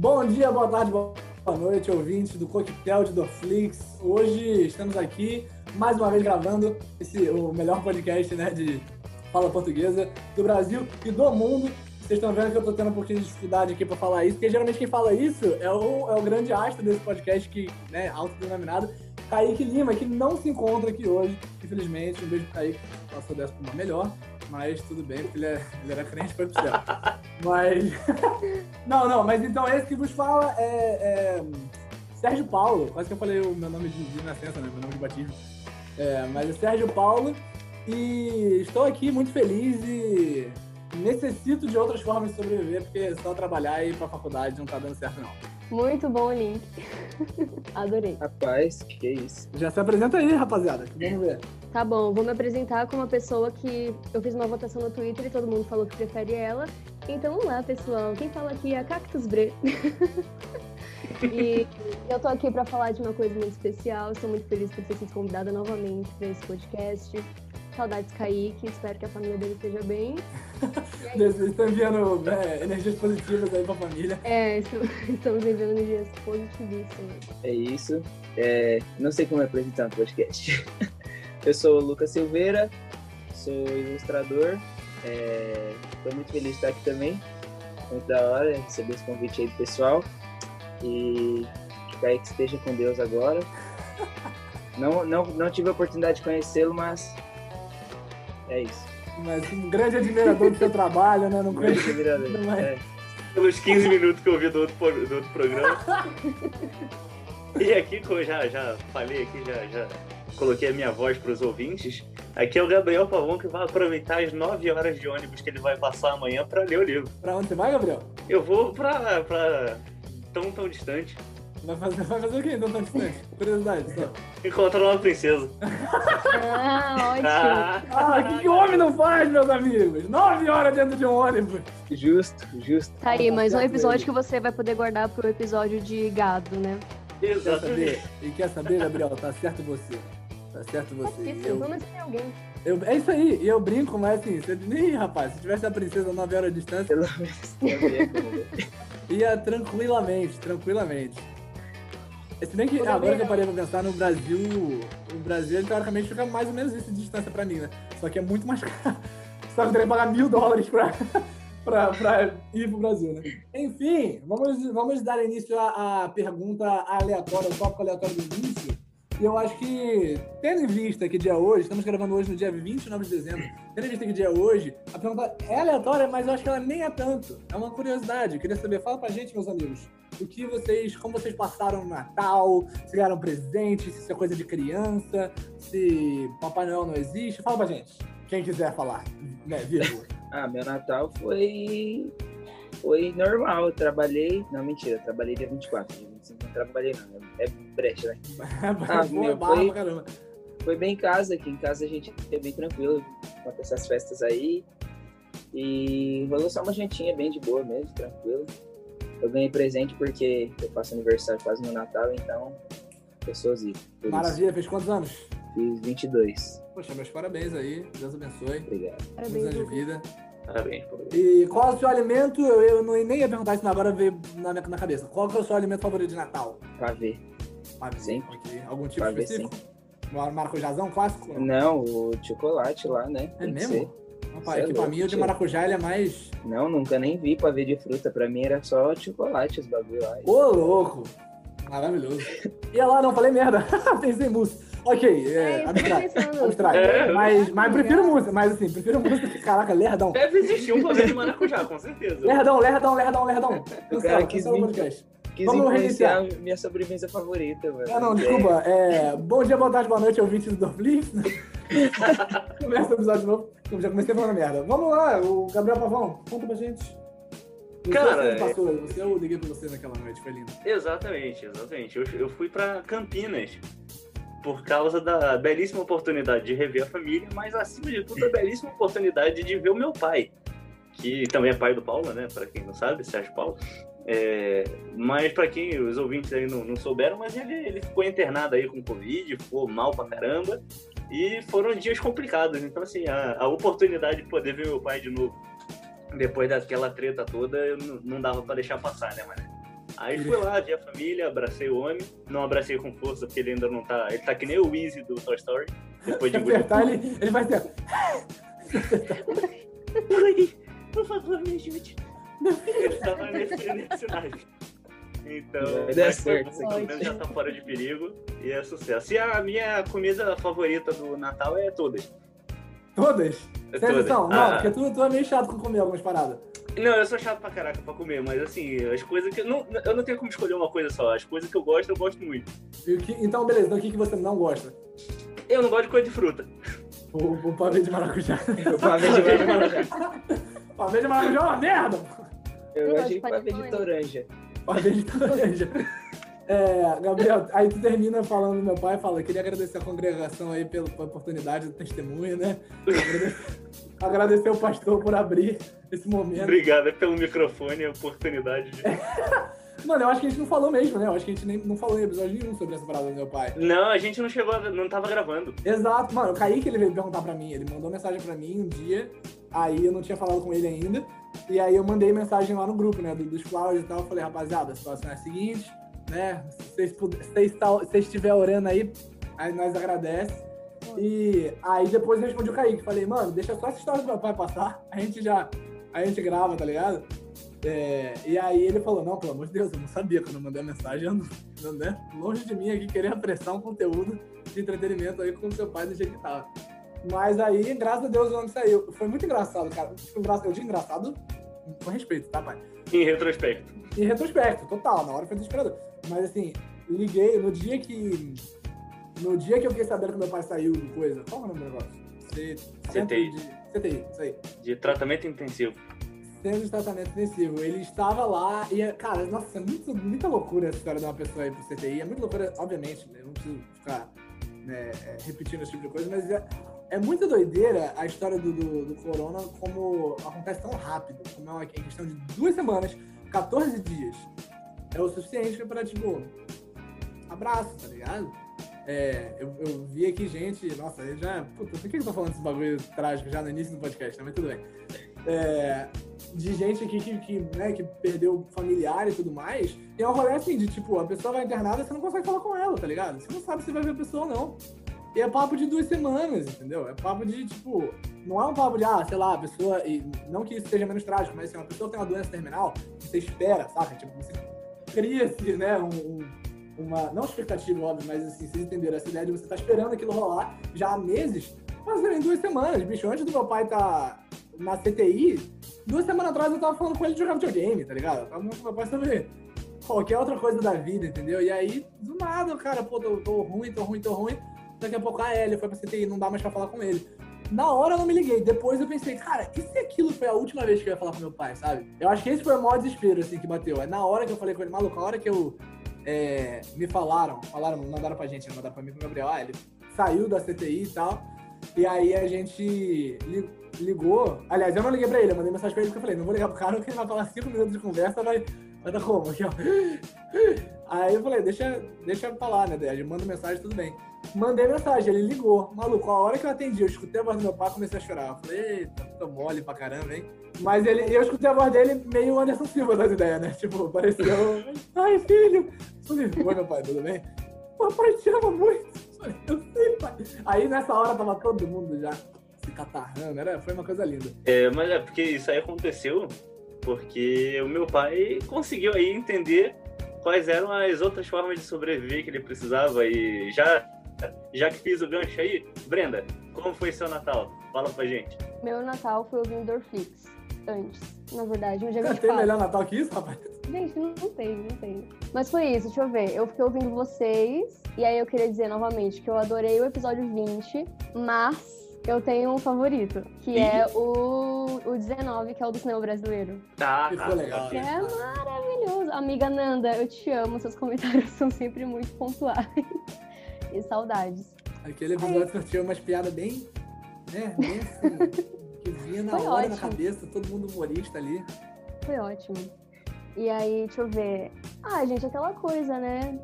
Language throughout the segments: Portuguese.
Bom dia, boa tarde, boa noite, ouvintes do Coquetel de Dorflix. Hoje estamos aqui, mais uma vez, gravando esse, o melhor podcast né, de fala portuguesa do Brasil e do mundo. Vocês estão vendo que eu estou tendo um pouquinho de dificuldade aqui para falar isso, porque geralmente quem fala isso é o, é o grande astro desse podcast, que, né, autodenominado, Kaique Lima, que não se encontra aqui hoje, infelizmente. Um beijo pro Kaique, passou dessa por uma melhor mas tudo bem, porque ele, é, ele era crente foi pro céu. mas. não, não, mas então esse que vos fala é, é, Sérgio Paulo. Quase que eu falei o meu nome de, de nascença, né? Meu nome de batismo. É, mas é Sérgio Paulo. E estou aqui muito feliz e necessito de outras formas de sobreviver, porque só trabalhar e ir pra faculdade não tá dando certo, não. Muito bom o link. Adorei. Rapaz, que isso. Já se apresenta aí, rapaziada. Vamos ver. Tá bom, vou me apresentar como uma pessoa que eu fiz uma votação no Twitter e todo mundo falou que prefere ela. Então vamos lá, pessoal. Quem fala aqui é a Cactus Bre. e eu tô aqui para falar de uma coisa muito especial. Estou muito feliz por ter sido convidada novamente para esse podcast. Saudades Kaique, espero que a família dele esteja bem. Estão enviando é, energias positivas aí pra família. É, estamos enviando energias positivíssimas. É isso. É, não sei como apresentar um podcast. Eu sou o Lucas Silveira, sou ilustrador. Estou é, muito feliz de estar aqui também. Muito da hora receber esse convite aí do pessoal. E que Kaique esteja com Deus agora. Não, não, não tive a oportunidade de conhecê-lo, mas é isso. Mas um grande admirador do seu trabalho, né? Não grande admirador. Não é. Pelos 15 minutos que eu vi do outro, do outro programa. e aqui, como eu já, já falei aqui, já, já coloquei a minha voz para os ouvintes. Aqui é o Gabriel Pavão que vai aproveitar as 9 horas de ônibus que ele vai passar amanhã para ler o livro. Para onde você vai, Gabriel? Eu vou para pra tão, tão distante. Vai fazer, vai fazer o quê tão, tão distante? Curiosidade, só. Encontrar uma princesa. ah, ótimo. Ah, ah que, que homem não faz, meus amigos? 9 horas dentro de um ônibus. Justo, justo. Tá aí, mais um episódio que você vai poder guardar pro episódio de gado, né? Exatamente. E quer saber, Gabriel? Tá certo você. Tá certo você. Eu, vamos ter alguém. Eu, é isso aí, e eu brinco, mas assim, você, Ih, rapaz, se tivesse a princesa a 9 horas de distância. Pelo menos. ia tranquilamente, tranquilamente. Se bem que agora que eu parei pra pensar, no Brasil, o Brasil, teoricamente, fica mais ou menos isso de distância pra mim, né? Só que é muito mais caro. Só que teria que pagar mil dólares pra, pra, pra ir pro Brasil, né? Enfim, vamos, vamos dar início à, à pergunta aleatória, o tópico aleatório do início. E eu acho que, tendo em vista que dia é hoje, estamos gravando hoje no dia 29 de dezembro, tendo em vista que dia é hoje, a pergunta é aleatória, mas eu acho que ela nem é tanto. É uma curiosidade. Eu queria saber, fala pra gente, meus amigos, o que vocês, como vocês passaram no Natal, se ganharam presente, se isso é coisa de criança, se Papai Noel não existe. Fala pra gente, quem quiser falar, né, ah, meu Natal foi foi normal. Eu trabalhei. Não, mentira, eu trabalhei dia 24. Dia 25 não trabalhei, não. É brecha, né? ah, meu, foi, foi bem em casa. Aqui em casa a gente é bem tranquilo com essas festas aí. E rolou só uma jantinha bem de boa mesmo, tranquilo. Eu ganhei presente porque eu faço aniversário quase no Natal, então pessoas e Maravilha, fez quantos anos? Fiz 22. Poxa, meus parabéns aí. Deus abençoe. Obrigado. Parabéns. anos de vida. Parabéns. E qual é o seu alimento? Eu, eu não, nem ia perguntar isso, agora veio na minha na cabeça. Qual é o seu alimento favorito de Natal? Pavê. Pavê. Sempre. Okay. Algum tipo Pavê, específico? Sim. Maracujazão clássico? Não? não, o chocolate lá, né? É Tem mesmo? Rapaz, é que pra mim o de maracujá ele é mais. Não, nunca nem vi pavê de fruta. Pra mim era só chocolate os bagulho lá. Ô, louco! Maravilhoso. e lá, não falei merda. Pensei em mousse. Ok, é, é abstrai. É, mas, mas prefiro música, mas assim, prefiro música que, caraca, lerdão. Deve existir um poder de maracujá, com certeza. Lerdão, lerdão, lerdão, lerdão. O cara quis, quis Vamos reiniciar minha sobremesa favorita, mano. Ah, não, desculpa. É, bom dia, boa tarde, boa noite, ouvintes do Dorflix. Começa o episódio novo. Eu já comecei falando merda. Vamos lá, o Gabriel Pavão, conta pra gente. Cara, você passou, você, eu liguei pra você naquela noite, foi lindo. Exatamente, exatamente. Eu, eu fui pra Campinas por causa da belíssima oportunidade de rever a família, mas acima de tudo a belíssima oportunidade de ver o meu pai, que também é pai do Paulo, né? Para quem não sabe, Sérgio Paulo. É, mas para quem os ouvintes aí não, não souberam, mas ele, ele ficou internado aí com Covid, ficou mal pra caramba. E foram dias complicados. Então, assim, a, a oportunidade de poder ver meu pai de novo, depois daquela treta toda, eu não, não dava pra deixar passar, né, mano? Aí fui lá, vi a família, abracei o homem. Não abracei com força, porque ele ainda não tá. Ele tá que nem o Easy do Toy Story. Depois de apertar, ele, ele vai. Mãe, por favor, me ajude. Ele tava nesse, nesse naipe. Então, mas certo bom, pelo menos já tá fora de perigo e é sucesso. E a minha comida favorita do Natal é todas. Todas? É Sério, todas. não, não, Ah, porque tu, tu é meio chato com comer algumas paradas. não, eu sou chato pra caraca pra comer, mas assim, as coisas que. Não, eu não tenho como escolher uma coisa só. As coisas que eu gosto, eu gosto muito. E que- então, beleza, então o que, que você não gosta? Eu não gosto de coisa de fruta. O, o pavê de maracujá. O pavê de maracujá. pavê de maracujá é uma merda! Eu Eu gosto de de pavê de panetone. toranja. Pavê de laranja. É, Gabriel, aí tu termina falando do meu pai, fala, queria agradecer a congregação aí pela, pela oportunidade do testemunho, né? Agradecer, agradecer o pastor por abrir esse momento. Obrigado pelo microfone e a oportunidade de. Mano, eu acho que a gente não falou mesmo, né? Eu acho que a gente nem, não falou em episódio nenhum sobre essa parada do meu pai. Não, a gente não chegou, a- não tava gravando. Exato, mano, o Kaique ele veio perguntar pra mim, ele mandou mensagem pra mim um dia, aí eu não tinha falado com ele ainda, e aí eu mandei mensagem lá no grupo, né, do- dos Cláudios e tal, eu falei, rapaziada, a situação é a seguinte, né, se vocês estiver orando aí, aí nós agradece. E aí depois eu respondi o Kaique, falei, mano, deixa só essa história do meu pai passar, a gente já, a gente grava, tá ligado? É, e aí ele falou, não, pelo amor de Deus, eu não sabia quando eu mandei a mensagem, eu não, né? longe de mim aqui querer apressar um conteúdo de entretenimento aí com o seu pai do jeito que tava. Mas aí, graças a Deus, o homem saiu. Foi muito engraçado, cara. Tipo, Eu digo engraçado com respeito, tá, pai? Em retrospecto. Em retrospecto, total, na hora foi desesperador. Mas assim, liguei no dia que. No dia que eu fiquei sabendo que meu pai saiu de coisa. Qual é o nome do negócio? C- CTI. de- CTI, isso aí. De tratamento intensivo. Centro de tratamento intensivo. Ele estava lá e, é- cara, nossa, é muito, muita loucura essa história de uma pessoa ir pro CTI. É muito loucura, obviamente, né? Não preciso ficar né, é, repetindo esse tipo de coisa, mas é, é muita doideira a história do, do, do corona, como acontece tão rápido, como é uma, questão de duas semanas, 14 dias. É o suficiente pra, tipo, abraço, tá ligado? É, eu, eu vi aqui gente, nossa, eu já. Puta, por que eu tô falando desse bagulho trágico já no início do podcast, né? Mas tudo bem. É, de gente aqui que, que, né, que perdeu familiar e tudo mais. E é um rolê assim, de tipo, a pessoa vai internada e você não consegue falar com ela, tá ligado? Você não sabe se vai ver a pessoa ou não. E é papo de duas semanas, entendeu? É papo de, tipo, não é um papo de, ah, sei lá, a pessoa. E não que isso seja menos trágico, mas assim, uma pessoa tem uma doença terminal, você espera, saca? Tipo, você cria-se, né, um, um- uma. Não expectativa, óbvio, mas assim, vocês entenderam essa ideia de você tá esperando aquilo rolar já há meses, fazendo em duas semanas. Bicho, antes do meu pai tá na CTI, duas semanas atrás eu tava falando com ele de jogar videogame, tá ligado? Eu tava meu pai sobre qualquer outra coisa da vida, entendeu? E aí, do nada, cara, pô, tô, tô ruim, tô ruim, tô ruim. Daqui a pouco, ah, é, ele foi pra CTI, não dá mais pra falar com ele. Na hora eu não me liguei. Depois eu pensei, cara, e se aquilo foi a última vez que eu ia falar com meu pai, sabe? Eu acho que esse foi o maior desespero, assim, que bateu. É na hora que eu falei com ele, maluco, a hora que eu. é, me falaram, falaram, mandaram pra gente, né, mandaram pra mim pro Gabriel, ah, ele saiu da CTI e tal. E aí a gente ligou. Aliás, eu não liguei pra ele, eu mandei mensagem pra ele porque eu falei, não vou ligar pro cara porque ele vai falar cinco minutos de conversa, vai, vai dar como? Aqui, ó. Aí eu falei, deixa, deixa eu falar, né? Daí manda mensagem, tudo bem. Mandei mensagem, ele ligou. Maluco, a hora que eu atendi, eu escutei a voz do meu pai comecei a chorar. Eu falei, eita, tô mole pra caramba, hein? Mas ele, eu escutei a voz dele meio Anderson Silva das ideias, né? Tipo, pareceu. Ai, filho! Oi, meu pai, tudo bem? Pô, pai, te ama muito. Eu sei, pai. Aí nessa hora tava todo mundo já se catarrando, era, foi uma coisa linda. É, mas é porque isso aí aconteceu porque o meu pai conseguiu aí entender quais eram as outras formas de sobreviver que ele precisava e já já que fiz o gancho aí, Brenda, como foi seu Natal? Fala pra gente. Meu Natal foi ouvindo Dorflix. Antes, na verdade, no dia Tem 24. melhor Natal que isso, rapaz? Gente, não, não tem, não tem. Mas foi isso, deixa eu ver. Eu fiquei ouvindo vocês, e aí eu queria dizer novamente que eu adorei o episódio 20, mas eu tenho um favorito, que é o, o 19, que é o do cinema brasileiro. Tá, Ficou tá. legal, Que né? é maravilhoso. Amiga Nanda, eu te amo, seus comentários são sempre muito pontuais. E saudades. Aquele episódio sorteou umas piadas bem, né, bem assim, que vinha na Foi hora, na ótimo. cabeça, todo mundo humorista ali. Foi ótimo. E aí, deixa eu ver. Ah, gente, aquela coisa, né?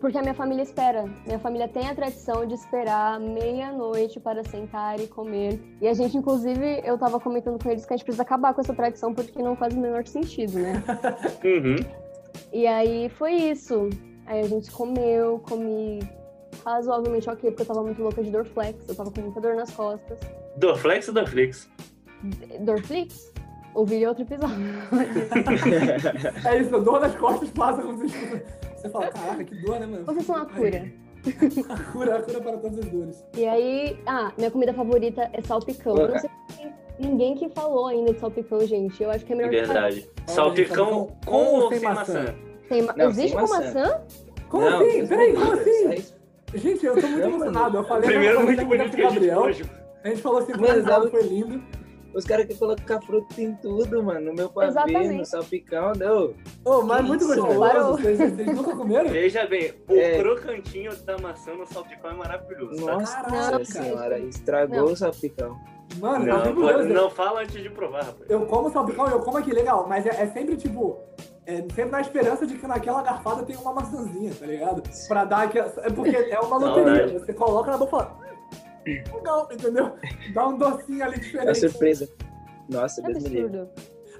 Porque a minha família espera. Minha família tem a tradição de esperar meia-noite para sentar e comer. E a gente, inclusive, eu tava comentando com eles que a gente precisa acabar com essa tradição porque não faz o menor sentido, né? Uhum. E aí foi isso. Aí a gente comeu, comi razoavelmente ok, porque eu tava muito louca de Dorflex. Eu tava com muita dor nas costas. Dorflex ou Dorflix? Dorflix? Ouvi outro episódio. É isso, dor nas costas passa quando você escuta. Você fala, caraca, que dor, né, mano? Vocês são a cura. A cura, a cura para todas as dores. E aí, ah, minha comida favorita é salpicão. Eu não sei se tem ninguém que falou ainda de salpicão, gente. Eu acho que é melhor que Verdade. Olha, Salpicão salpicão com ou sem maçã? maçã? Tem ma- Não, Existe sem com maçã. maçã? Como Não, assim? Peraí, como assim? sai- Gente, eu tô muito emocionado. Eu falei Primeiro, muito bonito que a pro gente Gabriel. hoje. A gente falou assim, Mas foi lindo. Os caras querem colocar fruta em tudo, mano. No meu pavê, Exatamente. no salpicão, não. Ô, mas Que muito gostoso. parou. Vocês, vocês nunca comeram? Veja bem, o É. crocantinho da maçã no salpicão é maravilhoso. tá? Nossa Caraca. senhora, estragou Não. o salpicão. Mano, eu Não, pode- não fala antes de provar, rapaz. Eu como salpicão e eu como aqui, legal. Mas é, é sempre tipo. É sempre na esperança de que naquela garfada tem uma maçãzinha, tá ligado? Pra dar aquela. É porque é uma loteria. Você coloca na boca e fala. "Hum, Legal, entendeu? Dá um docinho ali É diferente. surpresa. Nossa, É Deus me livre.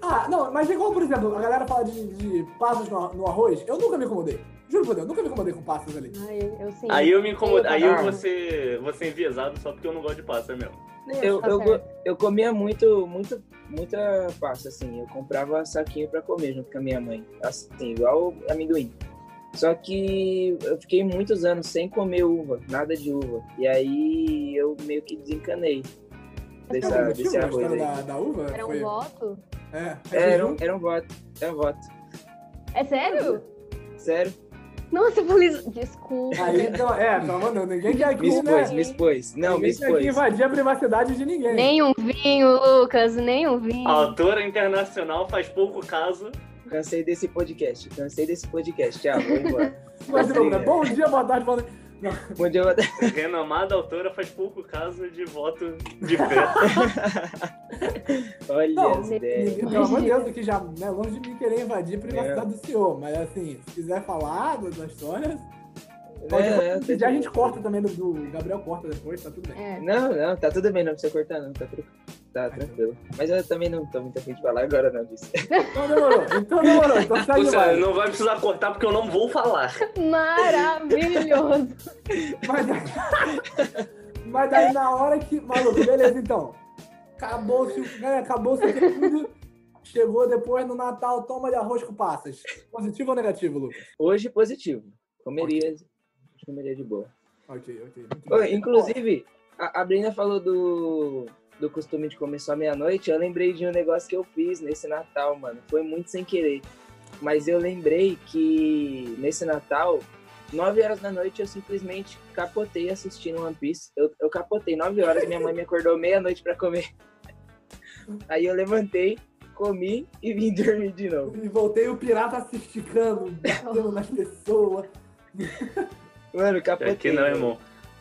Ah, não, mas é igual, por exemplo, a galera fala de, de passas no, no arroz. Eu nunca me incomodei. Juro por Deus, nunca me incomodei com passas ali. Ai, eu sim. Aí eu me incomodo. Aí eu vou ser, vou ser enviesado só porque eu não gosto de passa mesmo. Eu, Tá eu, eu comia muito, muito, muita pasta, assim. Eu comprava saquinho pra comer junto com a minha mãe. Assim, igual amendoim. Só que eu fiquei muitos anos sem comer uva, nada de uva. E aí eu meio que desencanei dessa, algum motivo desse arroz aí. da, da uva? Era um Foi- voto? É, É, é era, um, era um voto, era um voto. É sério? Sério, Nossa, eu falei isso. Desculpa. Aí, então, é, de Deus, ninguém quer aqui, me expôs, né? me expôs. Não, me ninguém aqui expôs. invadir a privacidade de ninguém. Nem um vinho, Lucas, nem um vinho. A autora internacional faz pouco caso. Cansei desse podcast, cansei desse podcast. Tchau, vou embora. Mas, não, né? Bom dia, boa tarde, boa noite. Bom dia, boa tarde. Renomada autora faz pouco caso de voto de fé. Olha Não, as ideias. ninguém, pelo amor de Deus, aqui já, né, longe de mim querer invadir a privacidade do senhor. Mas assim, se quiser falar da, da história, pode É, é, pedir, tá a gente corta também do, do Gabriel corta depois, tá tudo bem. É. Não, não, tá tudo bem, não precisa cortar, não. Tá, tru- tá tranquilo. Mas eu também não tô muito afim de falar agora, não, disso. Então demorou, então demorou, então segue mais. não vai precisar cortar porque eu não vou falar. Maravilhoso. Mas, mas daí na hora que. Maluco, beleza, então. Acabou-se, né, acabou-se tudo. Chegou depois no Natal, toma de arroz com passas. Positivo ou negativo, Lucas? Hoje, positivo. Comeria, comeria de boa. Ok, ok. Ô, inclusive, a, a Brina falou do, do costume de comer só meia-noite. Eu lembrei de um negócio que eu fiz nesse Natal, mano. Foi muito sem querer. Mas eu lembrei que nesse Natal, 9 horas da noite, eu simplesmente capotei assistindo One Piece. Eu, eu capotei 9 horas, minha mãe me acordou meia-noite pra comer. Aí eu levantei, comi e vim dormir de novo. E voltei o pirata se esticando, batendo nas pessoas. Mano, capotei. Aqui não, irmão.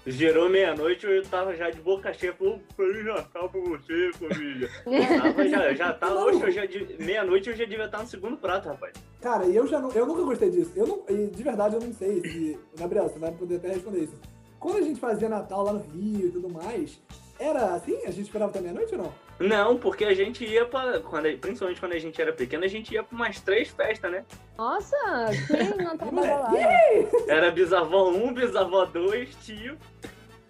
Gerou meia-noite, eu tava já de boca cheia. Falou, Feliz Natal pra você, família. Tava já, já tava, hoje eu já de meia-noite eu já devia estar no segundo prato, rapaz. Cara, e eu já não, eu nunca gostei disso. Eu não, e de verdade eu não sei se. Gabriel, você vai poder até responder isso. Quando a gente fazia Natal lá no Rio e tudo mais, era assim? A gente esperava até meia-noite ou não? Não, porque a gente ia pra. Quando, principalmente quando a gente era pequeno, a gente ia pra umas três festas, né? Nossa, que Natal Moleque. badalado. Era bisavó 1, bisavó 2, tio.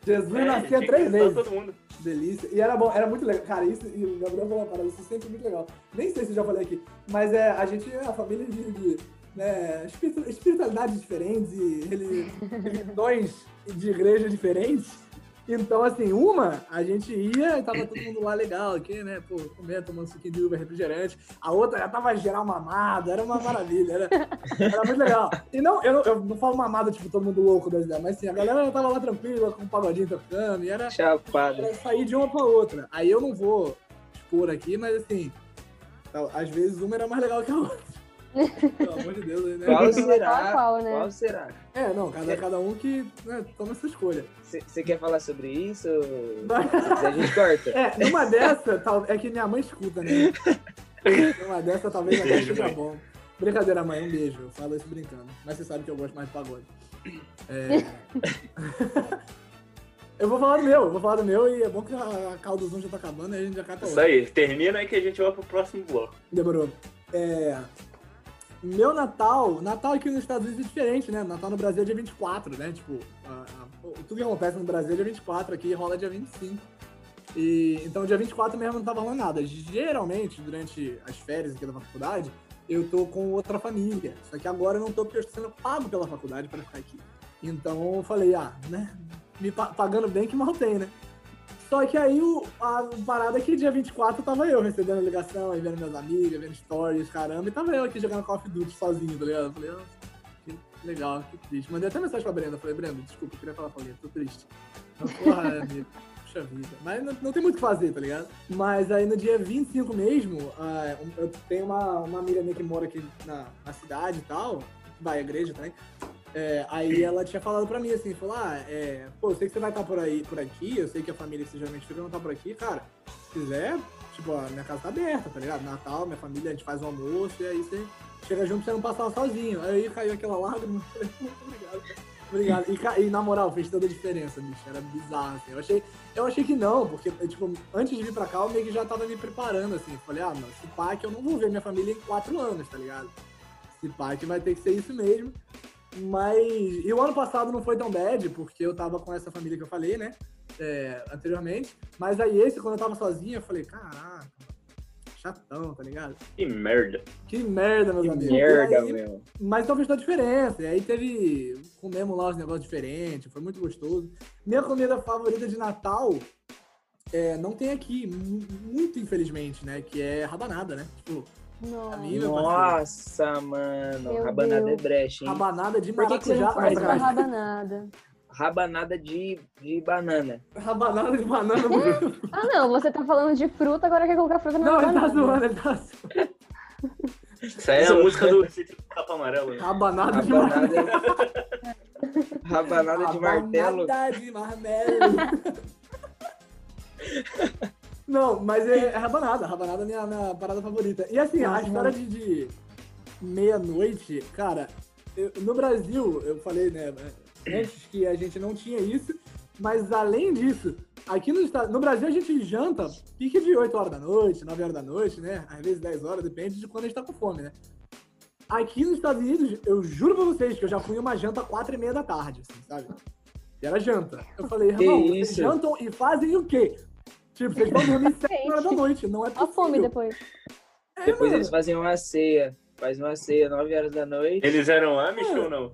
Jesus É, nascia três vezes. todo mundo. Delícia. E era bom, era muito legal. Cara, isso, e o Gabriel falou uma parada, isso sempre é muito legal. Nem sei se eu já falei aqui, mas é, a gente é a família de, de né, espiritu- espiritualidades diferentes e reli- religiões de igreja diferentes. Então, assim, uma, a gente ia e tava todo mundo lá legal aqui, né? Pô, comendo, tomando suquinho de uva, refrigerante. A outra já tava geral mamado, era uma maravilha, era, era muito legal. E não eu, não, eu não falo mamado, tipo, todo mundo louco das ideias, mas assim, a galera tava lá tranquila, com o pagodinho tocando, e era, Chapado. era sair de uma pra outra. Aí eu não vou expor aqui, mas assim, às vezes uma era mais legal que a outra. Pelo amor de Deus, né? Qual será? qual, né? Qual será? É, não, cada, cada um que né, toma essa escolha. Você quer falar sobre isso? A gente corta. É, numa dessa, tal, é que minha mãe escuta, né? Numa dessa talvez até seja bom. Brincadeira, mãe, um beijo. Eu falo isso brincando. Mas você sabe que eu gosto mais de pagode. É... eu vou falar do meu, eu vou falar do meu e é bom que a, a caldo Zoom já tá acabando e a gente já cata Isso aí, termina aí que a gente vai pro próximo bloco. Demorou. É... Meu Natal, Natal aqui nos Estados Unidos é diferente, né? Natal no Brasil é dia 24, né? Tipo, a, a, tudo que acontece no Brasil é dia 24, aqui rola dia 25. E, então, dia 24 mesmo não tava rolando nada. Geralmente, durante as férias aqui da faculdade, eu tô com outra família. Só que agora eu não tô porque eu estou sendo pago pela faculdade para ficar aqui. Então eu falei, ah, né? Me pagando bem que mal tem, né? Só que aí o, a parada é que dia 24 tava eu recebendo ligação, aí vendo minhas amigas, vendo stories, caramba, e tava eu aqui jogando Call of Duty sozinho, tá ligado? Falei, ah, que legal, que triste. Mandei até mensagem pra Brenda, falei, Brenda, desculpa, eu queria falar com alguém, tô triste. Porra, amigo puxa vida. Mas não, não, tem muito o que fazer, tá ligado? Mas aí no dia 25 mesmo, uh, eu tenho uma, uma amiga minha que mora aqui na, na cidade e tal, vai à igreja também. É, aí ela tinha falado pra mim assim, falou, ah, é, pô, eu sei que você vai estar por aí, por aqui, eu sei que a família geralmente fica não tá por aqui, cara, se quiser, tipo, a minha casa tá aberta, tá ligado? Natal, minha família, a gente faz o almoço, e aí você chega junto pra você não passar sozinho. Aí caiu aquela lágrima, obrigado. Obrigado. E, e, na moral, fez toda a diferença, bicho. Era bizarro, assim. Eu achei, eu achei que não, porque, tipo, antes de vir pra cá, eu meio que já tava me preparando, assim. Falei, ah, mano, esse pai que eu não vou ver minha família em quatro anos, tá ligado? Esse pai que vai ter que ser isso mesmo. Mas. E o ano passado não foi tão bad, porque eu tava com essa família que eu falei, né? É, anteriormente. Mas aí esse, quando eu tava sozinho, eu falei, caraca, chatão, tá ligado? Que merda. Que merda, meus que amigos. merda, aí, meu. Mas então fez toda a diferença. E aí teve. Comemos lá uns negócios diferentes, foi muito gostoso. Minha comida favorita de Natal é, não tem aqui, muito infelizmente, né? Que é rabanada, né? Tipo. Nossa, Nossa mano. Meu rabanada Deus. é brecha, hein? Rabanada de maracujá. Por que, que você não faz rabanada? rabanada de, de banana. Rabanada de banana. ah, não, você tá falando de fruta, agora quer colocar fruta na não, rabanada. Não, ele tá zoando, ele tá zoando. Isso aí é a música do Capa Amarelo. Né? Rabanada, de martelo. Rabanada de martelo. Rabanada de marmelo. Não, mas é, é rabanada. Rabanada é minha, minha parada favorita. E assim, a história de, de meia-noite, cara, eu, no Brasil, eu falei, né, antes que a gente não tinha isso. Mas além disso, aqui no, no Brasil a gente janta pique de 8 horas da noite, 9 horas da noite, né? Às vezes 10 horas, depende de quando a gente tá com fome, né? Aqui nos Estados Unidos, eu juro pra vocês que eu já fui uma janta 4 e meia da tarde, assim, sabe? E era janta. Eu falei, irmão, vocês jantam e fazem o quê? Tipo, vocês vão dormir 7 horas da noite, não é possível. A fome depois. É, depois mano. eles faziam uma ceia. Faz uma ceia 9 horas da noite. Eles eram Amish é. ou não?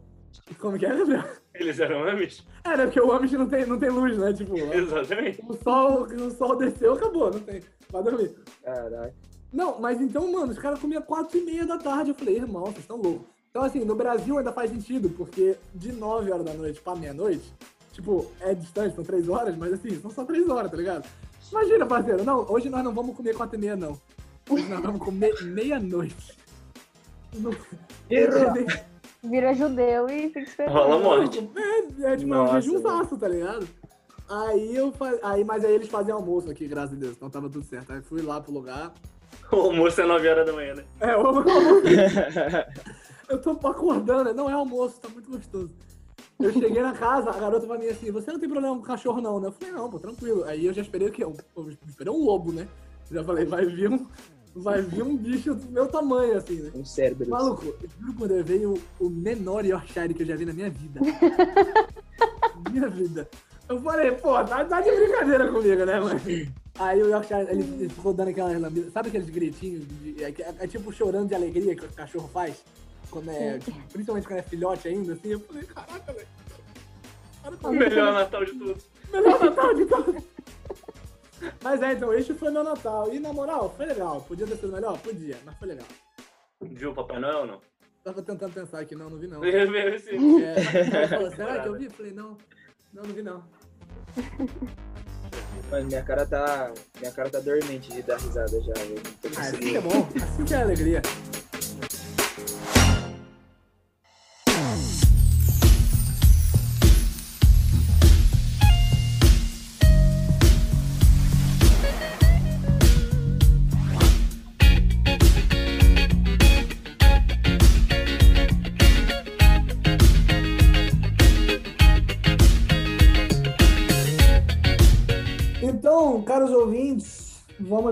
Como que é, Gabriel? Eles eram Amish? É, né? Porque o Amish não tem, não tem luz, né? Tipo, Exatamente. O sol, o sol desceu, acabou, não tem. Vai dormir. Caralho. Não, mas então, mano, os caras comiam 4 e meia da tarde. Eu falei, irmão, vocês estão loucos. Então, assim, no Brasil ainda faz sentido, porque de 9 horas da noite pra meia-noite, tipo, é distante, são 3 horas, mas assim, são só 3 horas, tá ligado? Imagina, parceiro, não, hoje nós não vamos comer 4 e meia, não. Hoje nós vamos comer meia-noite. Errou vira judeu e fica esperando. Rola morte. É, é tipo Nossa, um jejumzaço, tá ligado? Aí eu aí, mas aí eles fazem almoço aqui, graças a Deus, então tava tudo certo. Aí fui lá pro lugar. O almoço é 9 horas da manhã, né? É, o almoço. eu tô acordando, não é almoço, tá muito gostoso. Eu cheguei na casa, a garota falou assim, você não tem problema com cachorro não, né? Eu falei, não, pô, tranquilo. Aí eu já esperei o quê? Eu, eu esperei um lobo, né? Já falei, vai vir um, vai vir um bicho do meu tamanho, assim, né? Um cérebro. Maluco, eu juro quando eu veio o menor Yorkshire que eu já vi na minha vida. minha vida. Eu falei, pô, tá, tá de brincadeira comigo, né, mano? Aí o Yorkshire, ele, ele ficou dando aquela lambida. Sabe aqueles gritinhos? De, é, é, é, tipo chorando de alegria que o cachorro faz? Quando é, tipo, principalmente quando é filhote ainda, assim. Eu falei, caraca, velho. O melhor Natal de tudo. Melhor Natal de tudo. Mas é, então, este foi meu Natal. E na moral, foi legal. Podia ter sido melhor? Podia, mas foi legal. Viu o Papai Noel ou não? Tava tentando pensar aqui, não, não vi não. Eu vi, sim. É, falou, será que eu vi? Falei, não, não, não vi não. Mas minha cara tá. Minha cara tá dormente de dar risada já. Ah, assim que é bom, assim que é alegria.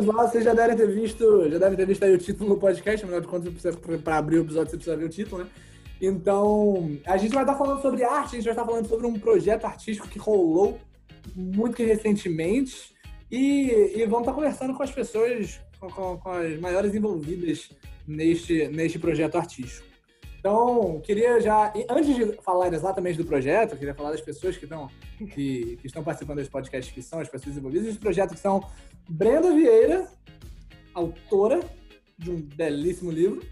Lá. Vocês já devem ter visto, já devem ter visto aí o título do podcast, afinal de contas, para abrir o episódio você precisa ver o título, né? Então, a gente vai estar falando sobre arte, a gente vai estar falando sobre um projeto artístico que rolou muito recentemente e, e vamos estar conversando com as pessoas, com, com, com as maiores envolvidas neste, neste projeto artístico. Então, queria já, antes de falar exatamente do projeto, queria falar das pessoas que estão, que, que estão participando desse podcast, que são as pessoas envolvidas nesse projeto, que são Brenda Vieira, autora de um belíssimo livro,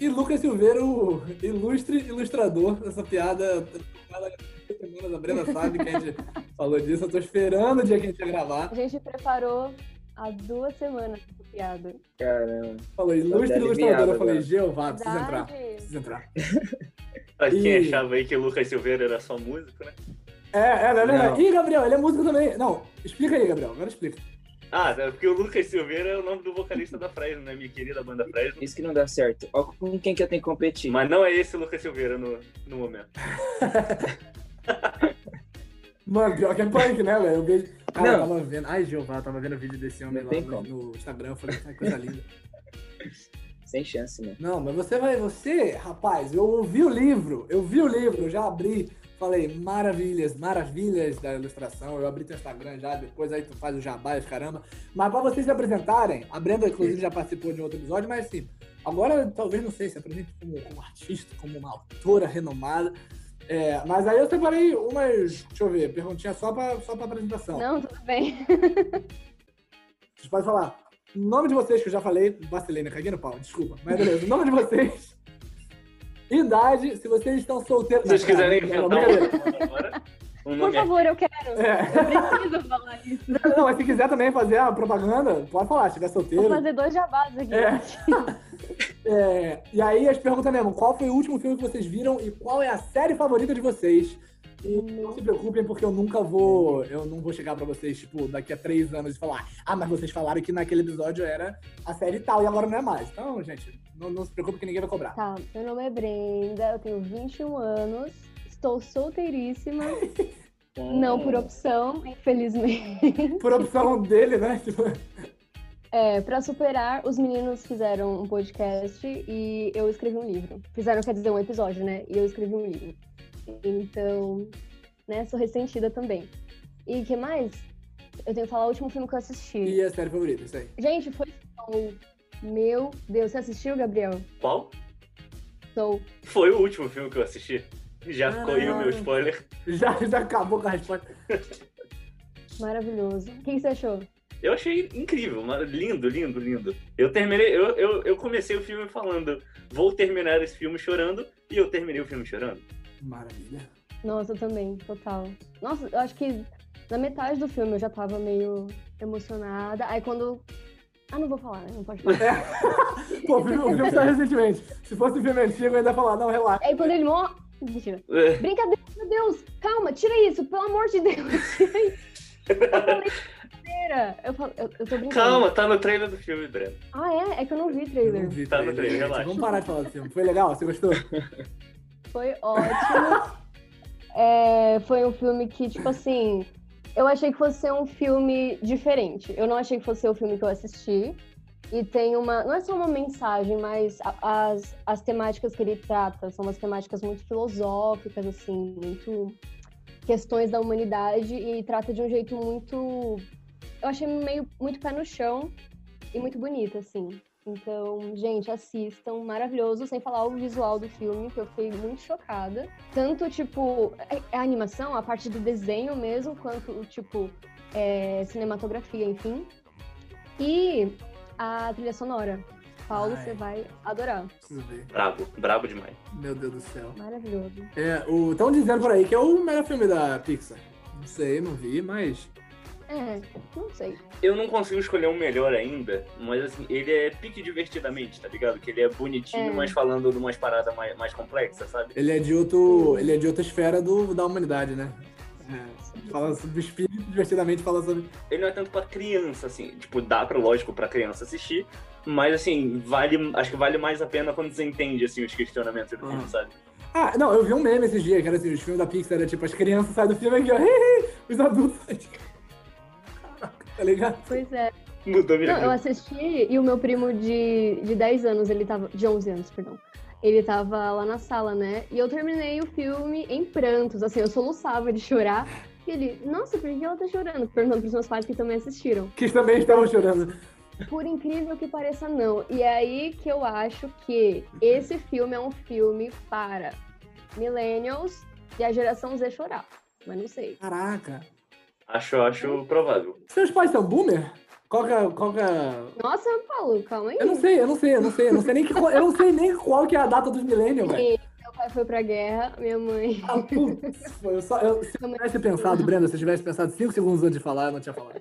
e Lucas Silveira, o ilustre ilustrador dessa piada. A Brenda sabe que a gente falou disso, eu tô esperando o dia que a gente ia gravar. A gente preparou há duas semanas piada. Caramba. Falou, ilustre ilustrador. Eu falei, Jeová, precisa entrar. Precisa entrar. pra quem e... achava aí que o Lucas Silveira era só músico, né? É, é, não é verdade. Ih, Gabriel, ele é músico também. Não, explica aí, Gabriel, agora explica. Ah, é porque o Lucas Silveira é o nome do vocalista da Fresno, né? Minha querida banda Fresno. Isso que não dá certo. Ó, com quem que eu tenho que competir? Mas não é esse o Lucas Silveira no, no momento. Mano, pior que é punk, né, velho? Eu vejo. Cara, não. eu tava vendo. Ai, Jeová, eu tava vendo o vídeo desse homem lá no, no, Instagram. Eu falei, que coisa linda. Sem chance, né? Não, mas você vai. Você, rapaz, eu ouvi o livro. Eu vi o livro, eu já abri. Falei, maravilhas, maravilhas da ilustração. Eu abri teu Instagram já, depois aí tu faz o jabá e caramba. Mas pra vocês se apresentarem, a Brenda, inclusive, já participou de um outro episódio, mas assim, agora talvez, não sei, se apresente como, como artista, como uma autora renomada. É, mas aí eu separei umas, deixa eu ver, perguntinha só pra, só pra apresentação. Não, tudo bem. Vocês podem falar. O nome de vocês, que eu já falei, vacilei, né? Caguei no pau, desculpa. Mas beleza, o nome de vocês idade, se vocês estão solteiros. Se vocês quiserem inventar um Por favor, eu quero. É. Eu preciso falar isso. Não, não, mas se quiser também fazer a propaganda, pode falar, se estiver solteiro. Vou fazer dois jabás aqui. É. é. E aí as perguntas mesmo, qual foi o último filme que vocês viram e qual é a série favorita de vocês? E não se preocupem, porque eu nunca vou. Eu não vou chegar pra vocês, tipo, daqui a três anos e falar, ah, mas vocês falaram que naquele episódio era a série tal e agora não é mais. Então, gente, não, não se preocupe que ninguém vai cobrar. Tá, meu nome é Brenda, eu tenho 21 anos, estou solteiríssima. não por opção, infelizmente. Por opção dele, né? Tipo... É, pra superar, os meninos fizeram um podcast e eu escrevi um livro. Fizeram, quer dizer, um episódio, né? E eu escrevi um livro. Então, né, sou ressentida também. E o que mais? Eu tenho que falar o último filme que eu assisti. E a série favorita, isso aí. Gente, foi Soul. Meu Deus, você assistiu, Gabriel? Qual? Soul. Foi o último filme que eu assisti. Já ficou aí o meu spoiler. Já, já acabou com a resposta. Maravilhoso. O que você achou? Eu achei incrível, lindo, lindo, lindo. Eu terminei, eu, eu, eu comecei o filme falando, vou terminar esse filme chorando, e eu terminei o filme chorando. Maravilha. Nossa, eu também, total. Nossa, eu acho que na metade do filme eu já tava meio emocionada. Aí quando. Ah, não vou falar, né? Não pode falar. É. Pô, o filme, o filme saiu recentemente. Se fosse o filme antigo, eu ainda ia falar, não, relaxa. Aí quando ele morre. Mentira. É. Brincadeira, meu Deus! Calma, tira isso, pelo amor de Deus, tira isso. Eu, falo, eu, eu tô brincando. Calma, tá no trailer do filme, Breno. Ah, é? É que eu não vi trailer. Não vi tá trailer, no trailer, relaxa. Vamos parar de falar do filme. Foi legal? Você gostou? Foi ótimo. é, foi um filme que, tipo assim, eu achei que fosse ser um filme diferente. Eu não achei que fosse ser o filme que eu assisti. E tem uma. Não é só uma mensagem, mas as, as temáticas que ele trata são umas temáticas muito filosóficas, assim, muito questões da humanidade e trata de um jeito muito. Eu achei meio muito pé no chão e muito bonito, assim. Então, gente, assistam, maravilhoso, sem falar o visual do filme, que eu fiquei muito chocada. Tanto, tipo, é, é a animação, a parte do desenho mesmo, quanto, tipo, é, cinematografia, enfim. E a trilha sonora. Paulo, Ai. você vai adorar. Preciso ver. Brabo, brabo demais. Meu Deus do céu. Maravilhoso. É, estão dizendo por aí que é o melhor filme da Pixar. Não sei, não vi, mas é, não sei. Eu não consigo escolher um melhor ainda, mas assim, ele é pique divertidamente, tá ligado? Que ele é bonitinho, é. mas falando de umas paradas mais, mais complexas, sabe? Ele é de outro. Ele é de outra esfera do, da humanidade, né? É, fala sobre o espírito, divertidamente fala sobre. Ele não é tanto pra criança, assim. Tipo, dá pra, lógico, pra criança assistir. Mas assim, vale. Acho que vale mais a pena quando você entende assim, os questionamentos do ah. filme, sabe? Ah, não, eu vi um meme esses dias, que era assim, os filmes da Pixar era tipo, as crianças saem do filme aqui, ó, os adultos. Tá ligado? Pois é. Mudou minha Não, eu vida. assisti e o meu primo de, de 10 anos, ele tava. De 11 anos, perdão. Ele tava lá na sala, né? E eu terminei o filme em prantos, assim, eu soluçava de chorar. E ele, nossa, por que ela tá chorando? Perguntando pros meus pais que também assistiram. Que também estavam chorando. Por incrível que pareça, não. E é aí que eu acho que esse filme é um filme para millennials e a geração Z chorar. Mas não sei. Caraca. Acho, acho provável. Seus pais são boomer? Qual que é, qual que é... Nossa, Paulo, calma aí. Eu não sei, eu não sei, eu não sei, eu não sei nem, que, eu não sei nem qual que é a data dos millennials, velho. Meu pai foi pra guerra, minha mãe. Ah, putz, foi, eu só, eu, se eu tivesse pensado, Brenda, se eu tivesse pensado 5 segundos antes de falar, eu não tinha falado.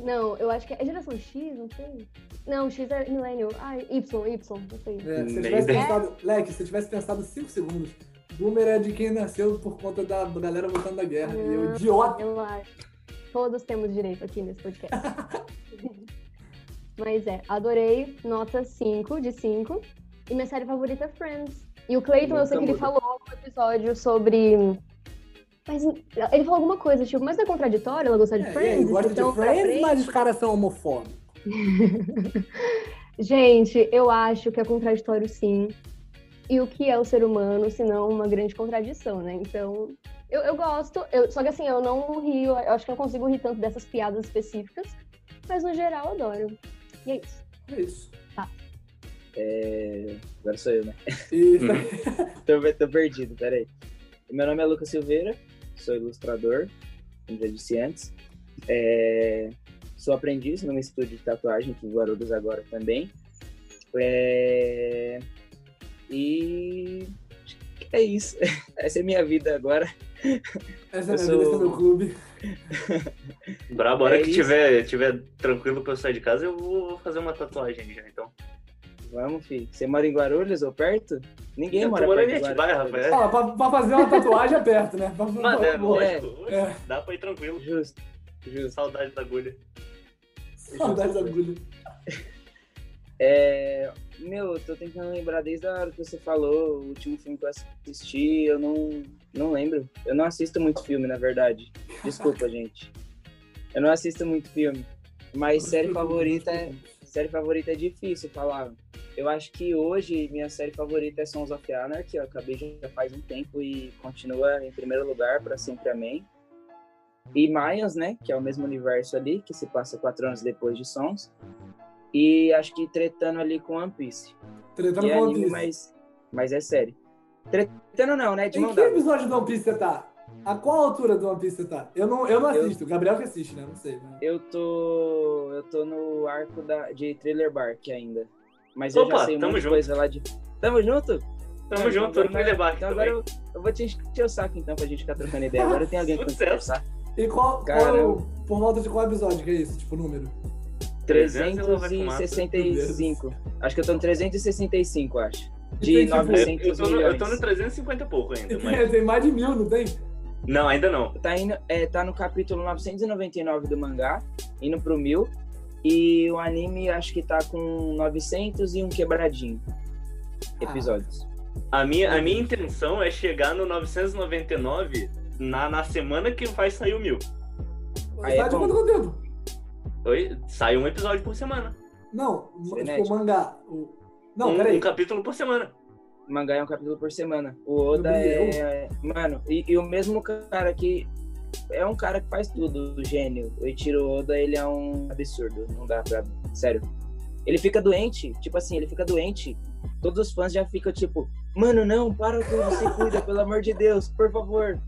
Não, eu acho que é geração X, não sei. Não, X é millennial. Ah, Y, Y, não sei. É, se eu tivesse pensado, Leque, se eu tivesse pensado 5 segundos, boomer é de quem nasceu por conta da galera voltando da guerra. E eu, Não. idiota. Eu acho. Todos temos direito aqui nesse podcast. Mas é, adorei, nota 5 de 5. E minha série favorita é Friends. E o Clayton, eu sei que ele falou no episódio sobre. Mas ele falou alguma coisa, tipo, mas não é contraditório ela gostar de É, Friends? gosta Então, de Friends, mas os caras são homofóbicos. Gente, eu acho que é contraditório sim. E o que é o ser humano, se não uma grande contradição, né? Então, eu, eu gosto. eu- só que assim, eu não rio, eu acho que eu não consigo rir tanto dessas piadas específicas. Mas no geral, eu adoro. E é isso. É isso. É, Agora sou eu, né? Isso tô, tô perdido, peraí. Meu nome é Lucas Silveira, sou ilustrador, como já disse antes. É, Sou aprendiz num estúdio de tatuagem aqui em Guarulhos agora também. É, E é isso. Essa é a minha vida agora. Essa é a minha vida, é sou- meu clube. Brabo, a hora É que isso. tiver, tiver tranquilo pra eu sair de casa, eu vou fazer uma tatuagem já, então. Vamos, filho. Você mora em Guarulhos ou perto? Ninguém Eu mora perto em Atibaia, Guarulhos. rapaz. Ah, pra, pra fazer uma tatuagem é perto, né? Pra- Mas é, Boa. lógico. oxe, É. Dá pra ir tranquilo. Justo, justo. Saudade da agulha. Saudades da agulha. É, meu, eu tô tentando lembrar desde a hora que você falou, o último filme que eu assisti, eu não, não lembro. Eu não assisto muito filme, na verdade. Desculpa, gente. Eu não assisto muito filme. Mas série favorita é, série favorita é difícil falar. Eu acho que hoje minha série favorita é Sons of Anarchy. Eu acabei já faz um tempo e continua em primeiro lugar para sempre amém. E Mayans, né? Que é o mesmo universo ali, que se passa quatro anos depois de Sons. E acho que tretando ali com One Piece. Tretando é com One Piece. mas, mas é série. Tretando não, né? De Em que episódio do One Piece você tá? A qual altura do One Piece você tá? Eu não, eu não Eu- assisto, o Gabriel que assiste, né? Não sei. Né? Eu tô. Eu tô no arco da, de Thriller Bark ainda. Mas eu Opa, já sei tamo muita junto. coisa lá de. Tamo junto? Tamo Ah, junto, no Thriller Bark Então também. agora eu, eu vou te encher o saco então pra gente ficar trocando ideia. Agora tem alguém Sucesso. conversar. E qual, qual Caramba. por volta de qual episódio que é isso? Tipo, número? 300 ela vai fumar. 365. Acho que eu tô no 365, acho. De tem, tipo, 900 Eu tô, no, eu tô no 350 e pouco ainda, Tem, mas... tem mais de mil, não tem? Não, ainda não. Tá, indo, é, tá no capítulo 999 do mangá, indo pro 1000. E o anime acho que tá com 900 e um quebradinho episódios. A minha, a minha intenção é chegar no 999 na, na semana que vai sair o mil. Aí Sai é de bom. Oi? Sai um episódio por semana. Não, tipo, Frenético. o mangá. O... Não, um, peraí. um capítulo por semana. O mangá é um capítulo por semana. O Oda Meu é. Mano, e, e o mesmo cara que. É um cara que faz tudo, o gênio. O Ichiro Oda, ele é um absurdo. Não dá pra. Sério. Ele fica doente, tipo assim, ele fica doente. Todos os fãs já ficam tipo, mano, não, para tudo, se cuida, pelo amor de Deus, por favor.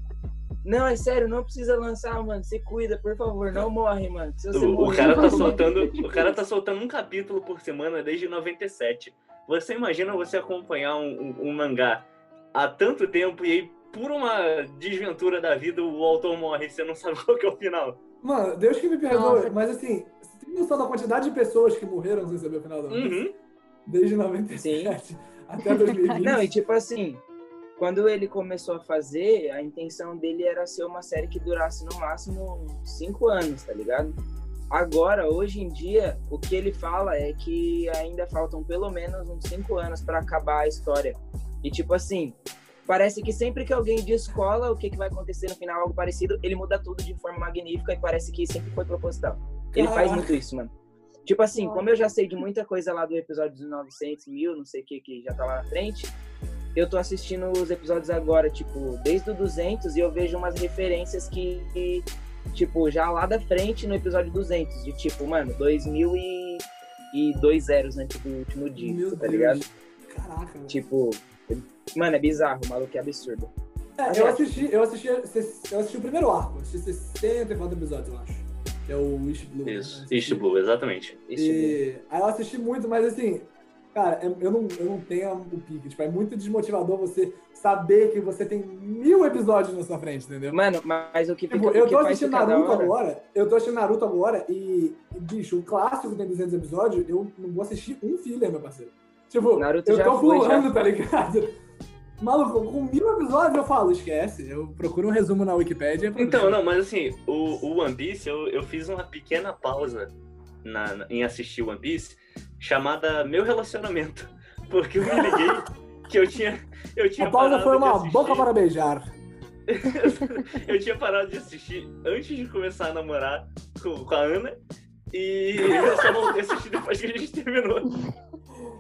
Não, é sério, não precisa lançar, mano. Se cuida, por favor, não morre, mano. Se você O, o morrer, cara tá soltando, o cara tá soltando um capítulo por semana desde 97. Você imagina você acompanhar um, um- um mangá há tanto tempo e aí, por uma desventura da vida, o autor morre e você não sabe qual que é o final. Mano, Deus que me perdoe, Nossa. mas assim, você tem noção da quantidade de pessoas que morreram sem saber o final da? Uhum. Desde 97 até 2020. Não, e tipo assim, quando ele começou a fazer, a intenção dele era ser uma série que durasse no máximo cinco anos, tá ligado? Agora, hoje em dia, o que ele fala é que ainda faltam pelo menos uns cinco anos pra acabar a história. E tipo assim, parece que sempre que alguém descola o que, que vai acontecer no final, algo parecido, ele muda tudo de forma magnífica e parece que sempre foi proposital. Ele faz muito isso, mano. Tipo assim, como eu já sei de muita coisa lá do episódio dos 900 mil, não sei o que, que já tá lá na frente, eu tô assistindo os episódios agora, tipo, desde o 200 e eu vejo umas referências que, que, tipo, já lá da frente no episódio 200, de tipo, mano, 2000 e, e dois zeros antes do último dígito, Meu tá Deus. ligado? Caraca, mano. Tipo, mano, é bizarro, o maluco é absurdo. É, eu assisti, eu assisti, eu assisti o primeiro arco, assisti 64 episódios, eu acho. Que é o East Blue. né? Isso, Assisti. East Blue, exatamente. Isso, E aí eu assisti muito, mas assim, cara, eu não, eu não tenho o pique. Tipo, é muito desmotivador você saber que você tem mil episódios na sua frente, entendeu? Mano, mas o que fica Tipo, o eu que tô assistindo Naruto hora- agora, eu tô assistindo Naruto agora e, bicho, o clássico tem 200 episódios, eu não vou assistir um filler, meu parceiro. Tipo, Naruto eu tô pulando, tá ligado? Maluco, com mil episódios eu falo, esquece. Eu procuro um resumo na Wikipedia. e Então, não, mas assim, o, o One Piece, eu, eu fiz uma pequena pausa na, na- em assistir One Piece, chamada Meu Relacionamento. Porque eu me liguei que eu tinha. Eu tinha A pausa foi uma assistir- boca para beijar. eu tinha parado de assistir antes de começar a namorar com, com a Ana. E eu só voltei a assistir depois que a gente terminou.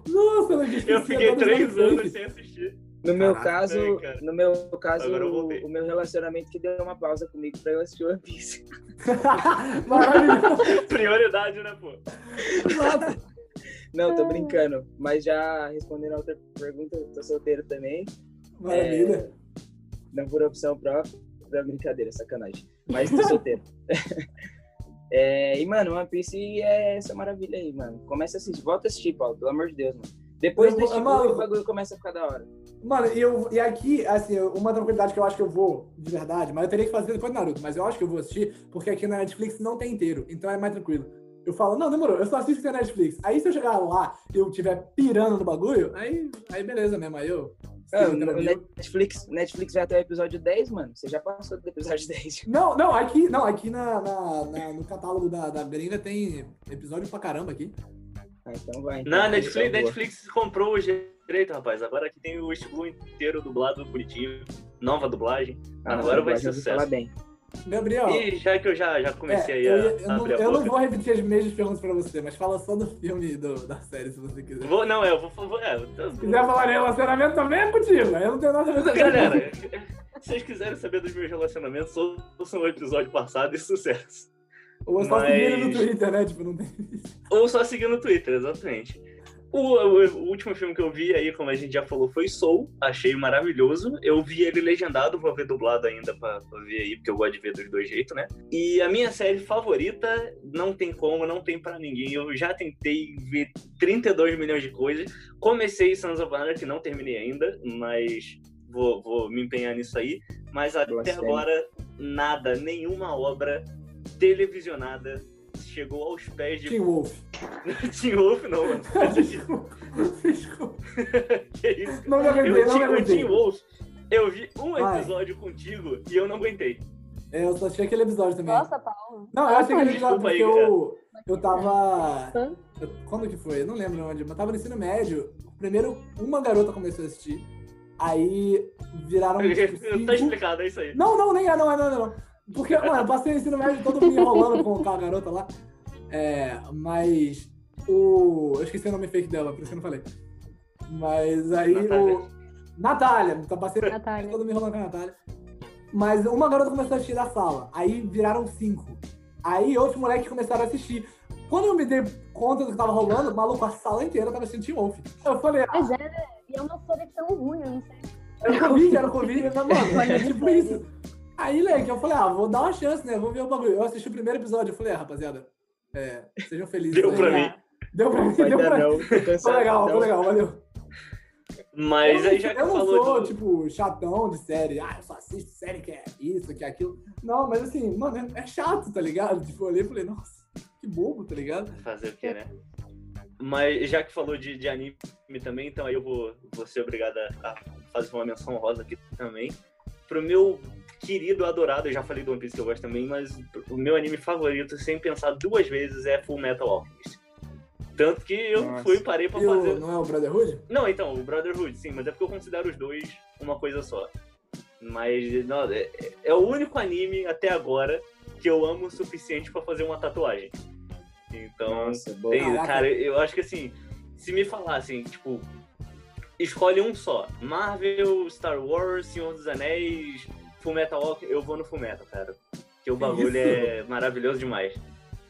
Nossa, eu esqueci Eu fiquei três anos sem assistir. No meu Caraca, caso, é, cara. no meu caso, o, o meu relacionamento que deu uma pausa comigo pra eu assistir One Piece. Maravilhoso. Prioridade, né, pô? Nossa. Não, tô brincando. Mas já respondendo a outra pergunta, eu tô solteiro também. Maravilha. Não por opção própria. Não, brincadeira, sacanagem. Mas tô solteiro. É, e, mano, One Piece é essa maravilha aí, mano. Começa a assistir. Volta a assistir, Paulo, pelo amor de Deus, mano. Depois do Shippuden, maluco. o bagulho começa a ficar da hora. Mano, e, eu, e aqui, assim, uma tranquilidade que eu acho que eu vou, de verdade, mas eu teria que fazer depois do Naruto, mas eu acho que eu vou assistir, porque aqui na Netflix não tem inteiro, então é mais tranquilo. Eu falo, não, demorou, eu só assisto que tem Netflix. Aí se eu chegar lá e eu estiver pirando no bagulho, aí, aí beleza mesmo, aí eu. Tranquilo. Netflix, Netflix vai até o episódio 10, mano. Você já passou do episódio 10. Não, não, aqui, não, aqui na, na- na- no catálogo da, da gringa tem episódio pra caramba aqui. Ah, então vai. Então, Na Netflix, boa. Netflix comprou o direito, rapaz. Agora aqui tem o Blue inteiro dublado bonitinho. Nova dublagem. Ah, Agora vai ser ouvi falar sucesso. bem. Gabriel. E já que eu já, já comecei é, aí eu, a, ia- eu a não, abrir a eu não vou repetir as mesmas perguntas pra você, mas fala só do filme do, da série, se você quiser. Vou, não, é, eu vou. vou é, eu- Se quiser falar de relacionamento também é contigo, aí eu não tenho nada a ver com Galera, se vocês quiserem saber dos meus relacionamentos, ouçam o episódio passado e sucesso. Ou só seguir ele no Mas- Twitter, né? Tipo, não tem. Ou só seguir no Twitter, exatamente. O, o- o último filme que eu vi aí, como a gente já falou, foi Soul. Achei maravilhoso. Eu vi ele legendado, vou ver dublado ainda pra, pra ver aí, porque eu gosto de ver dos dois jeitos, né? E a minha série favorita, não tem como, não tem pra ninguém. Eu já tentei ver 32 milhões de coisas. Comecei Sons of Anarchy, não terminei ainda, mas vou, vou me empenhar nisso aí. Mas até Blasfêmia. agora, nada, nenhuma obra televisionada chegou aos pés de Teen Wolf. Teen Wolf, não, mano. Desculpa. Desculpa. que isso? Não me aguentei, Eu, não me o aguentei. Teen Wolf, eu vi um Vai. episódio contigo e eu não aguentei. É, eu só achei aquele episódio também. Nossa, Paulo. Não, eu achei aquele episódio Desculpa aí, porque eu, eu tava. Eu- quando que foi? Eu não lembro onde, mas tava no ensino médio. Primeiro, uma garota começou a assistir. Aí viraram. Tipo, tá cinco. explicado, é isso aí. Não, não, nem é, não é, não é, não. Porque, mano, eu passei o ensino médio todo me enrolando com aquela garota lá. É, mas o. Eu esqueci o nome fake dela, por isso que eu não falei. Mas aí Natália. o. Natália, tá passei Natália. todo me enrolando com a Natália. Mas uma garota começou a assistir da sala. Aí viraram cinco. Aí outros moleques começaram a assistir. Quando eu me dei conta do que tava rolando, maluco, a sala inteira tava assistindo Teen Wolf. Eu falei, ah, Mas é, né? E é uma série tão ruim, eu não sei. era Covid, era Covid. Mas, mano, é tipo isso. Aí, Leque, eu falei, ah, vou dar uma chance, né? Vou ver o bagulho. Eu assisti o primeiro episódio, eu falei, ah, rapaziada, é, sejam felizes. Deu pra né? mim. Deu pra mim, Vai deu pra mim. Foi legal, então. foi legal, valeu. Mas eu aí já que eu não falou sou, do... tipo, chatão de série. Ah, eu só assisto série que é isso, que é aquilo. Não, mas assim, mano, é, é chato, tá ligado? Tipo, eu olhei e falei, nossa, que bobo, tá ligado? Fazer o quê, né? Mas já que falou de, de anime também, então aí eu vou, vou ser obrigado a fazer uma menção rosa aqui também. Pro meu querido, adorado, eu já falei do One Piece que eu gosto também, mas o meu anime favorito, sem pensar duas vezes, é Full Metal Alchemist. Tanto que eu Nossa. fui e parei pra E o- fazer. não é o Brotherhood? Não, então, o Brotherhood, sim, mas é porque eu considero os dois uma coisa só. Mas não, é, é o único anime até agora que eu amo o suficiente pra fazer uma tatuagem. Então, Nossa, boa. tem- cara, eu acho que assim, se me falassem, tipo, escolhe um só, Marvel, Star Wars, Senhor dos Anéis, Fullmetal Alchemist, eu vou no Fullmetal, cara. Porque o bagulho isso? é maravilhoso demais.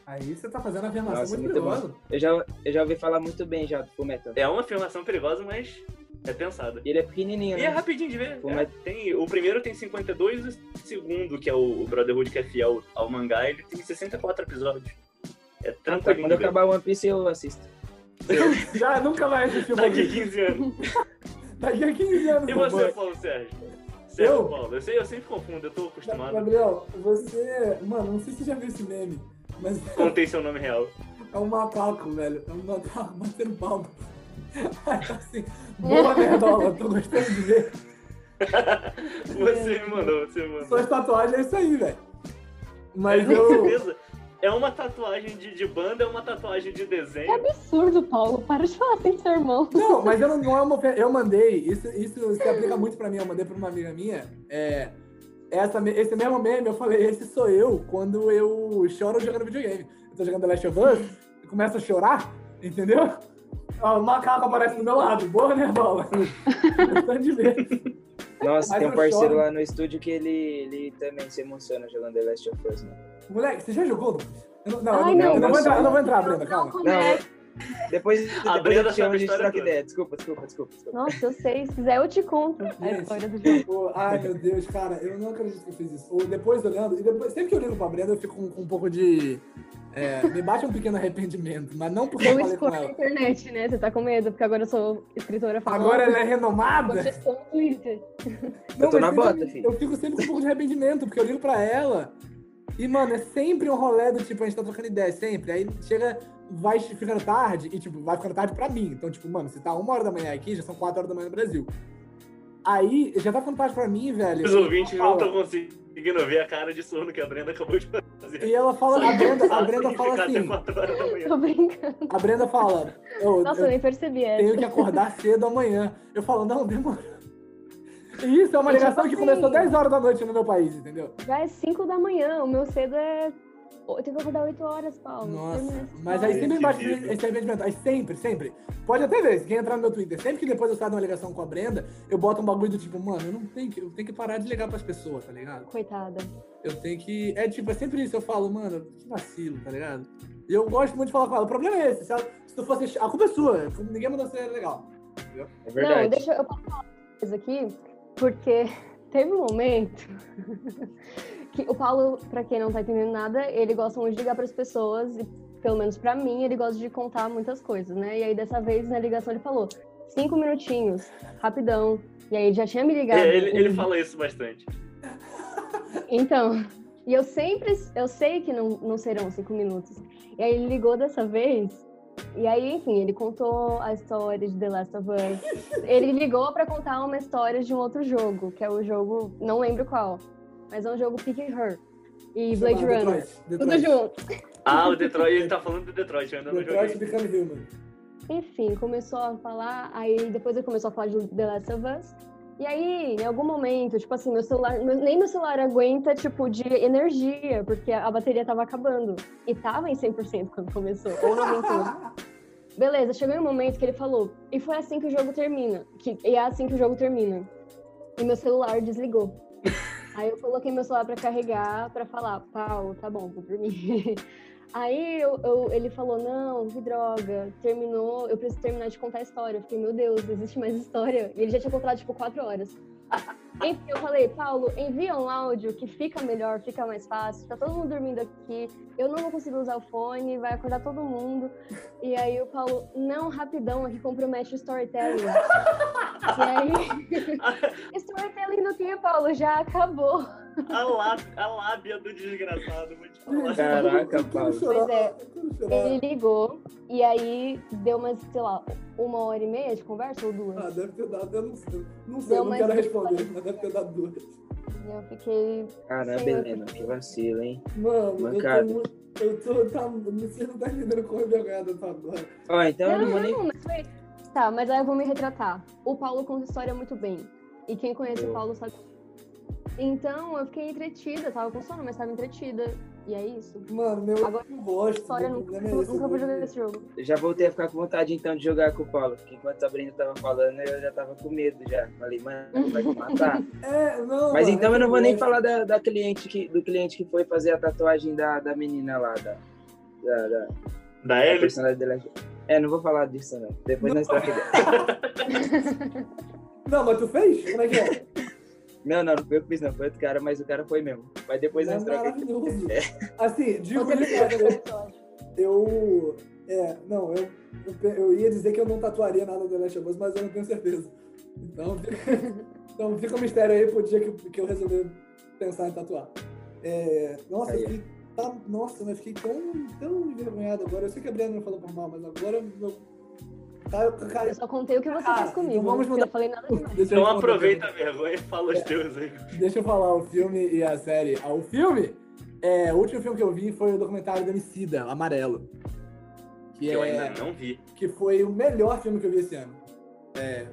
Aí você tá fazendo a afirmação Nossa, muito perigosa. Eu já, eu já ouvi falar muito bem já do Fullmetal. É uma afirmação perigosa, mas é pensada. E ele é pequenininho, E né? é rapidinho de ver. É, tem, o primeiro tem 52 e o segundo, que é o, o Brotherhood, que é fiel ao mangá, ele tem 64 episódios. É Tá, tranquilo. quando acabar One Piece eu assisto. Já nunca vai assistir o Daqui bagulho. 15 anos. Daqui a 15 anos. E você. Paulo Sérgio? Eu? Paulo, eu, sei, eu sempre confundo, eu tô acostumado. Gabriel, você. Mano, não sei se você já viu esse meme, mas Contei seu nome real. é um macaco, velho. É um macaco batendo palma. Aí tá assim, boa nerdola, tô gostando de ver. Você me mandou, você me mandou. Suas tatuagens é isso aí, velho. Mas Com eu. certeza. É uma tatuagem de, de banda, é uma tatuagem de Que desenho. absurdo, Paulo. Para de falar sem seu irmão. Não, mas eu não, não é uma. Eu mandei, isso, isso se aplica muito pra mim, eu mandei pra uma amiga minha. É, essa, esse mesmo meme, eu falei, esse sou eu quando eu choro jogando videogame. Eu tô jogando The Last of Us, eu começo a chorar, entendeu? Ó, o macaco aparece do meu lado. Boa, né, bola? Gostando de ver. Nossa, Mas tem um parceiro choro. lá no estúdio que ele, ele também se emociona jogando The Last of Us, né? Moleque, você já jogou? Eu não, não, Ai, eu não, não, eu não vou entrar, eu não vou entrar, Brenda, calma. Não, Começa. depois, A depois Brenda eu sabe a a gente história troca ideia. Desculpa, desculpa, desculpa. desculpa. Nossa, eu sei. Se quiser, eu te conto a Gente. história do jogo. Ai, meu Deus, cara, eu não acredito que eu fiz isso. Ou depois olhando, e depois, sempre que eu ligo pra Brenda, eu fico com, com um pouco de. é, me bate um pequeno arrependimento, mas não porque eu Eu falei na internet, né? Você tá com medo, porque agora eu sou escritora famosa. Agora ela é renomada? te expor no Twitter. Não, tô mas na bota, filho. Eu fico sempre com um pouco de arrependimento, porque eu ligo pra ela. E, mano, é sempre um rolê do tipo, a gente tá trocando ideia, sempre. Aí chega, vai ficando tarde, e, tipo, vai ficando tarde pra mim. Então, tipo, mano, se tá uma hora da manhã aqui, já são quatro horas da manhã no Brasil. Aí, já tá ficando tarde pra mim, velho. Os ouvintes não estão conseguindo ver a cara de sono que a Brenda acabou de fazer. E ela fala, a Brenda, a Brenda fala assim, 4 horas da manhã. Tô brincando. a Brenda fala, eu, Nossa, eu nem percebi essa. tenho que acordar cedo amanhã. Eu falo, não, demora. Isso é uma Tipo ligação que assim. começou 10 horas da noite no meu país, entendeu? Já é 5 da manhã, o meu cedo é. Eu tenho que acordar 8 horas, Paulo. Nossa, mas aí sempre vida. esse arrependimento. Aí sempre, sempre. Pode até ver, quem entrar no meu Twitter, sempre que depois eu saio de uma ligação com a Brenda, eu boto um bagulho do tipo, mano, eu não tenho que, eu tenho que parar de ligar pras pessoas, tá ligado? Coitada. Eu tenho que. É tipo, é sempre isso, eu falo, mano, que vacilo, tá ligado? E eu gosto muito de falar com ela. O problema é esse, se, ela- se tu fosse. A culpa é sua, ninguém mandou ser legal. É verdade. Não, deixa eu eu posso falar uma coisa aqui, porque teve um momento que o Paulo, pra quem não tá entendendo nada, ele gosta muito de ligar pras pessoas, e pelo menos pra mim, ele gosta de contar muitas coisas, né? E aí dessa vez na ligação ele falou: cinco minutinhos, rapidão. E aí ele já tinha me ligado. É, ele, ele fala isso bastante. Então, e eu sempre, eu sei que não, não serão cinco minutos. E aí ele ligou dessa vez, e aí, enfim, ele contou a história de The Last of Us. Ele ligou pra contar uma história de um outro jogo, que é o jogo, não lembro qual, mas é um jogo Pick Her e Blade Runner. Detroit, Tudo Detroit. junto. Ah, o Detroit, ele tá falando do Detroit, eu ainda não Detroit joguei. Become Human. Enfim, começou a falar, aí depois ele começou a falar de The Last of Us. E aí, em algum momento, tipo assim, meu celular, meu- nem meu celular aguenta, tipo, de energia, porque a bateria tava acabando. E tava em 100% quando começou, ou 91. Beleza, chegou um momento que ele falou, e foi assim que o jogo termina. Que, e é assim que o jogo termina. E meu celular desligou. Aí eu coloquei meu celular pra carregar, pra falar, Paulo, tá bom, vou dormir. Aí eu, eu- ele falou, não, que droga, terminou, eu preciso terminar de contar a história. Eu fiquei, meu Deus, existe mais história? E ele já tinha contado, tipo, quatro horas. Enfim, eu falei, Paulo, envia um áudio que fica melhor, fica mais fácil, tá todo mundo dormindo aqui, eu não vou conseguir usar o fone, vai acordar todo mundo. E aí o Paulo, não, rapidão, aqui compromete o storytelling. e aí, storytelling do que, Paulo? Já acabou. A, lá- a lábia do desgraçado, vou te falar. Caraca, Paulo. Pois é. Ele ligou e aí deu umas, sei lá, uma hora e meia de conversa ou duas. Ah, deve ter dado, eu não sei, não sei, não quero responder, duas. E eu fiquei. Caramba, Helena, que vacilo, hein? Mano, Mancada. eu tô muito. Eu tô. Tá, você não tá entendendo como envergonhado eu tô agora. Ó, então eu não, não vou nem. não, mas. Tá, mas aí eu vou me retratar. O Paulo conta história muito bem. E quem conhece o Boa. Paulo sabe. Então eu fiquei entretida, tava com sono, mas tava entretida. E é isso. Mano, meu, Agora, eu gosto. História, meu nunca, é esse, nunca eu vou jogar esse jogo. Eu já voltei a ficar com vontade então de jogar com o Paulo, porque enquanto a Sabrina tava falando, eu já tava com medo já. Falei, mano, vai me matar. É, não, Mas mano, então é eu não vou nem falar da, da cliente que, do cliente que foi fazer a tatuagem da, da menina lá, da, da, da, Da da Ellie? personagem dela. É, não vou falar disso não. Depois nós troca ideia. Não, mas tu fez? Como é que é? Não, não, não foi eu que fiz, não. Foi outro cara, mas o cara foi mesmo. Mas depois É nós troca ideia. maravilhoso. Assim, digo eu. É, não, eu, eu, eu ia dizer que eu não tatuaria nada do Last of Us, mas eu não tenho certeza. Então, fica- então fica um mistério aí pro dia que, que eu resolver pensar em tatuar. É, nossa, Aí, eu fiquei, tá, nossa, mas fiquei tão, tão envergonhado agora. Eu sei que a Briana não falou por mal, mas agora eu, cara, Eu só contei o que você Cara, fez comigo. então vamos mudar- Eu não falei nada demais. Então aproveita a vergonha e fala os teus aí. Deixa eu falar o filme e a série. Ah, o filme, é, o último filme que eu vi foi o documentário do Emicida, Amarelo. Que, Que eu é, ainda não vi. que foi o melhor filme que eu vi esse ano. É,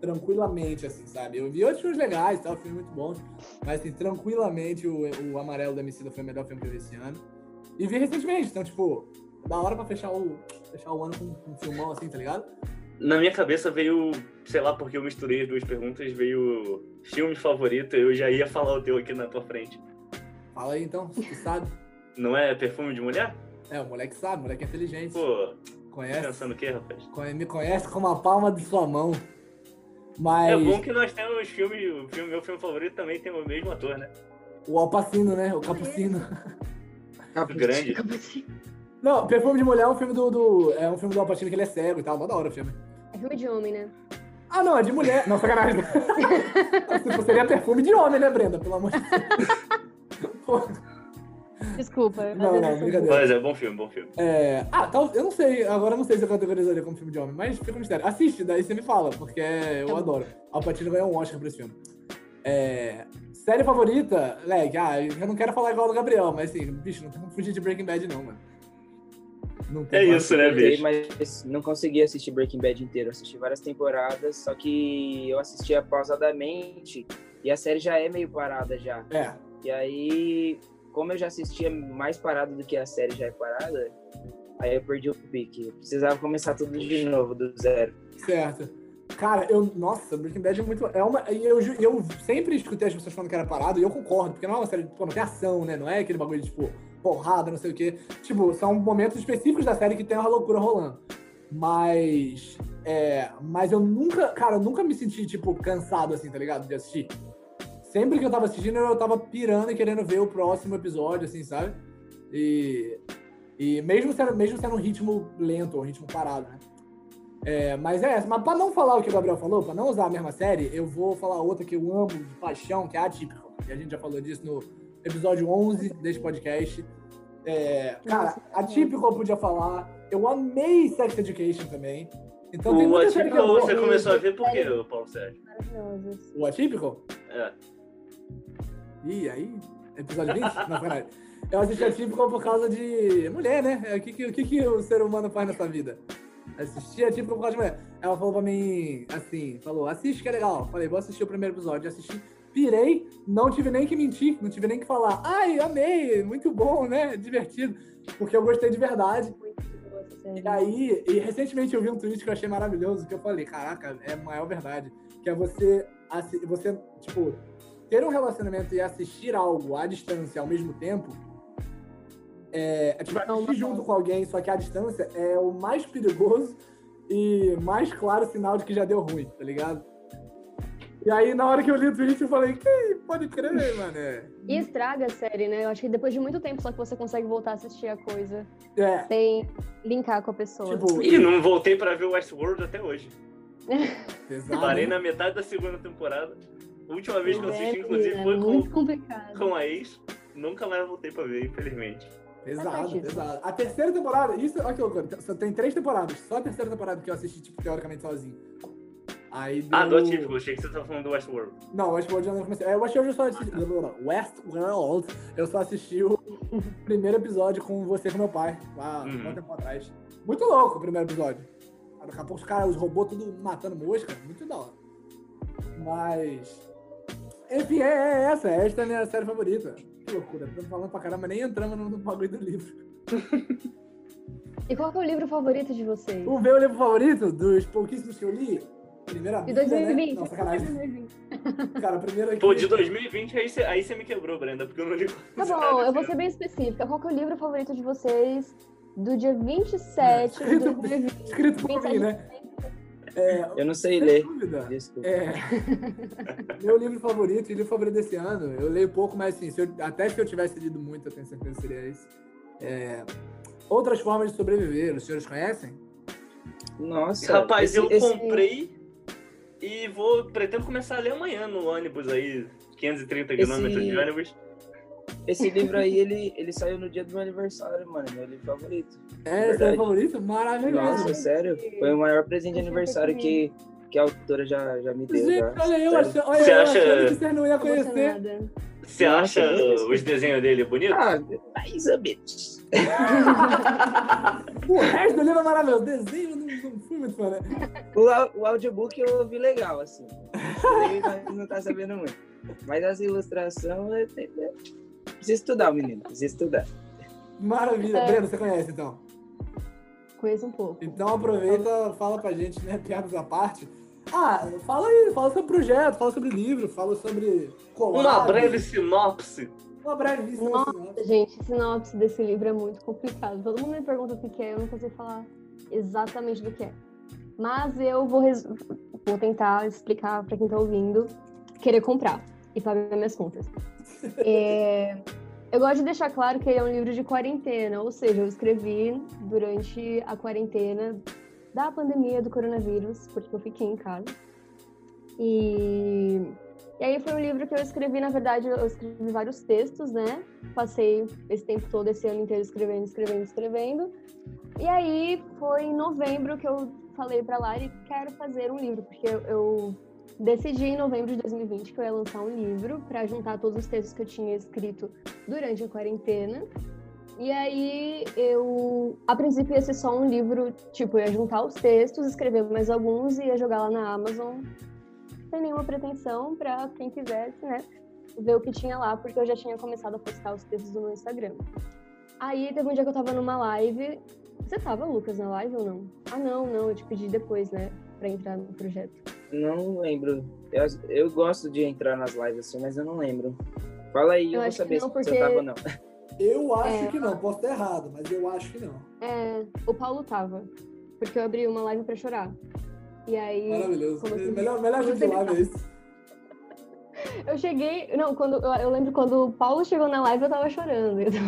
tranquilamente, assim, sabe? Eu vi outros filmes legais, tal, filmes muito bons. Mas, assim, tranquilamente, o, o Amarelo da Emicida foi o melhor filme que eu vi esse ano. E vi recentemente, então, tipo, da hora pra fechar o, fechar o ano com, com um filmão, assim, tá ligado? Na minha cabeça veio, sei lá porque eu misturei as duas perguntas, veio filme favorito, eu já ia falar o teu aqui na tua frente. Fala aí, então, tu sabe. Não é perfume de mulher? É, o moleque sabe, o moleque é inteligente. Pô, conhece, pensando o quê, rapaz? me conhece como a palma de sua mão. Mas É bom que nós temos filme, o filme, meu filme favorito também tem o mesmo ator, né? o Alpacino, né? O Capucino. Grande. Não, Perfume de Mulher é um filme do, do- É um filme do Alpacino que ele é cego e tal, mó da hora o filme. É filme de homem, né? Ah, não, é de mulher. Não, sacanagem. Tipo, seria perfume de homem, né, Brenda? Pelo amor de Deus. Desculpa. Não, não, brincadeira. Mas é bom filme, bom filme. É... Ah, tal... eu não sei. Agora eu não sei se eu categorizaria como filme de homem, mas fica um mistério. Assiste, daí você me fala, porque eu Tá adoro. Alpatino ganhou um Oscar pra esse filme. É... Série favorita? Leg, ah, eu não quero falar igual do Gabriel, mas assim, bicho, não tem como fugir de Breaking Bad, não, mano. Não tem É isso, né, bicho? mas não consegui assistir Breaking Bad inteiro. Assisti várias temporadas, só que eu assistia pausadamente e a série já é meio parada já. É, E aí, como eu já assistia mais parado do que a série já é parada, aí eu perdi o pique. Eu precisava começar tudo de novo, do zero. certo. Cara, eu. Nossa, Breaking Bad é muito. É uma. E eu, eu sempre escutei as pessoas falando que era parado, e eu concordo, porque não é uma série. Pô, não tem ação, né? Não é aquele bagulho de, tipo, porrada, não sei o quê. Tipo, são momentos específicos da série que tem uma loucura rolando. Mas. É. Mas eu nunca. Cara, eu nunca me senti, tipo, cansado, assim, tá ligado? De assistir. Sempre que eu tava assistindo, eu tava pirando e querendo ver o próximo episódio, assim, sabe? E. E mesmo sendo, mesmo sendo um ritmo lento, um ritmo parado, né? É, mas é, mas pra não falar o que o Gabriel falou, pra não usar a mesma série, eu vou falar outra que eu amo de paixão, que é Atípico. E a gente já falou disso no episódio 11 deste podcast. É, cara, Atípico eu podia falar. Eu amei Sex Education também. Então tem O muita série que eu Atípico você começou a ver por quê, Paulo Sérgio? Maravilhosos. O Atípico? É. Ih, aí? Episódio 20? Não, caralho. Eu assisti Atípico por causa de mulher, né? É, O que, que, o que, que o ser humano faz nessa vida? Assisti Atípico por causa de mulher. Ela falou pra mim, assim, falou, assiste que é legal. Falei, vou assistir o primeiro episódio. Assisti, pirei, não tive nem que mentir, não tive nem que falar. Ai, amei, muito bom, né? Divertido. Porque eu gostei de verdade. Muito. E aí, e recentemente eu vi um tweet que eu achei maravilhoso, que eu falei, caraca, é a maior verdade. Que é você, você, tipo, ter um relacionamento e assistir algo à distância ao mesmo tempo. É, é tipo, assistir junto com alguém, só que à distância é o mais perigoso e mais claro sinal de que já deu ruim, tá ligado? E aí, na hora que eu li o tweet, eu falei, que pode crer, mano. É. E estraga a série, né? Eu acho que depois de muito tempo só que você consegue voltar a assistir a coisa É, sem linkar com a pessoa. tipo, E não voltei pra ver Westworld até hoje. pesado. Parei hein? na metade da segunda temporada. A última vez que eu assisti, É, inclusive, menina, foi com, muito complicado. com a ex. Nunca mais voltei pra ver, infelizmente. Pesado, Acredito. pesado. A terceira temporada, isso, olha que loucura, só tem três temporadas, só a terceira temporada que eu assisti, tipo, teoricamente sozinho. Aí deu... Ah, do Atípico, achei que você tava falando do Westworld. Não, Westworld eu não comecei. É, Westworld eu só assisti... Westworld, eu só assisti o primeiro episódio com você e com meu pai, lá Uhum. um tempo atrás. Muito louco o primeiro episódio. Daqui a pouco os caras, os robôs tudo matando mosca, muito da hora. Mas... Enfim, é, é essa, esta é a minha série favorita. que loucura. Estamos falando pra caramba, nem entramos no bagulho do livro. E qual que é o livro favorito de vocês? O meu livro favorito, dos pouquíssimos que eu li, primeira De Bíblia, 2020. né? Não, sacanagem. 2020. Cara, primeiro aqui... Pô, de 2020, aí você aí você me quebrou, Brenda, porque eu não li Tá bom, eu vou ser bem específica. Qual que é o livro favorito de vocês do dia 27 de Escrito- 2020? Escrito por mim, né? É, Eu não sei ler. dúvida. Desculpa. É. Meu livro favorito, e livro favorito desse ano, eu leio pouco, mas assim, se eu- até se eu tivesse lido muito, eu tenho certeza que seria esse. É, Outras formas de sobreviver, os senhores conhecem? Nossa. Rapaz, esse- eu esse- comprei e vou. Pretendo começar a ler amanhã no ônibus aí. 530 Esse- quilômetros de ônibus. Esse livro aí, ele, ele saiu no dia do meu aniversário, mano. Meu livro favorito. É, seu Verdade. favorito? Maravilhoso. Nossa, sério. Foi o maior presente de aniversário que, que a autora já, já me deu. Gente, já. olha eu, achando, olha Você eu acha- achando que vocês não Tô conhecer. Você Nossa, acha os desenhos dele bonitos? Ah, mais ou menos. O resto do livro é maravilhoso. Desenho, não, não fui muito fã, né? O, o audiobook eu ouvi legal, assim. Ele mas não tá sabendo muito. Mas as ilustrações. é- é- Precisa estudar, menino. Precisa estudar. Maravilha. É. Breno, você conhece então? Conheço um pouco. Então aproveita, fala pra gente, né? Piadas à parte. Ah, fala aí, fala sobre o projeto, fala sobre o livro, fala sobre. Uma breve sinopse. Uma Nossa, sinopse. gente, a sinopse desse livro é muito complicado. Todo mundo me pergunta o que é, eu nunca sei falar exatamente do que é. Mas eu vou, res- vou tentar explicar pra quem tá ouvindo querer comprar e pagar minhas contas. É, Eu gosto de deixar claro que ele é um livro de quarentena, ou seja, eu escrevi durante a quarentena da pandemia do coronavírus, porque eu fiquei em casa. E, e aí foi um livro que eu escrevi, na verdade, eu escrevi vários textos, né? Passei esse tempo todo, esse ano inteiro, escrevendo, escrevendo, escrevendo. E aí foi em novembro que eu falei pra Lari, quero fazer um livro, porque eu, eu decidi em novembro de 2020 que eu ia lançar um livro para juntar todos os textos que eu tinha escrito durante a quarentena. E aí eu, a princípio ia ser só um livro, tipo, ia juntar os textos, escrever mais alguns e ia jogar lá na Amazon sem nenhuma pretensão para quem quisesse, né, ver o que tinha lá, porque eu já tinha começado a postar os textos no meu Instagram. Aí teve um dia que eu tava numa live. Você tava, Lucas, na live ou não? Ah, não, não, eu te pedi depois, né, pra entrar no projeto. Não lembro. Eu, eu gosto de entrar nas lives assim, mas eu não lembro. Fala aí, eu, Eu vou saber não, se porque- eu tava ou não. Eu acho É. que não, posso estar errado, mas eu acho que não. É, o Paulo tava, porque eu abri uma live pra chorar. E aí. Maravilhoso. assim? Melhor, melhor gente lá tá? é isso. Eu cheguei. Não, quando eu, eu lembro quando o Paulo chegou na live, eu tava chorando. então.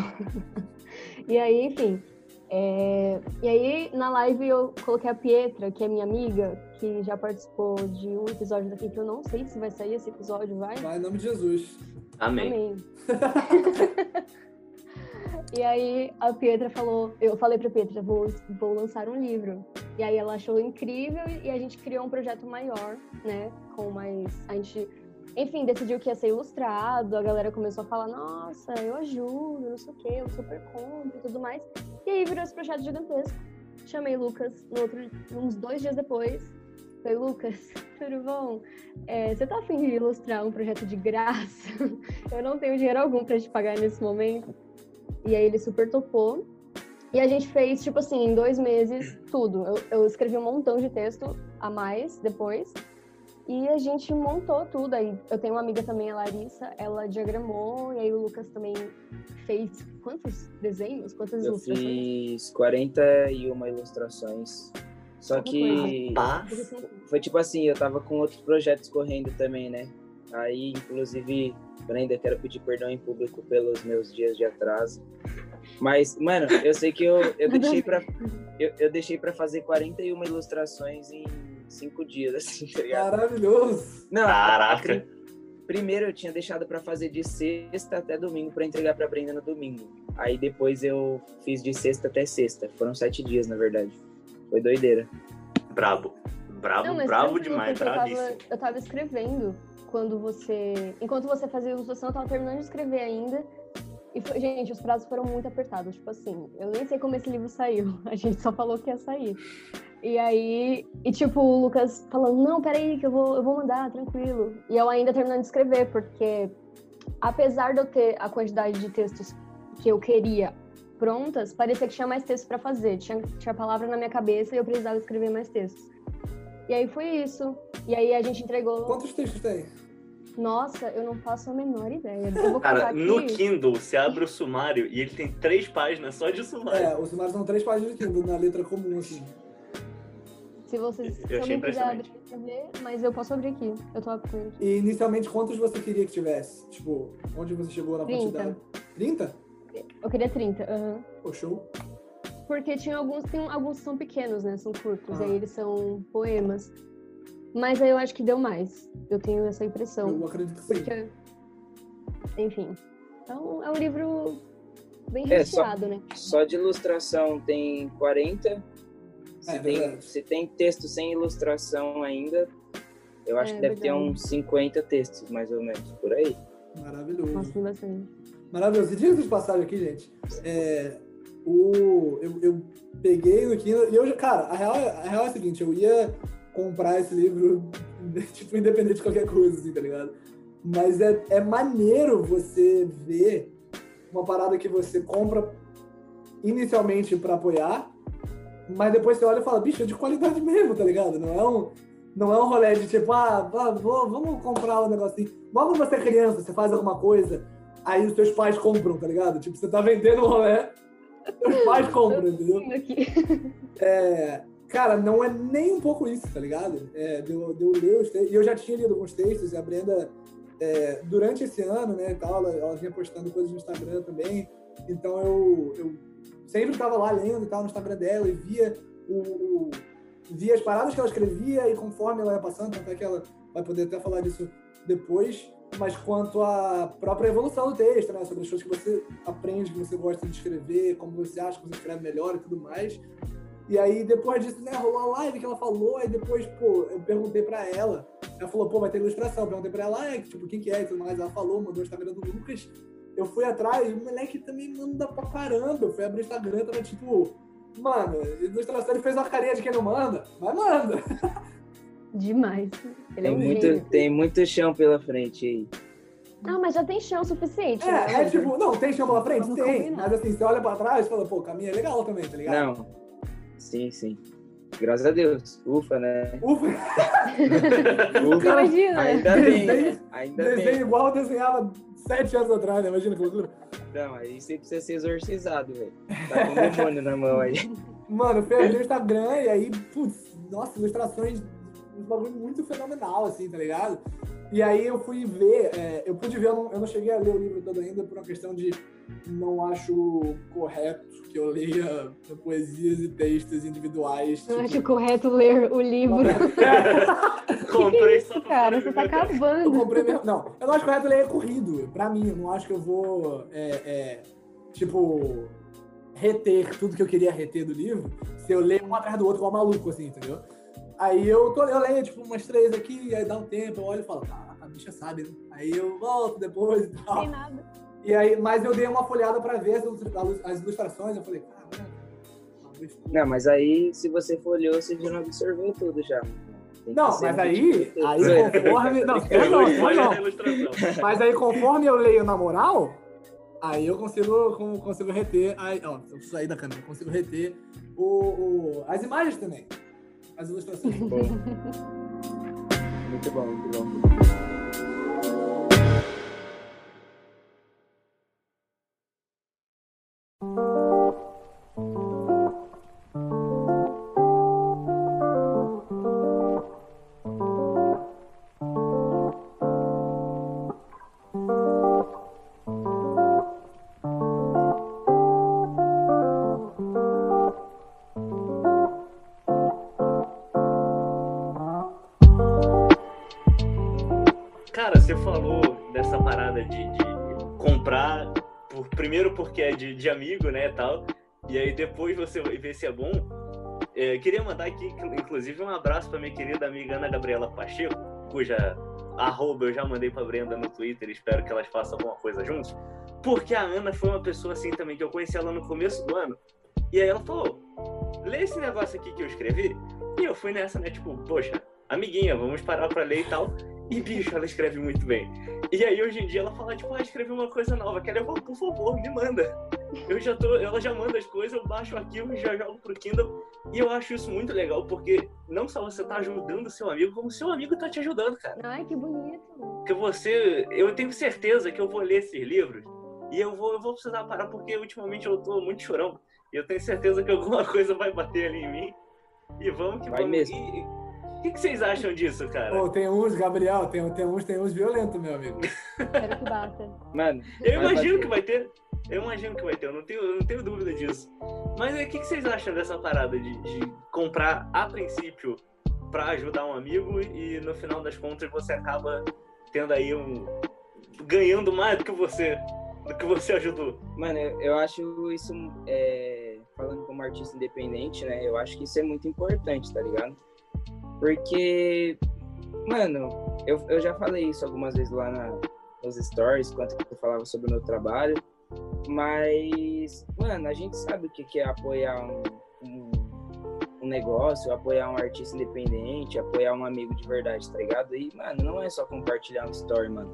e aí, enfim. é, E aí, na live, eu coloquei a Pietra, que é minha amiga, que já participou de um episódio daqui, que eu não sei se vai sair esse episódio, vai? Vai em nome de Jesus. Amém. Amém. e aí a Pietra falou, eu falei pra Pietra, vou, vou lançar um livro. E aí ela achou incrível e a gente criou um projeto maior, né? Com mais. A gente, enfim, decidiu que ia ser ilustrado, a galera começou a falar, nossa, eu ajudo, não sei o quê, eu super compro e tudo mais. E aí virou esse projeto gigantesco. Chamei Lucas no outro, uns dois dias depois. Falei, Lucas, tudo bom? É, você tá afim de ilustrar um projeto de graça? eu não tenho dinheiro algum pra te pagar nesse momento. E aí ele super topou. E a gente fez, tipo assim, em dois meses, tudo. Eu, eu escrevi um montão de texto a mais depois. E a gente montou tudo. Aí eu tenho uma amiga também, a Larissa, ela diagramou. E aí o Lucas também fez quantos desenhos? Quantas Eu ilustrações? fiz 41 ilustrações. Só que Pá. foi tipo assim, eu tava com outros projetos correndo também, né? Aí, inclusive, Brenda, quero pedir perdão em público pelos meus dias de atraso. Mas, mano, eu sei que eu, eu deixei pra. Eu, eu deixei pra fazer 41 ilustrações em cinco dias, assim, tá ligado? Maravilhoso. Não, Caraca. a primeiro eu tinha deixado pra fazer de sexta até domingo pra entregar pra Brenda no domingo. Aí depois eu fiz de sexta até sexta. Foram sete dias, na verdade. Foi doideira. Brabo. Brabo, Não, tranquilo, demais, eu tava, bravíssimo. eu tava escrevendo quando você. Enquanto você fazia ilustração, eu tava terminando de escrever ainda. E foi, gente, os prazos foram muito apertados. Tipo assim, eu nem sei como esse livro saiu. A gente só falou que ia sair. E aí, e tipo, o Lucas falando, não, peraí, que eu vou, eu vou mandar, tranquilo. E eu ainda terminando de escrever, porque apesar de eu ter a quantidade de textos que eu queria prontas, parecia que tinha mais texto para fazer. Tinha, tinha palavra na minha cabeça e eu precisava escrever mais textos. E aí foi isso. E aí a gente entregou. Quantos textos tem? Nossa, eu não faço a menor ideia. Eu vou Cara, aqui. no Kindle, você abre o sumário e ele tem três páginas só de sumário. É, os sumários são três páginas de Kindle na letra comum, assim. Se vocês Eu alguém quiser abrir impressionante. pra ver, mas eu posso abrir aqui. Eu tô abrindo. E inicialmente, quantos você queria que tivesse? Tipo, onde você chegou na 30. quantidade? 30? Eu queria 30. aham. Pô, show. Porque tinha alguns, tem alguns que são pequenos, né? São curtos, Ah. aí eles são poemas. Mas aí eu acho que deu mais. Eu tenho essa impressão. Eu acredito que sim. Porque. Enfim. Então é um livro bem É, só- recheado, né? Só de ilustração tem 40. Se, É, tem, se tem texto sem ilustração ainda, eu acho É, que deve ter verdade. uns 50 textos, mais ou menos, por aí. Maravilhoso. Nossa, bastante. Maravilhoso. E diga de passagem aqui, gente. É, o, eu, eu peguei no Kindle e eu, cara, a real, é- a real é a seguinte, eu ia comprar esse livro, tipo, independente de qualquer coisa, assim, tá ligado? Mas é, é maneiro você ver uma parada que você compra inicialmente pra apoiar, mas depois você olha e fala, bicho, é de qualidade mesmo, tá ligado? Não é um, não é um rolê de tipo, ah, vou- vamos comprar um negocinho. Igual quando você é criança, você faz alguma coisa, aí os seus pais compram, tá ligado? Tipo, você tá vendendo um rolê, seus pais compram, entendeu? É, cara, não é nem um pouco isso, tá ligado? É, de, eu, de eu ler os textos, e eu já tinha lido alguns textos, e a Brenda, é, durante esse ano, né, tal, ela, ela vinha postando coisas no Instagram também, então eu, eu sempre estava lá lendo e tal no Instagram dela, e via o, o- via as paradas que ela escrevia, e conforme ela ia passando, até que ela vai poder até falar disso depois, mas quanto à própria evolução do texto, né, sobre as coisas que você aprende, que você gosta de escrever, como você acha que você escreve melhor e tudo mais, e aí, depois disso, né, rolou a live que ela falou, aí depois, pô, eu perguntei pra ela. Ela falou, pô, vai ter ilustração. Eu perguntei pra ela, ah, é, tipo, quem que é e tudo mais. Ela falou, mandou o Instagram do Lucas. Eu fui atrás, o moleque também manda pra caramba. Eu fui abrir o Instagram, tava tipo, mano, ilustração, ele fez uma carinha de quem não manda, mas manda. Demais. Ele é Tem um muito, gênio. tem muito chão pela frente aí. Ah, mas já tem chão suficiente. né? É, é tipo, não, tem chão pela frente? Vamos Tem. combinar. Mas assim, você olha pra trás e fala, pô, o caminho é legal também, tá ligado? Não. Sim, sim. Graças a Deus. Ufa, né? Ufa, Ufa. Imagina. Ainda bem. Desenho- Ainda desenho bem. igual eu desenhava sete anos atrás, né? Imagina que loucura. Não, aí você precisa ser exorcizado, velho. Tá com o demônio na mão aí. Mano, fui abrir o Instagram e aí, putz, nossa, ilustrações, um bagulho muito fenomenal, assim, tá ligado? E aí eu fui ver, é, eu pude ver, eu não, eu não cheguei a ler o livro todo ainda por uma questão de não acho correto que eu leia poesias e textos individuais. Eu tipo, acho correto ler o livro. Comprei que só isso, cara? Você tá biblioteca. Eu acabando. comprei mesmo. Não, eu não acho correto ler corrido. Pra mim, eu não acho que eu vou, é, é, tipo, reter tudo que eu queria reter do livro se eu ler um atrás do outro igual maluco, assim, entendeu? Aí eu, tô, eu leio, tipo, umas três aqui, aí dá um tempo, eu olho e falo, ah, a bicha sabe, né? Aí eu volto depois e Não tal. tem nada. E aí, mas eu dei uma folhada pra ver as, ilustra- as ilustrações, eu falei, caramba. Não, mas aí, se você folheou, você já não absorveu tudo já. Não, mas aí, aí conforme. Não, Eu não, não, não. a ilustração. Mas aí, conforme eu leio na moral, aí eu consigo, consigo reter. Aí, ó, eu saí da câmera, eu consigo reter o, o- as imagens também. As ilustrações. Bom. Muito bom, muito bom. De, amigo, né, tal, e aí depois você vê se é bom. É, queria mandar aqui, inclusive, um abraço pra minha querida amiga Ana Gabriela Pacheco, cuja arroba eu já mandei pra Brenda no Twitter, espero que elas façam alguma coisa juntos, porque a Ana foi uma pessoa assim também, que eu conheci ela no começo do ano, e aí ela falou, lê esse negócio aqui que eu escrevi, e eu fui nessa, né, tipo, poxa, amiguinha, vamos parar pra ler e tal, E, bicho, ela escreve muito bem. E aí, hoje em dia, ela fala, tipo, ah, escrevi uma coisa nova. Quer levar? Por favor, me manda. Eu já tô, ela já manda as coisas, eu baixo o arquivo e já jogo pro Kindle. E eu acho isso muito legal, porque não só você tá ajudando seu amigo, como seu amigo tá te ajudando, cara. Ai, que bonito. Que você, eu tenho certeza que eu vou ler esses livros e eu vou, eu vou precisar parar, porque ultimamente eu tô muito chorão. E eu tenho certeza que alguma coisa vai bater ali em mim. E vamos que Vai vamos. mesmo. E- o que, que vocês acham disso, cara? Pô, tem uns, Gabriel, tem, tem uns, tem uns violentos, meu amigo. Espero que bata. Mano, Eu imagino bater. que vai ter. Eu imagino que vai ter, eu não tenho, eu não tenho dúvida disso. Mas o que, que vocês acham dessa parada de, de comprar a princípio pra ajudar um amigo e no final das contas você acaba tendo aí um. ganhando mais do que você. do que você ajudou. Mano, eu acho isso, é, falando como artista independente, né? Eu acho que isso é muito importante, tá ligado? Porque, mano, eu, eu já falei isso algumas vezes lá na, nos stories, quando eu falava sobre o meu trabalho. Mas, mano, a gente sabe o que é apoiar um, um, negócio, apoiar um artista independente, apoiar um amigo de verdade, tá ligado? E, mano, não é só compartilhar um story, mano.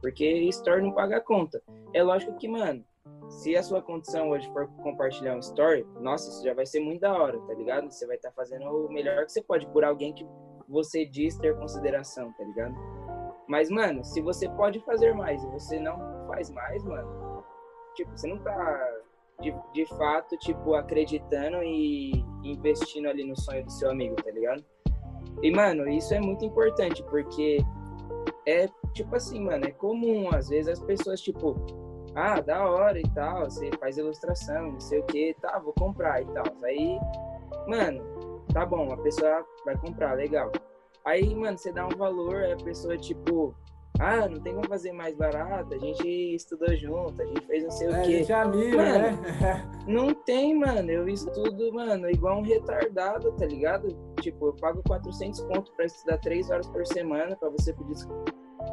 Porque story não paga a conta. É lógico que, mano, se a sua condição hoje for compartilhar um story, nossa, isso já vai ser muito da hora, tá ligado? Você vai estar fazendo o melhor que você pode por alguém que você diz ter consideração, tá ligado? Mas, mano, se você pode fazer mais e você não faz mais, mano, tipo, você não tá de, de fato, tipo, acreditando e investindo ali no sonho do seu amigo, tá ligado? E, mano, isso é muito importante, porque é, tipo assim, mano, é comum, às vezes as pessoas, tipo, ah, da hora e tal, você faz ilustração, não sei o que, tá, vou comprar e tal. Aí, mano, tá bom, a pessoa vai comprar, legal. Aí, mano, você dá um valor, a pessoa, tipo, ah, não tem como fazer mais barato, a gente estudou junto, a gente fez não sei É, o a quê. gente é amigo, Mano. né? Não tem, mano. Eu estudo, mano, igual um retardado, tá ligado? Tipo, eu pago 400 conto pra estudar 3 horas por semana, pra você pedir des-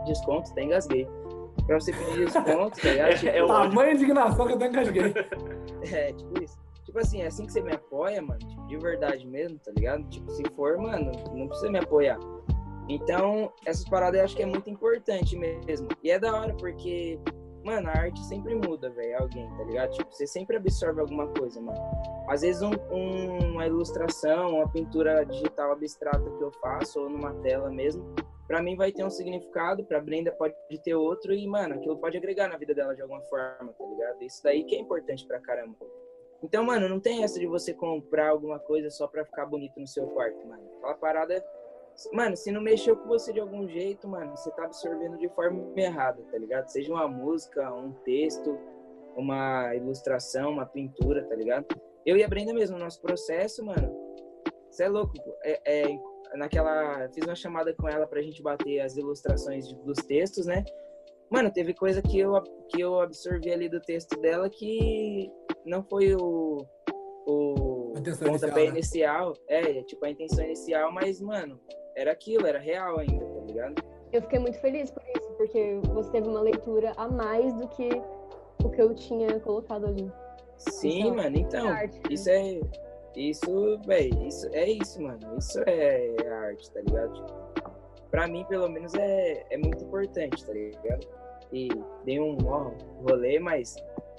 desconto, até engasguei. Pra você pedir desconto, tá ligado? Tipo, É o- Tamanha indignação que eu até engasguei. é, tipo isso. Tipo assim, é assim que você me apoia, mano, tipo, de verdade mesmo, tá ligado? Tipo, se for, mano, não precisa me apoiar. Então, essas paradas eu acho que é muito importante mesmo. E é da hora, porque, mano, a arte sempre muda, velho, alguém, tá ligado? Tipo, você sempre absorve alguma coisa, mano. Às vezes um- um- uma ilustração, uma pintura digital abstrata que eu faço, ou numa tela mesmo, pra mim vai ter um significado, pra Brenda pode ter outro, e, mano, aquilo pode agregar na vida dela de alguma forma, tá ligado? Isso daí que é importante pra caramba. Então, mano, não tem essa de você comprar alguma coisa só pra ficar bonito no seu quarto, mano. Aquela parada. Mano, se não mexeu com você de algum jeito, mano, você tá absorvendo de forma errada, tá ligado? Seja uma música, um texto, uma ilustração, uma pintura, tá ligado? Eu e a Brenda mesmo, nosso processo, mano, você é louco. pô. É, é, naquela. Fiz uma chamada com ela pra gente bater as ilustrações dos textos, né? Mano, teve coisa que eu, que eu absorvi ali do texto dela que não foi o, o A intenção pontapé inicial, né? inicial. É, tipo, a intenção inicial, mas, mano, era aquilo, era real ainda, tá ligado? Eu fiquei muito feliz por isso, porque você teve uma leitura a mais do que o que eu tinha colocado ali. Sim, Então, mano, então, arte, né? isso é. Isso, véi, isso é isso, mano. Isso é a arte, tá ligado? Tipo, pra mim, pelo menos, é, é muito importante, tá ligado? E dei um ó, rolê, mas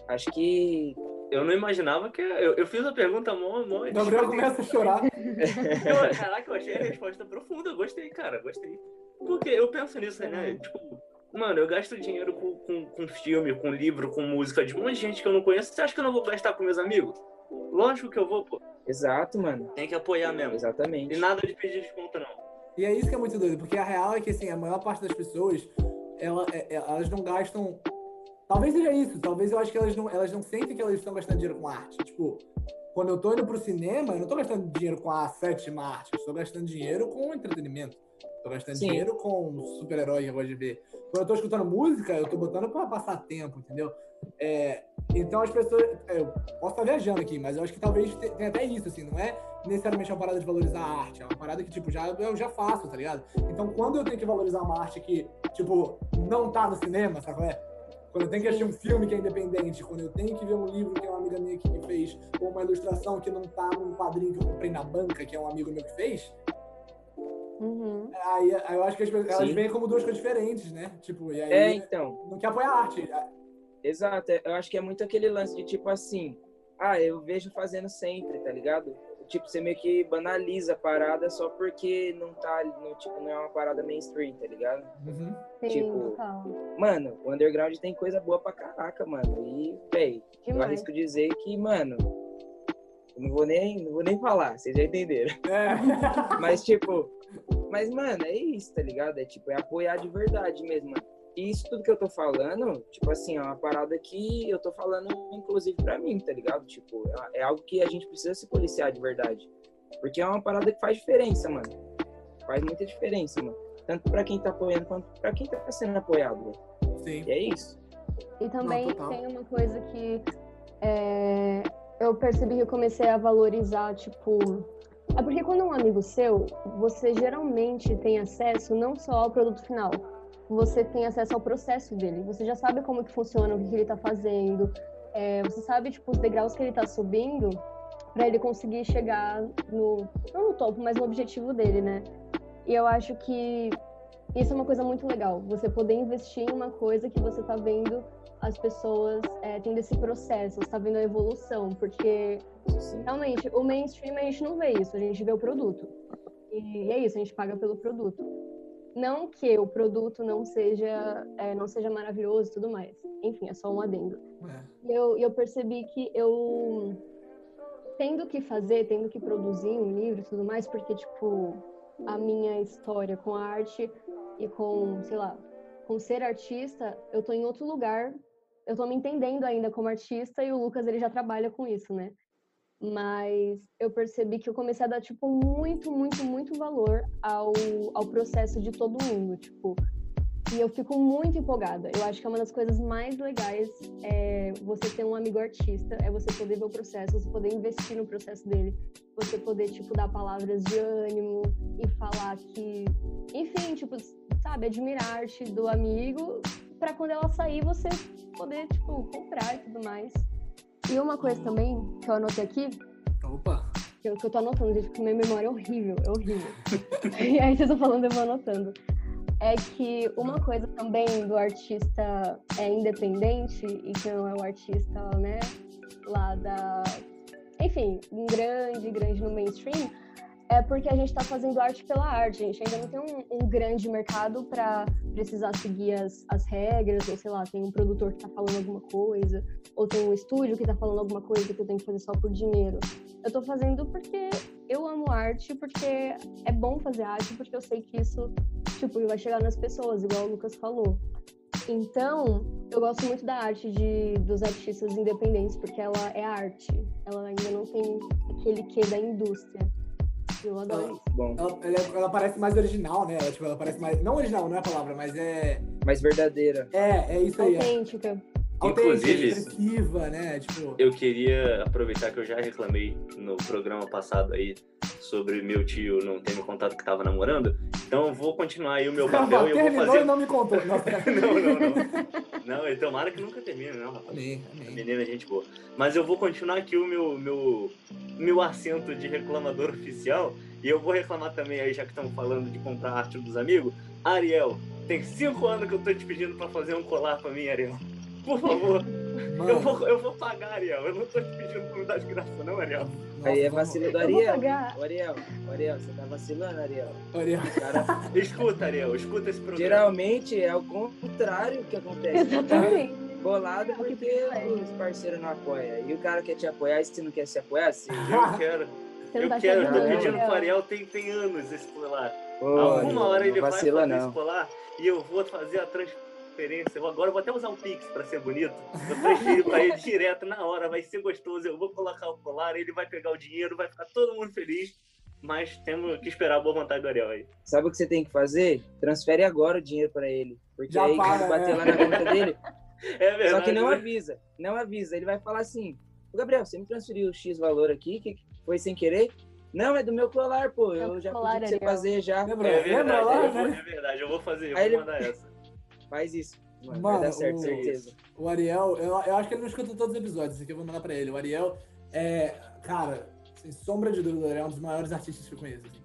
acho que. Eu não imaginava que. Eu, eu fiz a pergunta mó, mó. O Gabriel começa a chorar. Eu, caraca, eu achei a resposta profunda. Gostei, cara, gostei. Porque eu penso nisso, né? Tipo, mano, eu gasto dinheiro com, com, com filme, com livro, com música de um monte de gente que eu não conheço. Você acha que eu não vou gastar com meus amigos? Lógico que eu vou, pô. Exato, mano. Tem que apoiar mesmo. Exatamente. E nada de pedir desconto, não. E é isso que é muito doido, porque a real é que assim, a maior parte das pessoas, ela, é- é- elas não gastam. Talvez seja isso, talvez eu acho que elas não, elas não sentem que elas estão gastando dinheiro com arte. Tipo, quando eu tô indo pro cinema, eu não tô gastando dinheiro com a sétima arte, eu estou gastando dinheiro com entretenimento. Tô gastando Sim. dinheiro com super-herói que eu gosto de ver. Quando eu tô escutando música, eu tô botando pra passar tempo, entendeu? É, então as pessoas. é, Eu posso estar viajando aqui, mas eu acho que talvez te- tenha até isso, assim, não é necessariamente uma parada de valorizar a arte, é uma parada que, tipo, já, eu já faço, tá ligado? Então quando eu tenho que valorizar uma arte que, tipo, não tá no cinema, sabe qual é? Quando eu tenho que assistir um filme que é independente, quando eu tenho que ver um livro que é uma amiga minha que que fez, ou uma ilustração que não tá num quadrinho que eu comprei na banca, que é um amigo meu que fez, Uhum. Aí, aí eu acho que as elas Sim. veem como duas coisas diferentes, né? Tipo, e aí É, então. não quer apoiar a arte. Exato, eu acho que é muito aquele lance de tipo assim, ah, eu vejo fazendo sempre, tá ligado? Tipo, você meio que banaliza a parada só porque não tá, no, tipo, não é uma parada mainstream, tá ligado? Uhum. Sim, Tipo, total. Mano, o underground tem coisa boa pra caraca, mano. E, véi, eu arrisco dizer que, mano, eu não vou nem, não vou nem falar, vocês já entenderam. É. Mas, tipo, mas, mano, é isso, tá ligado? É tipo, é apoiar de verdade mesmo, mano. E isso tudo que eu tô falando, tipo assim, é uma parada que eu tô falando, inclusive, pra mim, tá ligado? Tipo, é- é algo que a gente precisa se policiar de verdade. Porque é uma parada que faz diferença, mano. Faz muita diferença, mano. Tanto pra quem tá apoiando quanto pra quem tá sendo apoiado, velho. Sim. E é isso. E também total. tem uma coisa que é, eu percebi que eu comecei a valorizar, tipo. É porque quando é um amigo seu, você geralmente tem acesso não só ao produto final, você tem acesso ao processo dele. Você já sabe como que funciona, o que, que ele tá fazendo. é, você sabe, tipo, os degraus que ele tá subindo para ele conseguir chegar no. Não no topo, mas no objetivo dele, né? E eu acho que isso é uma coisa muito legal. Você poder investir em uma coisa que você tá vendo as pessoas é, tendo esse processo, você tá vendo a evolução, porque Sim. realmente o mainstream a gente não vê isso, a gente vê o produto. E é isso, a gente paga pelo produto. Não que o produto não seja, é, não seja maravilhoso e tudo mais. Enfim, é só um adendo. É. E eu, eu percebi que eu tendo que fazer, tendo que produzir um livro e tudo mais, porque, tipo, a minha história com a arte e com, sei lá, com ser artista, eu tô em outro lugar, eu tô me entendendo ainda como artista e o Lucas, ele já trabalha com isso, né? Mas eu percebi que eu comecei a dar, tipo, muito, muito, muito valor ao, ao processo de todo mundo, tipo... E eu fico muito empolgada. Eu acho que é uma das coisas mais legais é você ter um amigo artista, é você poder ver o processo, você poder investir no processo dele, você poder, tipo, dar palavras de ânimo e falar que, enfim, tipo, sabe, admirar a arte do amigo para quando ela sair você poder, tipo, comprar e tudo mais. E uma coisa também que eu anotei aqui, Opa. que eu, que eu tô anotando, gente, porque minha memória é horrível, é horrível. e aí vocês estão falando, eu vou anotando. É que uma coisa também do artista é independente e que não é o artista, né, lá da. Enfim, um grande, grande no mainstream, é porque a gente tá fazendo arte pela arte. Gente ainda não tem um, um grande mercado para precisar seguir as, as regras, ou sei lá, tem um produtor que tá falando alguma coisa, ou tem um estúdio que tá falando alguma coisa que eu tenho que fazer só por dinheiro. Eu tô fazendo porque eu amo arte, porque é bom fazer arte, porque eu sei que isso, tipo, vai chegar nas pessoas, igual o Lucas falou. Então, eu gosto muito da arte de, dos artistas independentes, porque ela é arte. Ela ainda não tem aquele quê da indústria. Eu adoro Ela, isso. Bom, ela, ela- ela parece mais original, né? Ela, tipo, ela parece mais. Não original, não é a palavra, mas é. mais verdadeira. É, é isso aí. É. Autêntica. Autêntica, Inclusive- expressiva, né? Tipo. Eu queria aproveitar que eu já reclamei no programa passado aí sobre meu tio não ter me contado que tava namorando. Então eu vou continuar aí o meu papel e eu vou fazer. não me contou. Não, não, não. Não, e tomara que nunca termine, não, rapaz. amém, A amém. menina é gente boa. Mas eu vou continuar aqui o meu, meu, meu assento de reclamador oficial. E eu vou reclamar também aí, já que estamos falando de comprar arte dos amigos. Ariel, tem cinco anos que eu tô te pedindo pra fazer um colar pra mim, Ariel. Por favor, eu Mano, vou, eu vou pagar, Ariel. Eu não tô te pedindo pra me dar de graça, não, Ariel. nossa, Aí é vacilo do Eu Ariel. Ariel, ô, Ariel, você tá vacilando, Ariel. Ariel. Cara, Escuta, Ariel, escuta esse programa. geralmente é o contrário que acontece. Tá Exatamente. bolado É porque os parceiros não apoiam. E o cara quer te apoiar e se não quer se apoiar, você... Eu quero, Você eu tá quero, eu tô pedindo Ariel. pro Ariel tem, tem anos esse colar. Ô, Alguma hora ele não vai vacila, fazer não. esse colar e eu vou fazer a transferência. Eu vou- Agora eu vou até usar o Pix pra ser bonito. Eu transferi pra ele direto na hora, vai ser gostoso. Eu vou colocar o colar, ele vai pegar o dinheiro, vai ficar todo mundo feliz. Mas temos que esperar a boa vontade do Ariel aí. Sabe o que você tem que fazer? Transfere agora o dinheiro pra ele. Porque Já aí paga, quando bater é. lá na conta dele, É verdade. Só que não né? avisa, não avisa. Ele vai falar assim: "Ô, Gabriel, você me transferiu X valor aqui, que foi sem querer? Não, é do meu colar, pô. É Eu já colar, pedi pra você fazer já. É Lembra verdade, lá, eu vou, né? é verdade, eu vou fazer, eu Aí vou ele- mandar essa. Faz isso. Mano, Mano, vai dar certo, o- certeza. O Ariel, eu, eu acho que ele não escuta todos os episódios, isso aqui eu vou mandar pra ele. O Ariel é, cara, sem sombra de dúvida, ele é um dos maiores artistas que eu conheço. assim.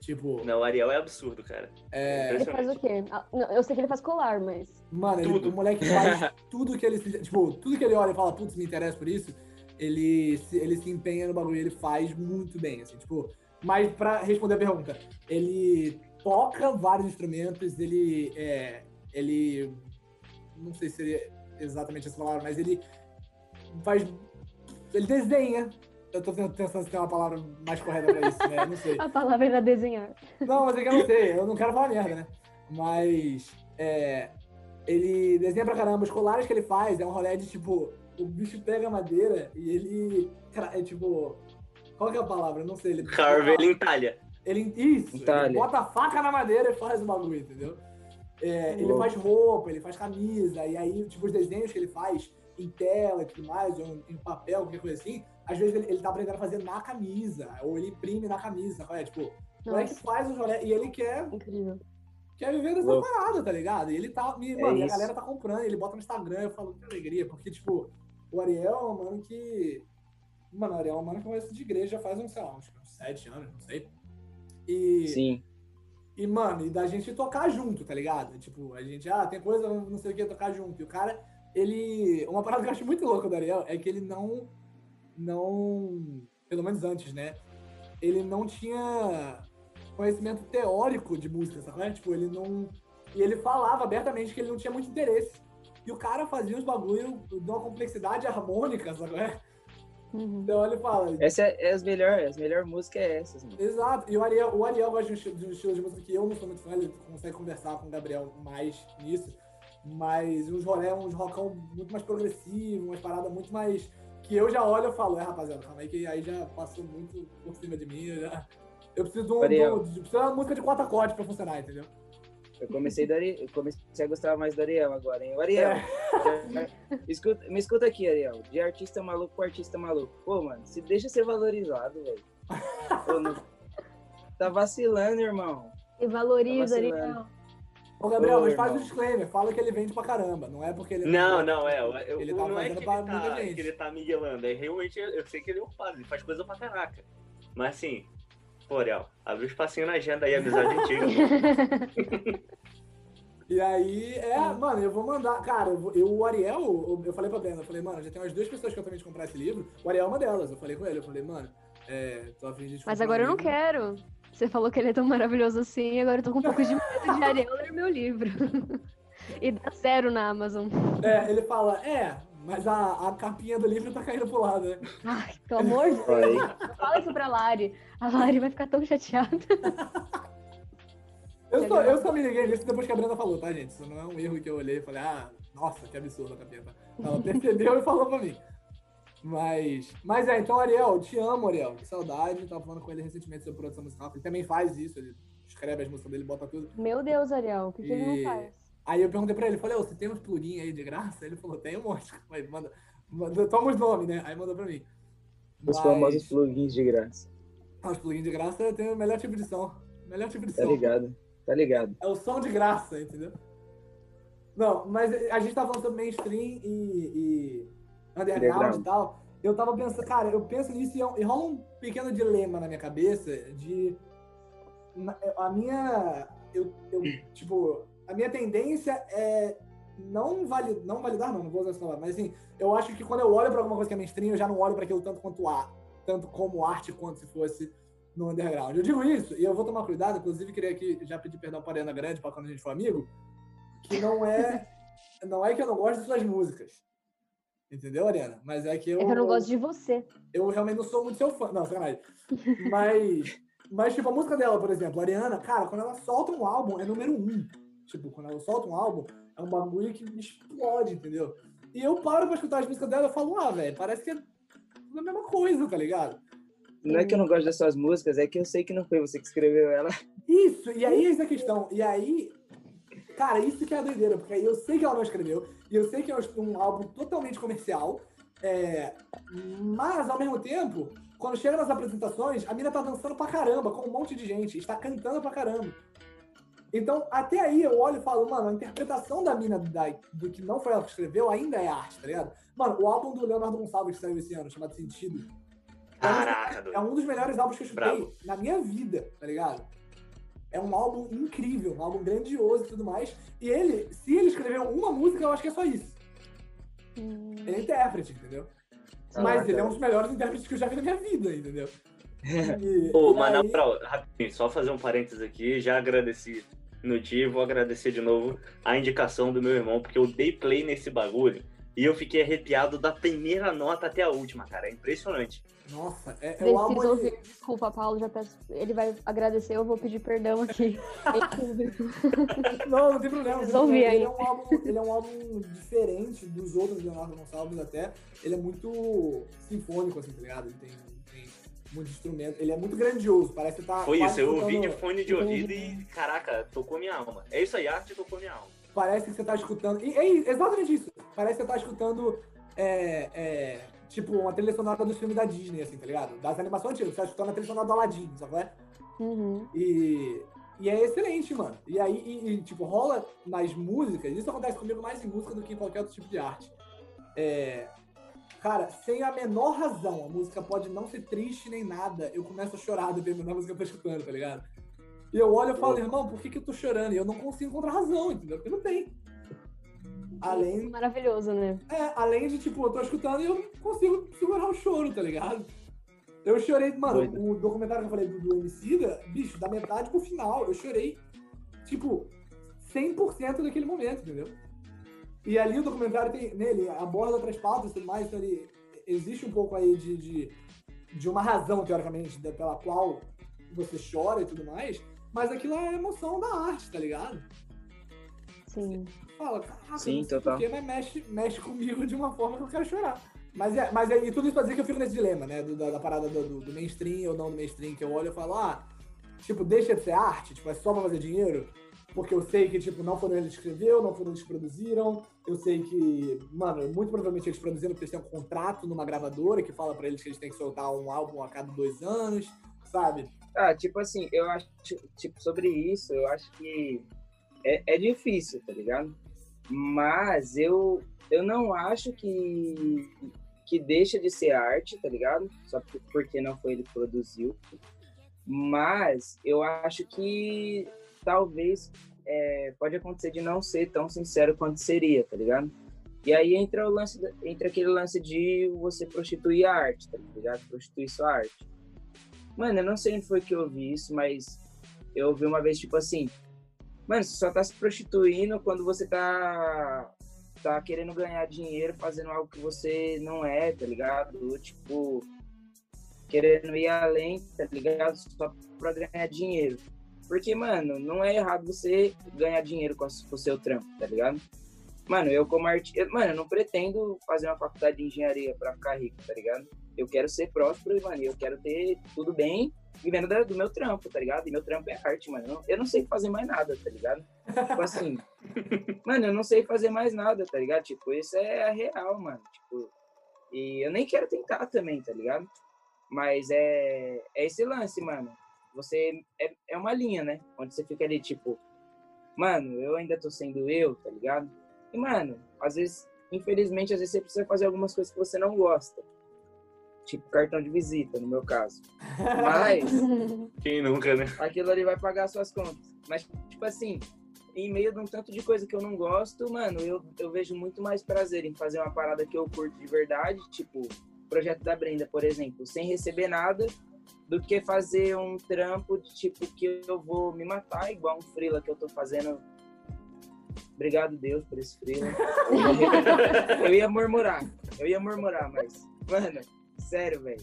Tipo, Não, o Ariel é absurdo, cara. é. Ele faz o quê? Ah, eu sei que ele faz colar, mas. Mano, ele- Tudo. o moleque faz tudo que ele se. Tipo, tudo que ele olha e fala, putz, me interessa por isso, ele se, ele se empenha no bagulho, ele faz muito bem, assim, tipo. Mas pra responder a pergunta, ele toca vários instrumentos, ele. É, ele. Não sei se seria exatamente essa palavra, mas ele faz. Ele desenha. Eu tô pensando se tem uma palavra mais correta pra isso, né? Não sei. A palavra era desenhar. Não, mas é que eu não sei, eu não quero falar merda, né? Mas é, ele desenha pra caramba, os colares que ele faz é um rolê de tipo, o bicho pega a madeira e ele. Cara, é tipo. Qual que é a palavra? Eu não sei. Ele, Carve, ele entalha. ele, isso, Entalha. ele bota a faca na madeira e faz o bagulho, entendeu? É, ele faz roupa, ele faz camisa, e aí, tipo, os desenhos que ele faz em tela e tudo mais, ou em papel, qualquer coisa assim, às vezes ele, ele tá aprendendo a fazer na camisa, ou ele imprime na camisa, sabe? É, tipo, o moleque Nossa, faz os rolê e ele quer incrível. quer viver dessa Louco. parada, tá ligado? E ele tá. E, É mano, e a galera tá comprando, ele bota no Instagram, eu falo, que alegria, porque, tipo, o Ariel é um mano que. Mano, o Ariel é um mano que conhece de igreja já faz uns, sei lá, uns sete anos, não sei. E, Sim. E, mano, e da gente tocar junto, tá ligado? Tipo, a gente, ah, tem coisa, não sei o que, tocar junto. E o cara, ele. Uma parada que eu acho muito louca do Ariel é que ele não. Não. Pelo menos antes, né? Ele não tinha conhecimento teórico de música, sabe? Tipo, ele não. E ele falava abertamente que ele não tinha muito interesse. E o cara fazia uns bagulho de uma complexidade harmônica, sabe? Uhum. Então ele fala. Essa é, é as melhores, as melhores músicas é essas, mano. Exato. E o Ariel, o Ariel gosta de um, estilo, de um estilo de música que eu não sou muito fã, ele consegue conversar com o Gabriel mais nisso. Mas uns rolé, uns rockão muito mais progressivo, umas paradas muito mais. Que eu já olho e falo, é rapaziada, calma aí que aí já passou muito por cima de mim. Eu, já... eu preciso de, um, de, um- de, preciso de uma música de quatro acordes pra funcionar, entendeu? Eu comecei, do Ari... eu comecei a gostar mais do Ariel agora, hein? O Ariel, É. escuta- me escuta aqui, Ariel. De artista maluco pra artista maluco. Pô, mano, se deixa ser valorizado, velho. Não- Tá vacilando, irmão. E valoriza, Tá. Ariel. Ô, Gabriel, Ô, mas faz o irmão. disclaimer, fala que ele vende pra caramba, não é porque ele. Não, não, é. Eu, Ele tá não é que pra ele, muita tá, gente. que ele tá miguelando. É realmente, eu eu sei que ele é ocupado, ele faz coisa pra caraca. Mas assim, pô, Ariel, abre um espacinho na agenda aí, amizade antiga. E aí, é, mano, eu vou mandar. Cara, eu, eu- o Ariel, eu, falei pra Brenda, eu falei, mano, já tem umas duas pessoas que eu também de comprar esse livro. O Ariel é uma delas. Eu falei com ele, eu falei, mano, é, tô afim de Mas agora um eu não livro. quero. Você falou que ele é tão maravilhoso assim, agora eu tô com um pouco de medo de Ariel ler meu livro. e dá zero na Amazon. É, ele fala, é, mas a, a capinha do livro tá caindo pro lado, né? Ai, pelo amor de Deus, fala isso pra Lari. A Lari vai ficar tão chateada. Eu só, eu só me liguei nisso depois que a Brenda falou, tá, gente? Isso não é um erro que eu olhei e falei, ah, nossa, que absurdo a capinha. tá? Ela percebeu e falou pra mim. Mas, mas é, então, Ariel, te amo, Ariel. Que saudade. Tava falando com ele recentemente sobre produção musical. Ele também faz isso, ele escreve as músicas dele, bota tudo. Meu Deus, Ariel, o que, que ele não E- faz? Aí eu perguntei pra ele, falei, ô, você tem uns plugins aí de graça? Ele falou, tem um monte. Mas manda, manda, toma os nomes, né? Aí mandou pra mim. Os Mas- famosos plugins de graça. Ah, os plugins de graça tem o melhor tipo de som. Melhor tipo de Tá som. ligado? Tá ligado? É o som de graça, entendeu? Não, mas a gente tava falando sobre mainstream e, e underground e tal. Eu tava pensando, cara, eu penso nisso e, é um- e rola um pequeno dilema na minha cabeça de. na- A minha. Eu, eu, tipo, a minha tendência é não, vali, não validar, não, não vou usar essa palavra, mas assim, eu acho que quando eu olho pra alguma coisa que é mainstream, eu já não olho pra aquilo tanto quanto a, tanto como arte quanto se fosse no underground. Eu digo isso, e eu vou tomar cuidado, inclusive queria aqui já pedir perdão para a Ariana Grande, para quando a gente for amigo, que não é, não é que eu não gosto de suas músicas. Entendeu, Ariana? Mas é que eu, É que eu não gosto de você. eu realmente não sou muito seu fã. Não, sacanagem. Mas, mas, tipo, a música dela, por exemplo, a Ariana, cara, quando ela solta um álbum, é número um. Tipo, quando ela solta um álbum, é um bagulho que me explode, entendeu? E eu paro pra escutar as músicas dela e falo, ah, velho, parece que é a mesma coisa, tá ligado? Não é que eu não gosto das suas músicas, é que eu sei que não foi você que escreveu ela. Isso, e aí essa é a questão. E aí, cara, isso que é a doideira, porque aí eu sei que ela não escreveu, e eu sei que é um álbum totalmente comercial, é, mas ao mesmo tempo, quando chega nas apresentações, a mina tá dançando pra caramba, com um monte de gente, está cantando pra caramba. Então, até aí eu olho e falo, mano, a interpretação da mina da- do que não foi ela que escreveu ainda é arte, tá ligado? Mano, o álbum do Leonardo Gonçalves que saiu esse ano, chamado Sentido, Caraca, é doido. um dos melhores álbuns que eu escutei Bravo. na minha vida, tá ligado? É um álbum incrível, um álbum grandioso e tudo mais. E ele, se ele escreveu uma música, eu acho que é só isso. Hum. Ele é intérprete, entendeu? Ah, Mas ele é um dos melhores intérpretes que eu já vi na minha vida, entendeu? Ô, mas na moral, rapidinho, só fazer um parênteses aqui, já agradeci no dia vou agradecer de novo a indicação do meu irmão, porque eu dei play nesse bagulho e eu fiquei arrepiado da primeira nota até a última, cara. É impressionante. Nossa, é, é o ele- ouvirem. Desculpa, Paulo, já peço. Ele vai agradecer, eu vou pedir perdão aqui em público. Não, não tem problema. não tem problema. Ele é, um álbum, ele é um álbum diferente dos outros Leonardo Gonçalves até. Ele é muito sinfônico, assim, tá ligado? Ele tem muito instrumento. Ele é muito grandioso, parece que tá. Foi isso, eu ouvi de fone de ouvido e, caraca, tocou minha alma. É isso aí, arte tocou minha alma. Parece que você tá escutando. E é exatamente isso. Parece que você tá escutando. É, é, tipo, uma trilha sonora dos filmes da Disney, assim, tá ligado? Das animações antigas. Você tá escutando a trilha sonora do Aladdin, sabe? qual é? Uhum. E, e é excelente, mano. E aí, e- e, tipo, rola nas músicas. Isso acontece comigo mais em música do que em qualquer outro tipo de arte. É, cara, sem a menor razão, a música pode não ser triste nem nada. Eu começo a chorar dependendo da música que eu tô escutando, tá ligado? E eu olho e falo, irmão, por que, que eu tô chorando? E eu não consigo encontrar razão, entendeu? Porque não tem. Além, Maravilhoso, né? é, além de, tipo, eu tô escutando e eu não consigo segurar o choro, tá ligado? Eu chorei, mano, Doido. o documentário que eu falei do, do Emicida, bicho, da metade pro final, eu chorei, tipo, 100% naquele momento, entendeu? E ali o documentário tem, nele, aborda outras pautas e tudo mais, então ele, existe um pouco aí de, de, de uma razão, teoricamente, da- pela qual você chora e tudo mais, mas aquilo é a emoção da arte, tá ligado? Sim. fala, caraca, Sim, total. porquê, mas mexe, mexe comigo de uma forma que eu quero chorar. Mas é, mas é, e tudo isso pra dizer que eu fico nesse dilema, né? do- da, da parada do, do- do mainstream ou não do mainstream, que eu olho e falo, ah, tipo, deixa de ser arte, tipo, é só pra fazer dinheiro. Porque eu sei que, tipo, não foram eles que escreveram, não foram eles que produziram. Eu sei que, mano, muito provavelmente eles produziram porque eles têm um contrato numa gravadora que fala pra eles que eles têm que soltar um álbum a cada dois anos, sabe? Ah, tipo assim, eu acho, tipo, sobre isso, eu acho que é, é difícil, tá ligado? Mas eu, eu não acho que, que deixa de ser arte, tá ligado? Só por- porque não foi ele que produziu. Mas eu acho que talvez é, pode acontecer de não ser tão sincero quanto seria, tá ligado? E aí entra o lance, entra aquele lance de você prostituir a arte, tá ligado? Prostituir sua arte. Mano, eu não sei onde foi que eu ouvi isso, mas eu ouvi uma vez, tipo assim, mano, você só tá se prostituindo quando você tá, tá querendo ganhar dinheiro fazendo algo que você não é, tá ligado? Tipo, querendo ir além, tá ligado? Só pra ganhar dinheiro. Porque, mano, não é errado você ganhar dinheiro com a- com o seu trampo, tá ligado? Mano, eu como artista, mano, eu não pretendo fazer uma faculdade de engenharia pra ficar rico, tá ligado? Eu quero ser próspero e, mano, eu quero ter tudo bem vivendo do meu trampo, tá ligado? E meu trampo é arte, mano. Eu não- Eu não sei fazer mais nada, tá ligado? Tipo assim, mano, eu não sei fazer mais nada, tá ligado? Tipo, isso é a real, mano. Tipo, e eu nem quero tentar também, tá ligado? Mas é, é esse lance, mano. Você é, é uma linha, né? Onde você fica ali, tipo, mano, eu ainda tô sendo eu, tá ligado? E, mano, às vezes, infelizmente, às vezes você precisa fazer algumas coisas que você não gosta. Tipo cartão de visita, no meu caso. Mas Quem nunca, né? aquilo ali vai pagar suas contas. Mas, tipo assim, em meio de um tanto de coisa que eu não gosto, mano, eu, eu vejo muito mais prazer em fazer uma parada que eu curto de verdade, tipo, projeto da Brenda, por exemplo, sem receber nada, do que fazer um trampo de tipo que eu vou me matar, igual um freela que eu tô fazendo. Obrigado, Deus, por esse freela. Eu ia murmurar, eu ia murmurar, mas, mano, sério, velho.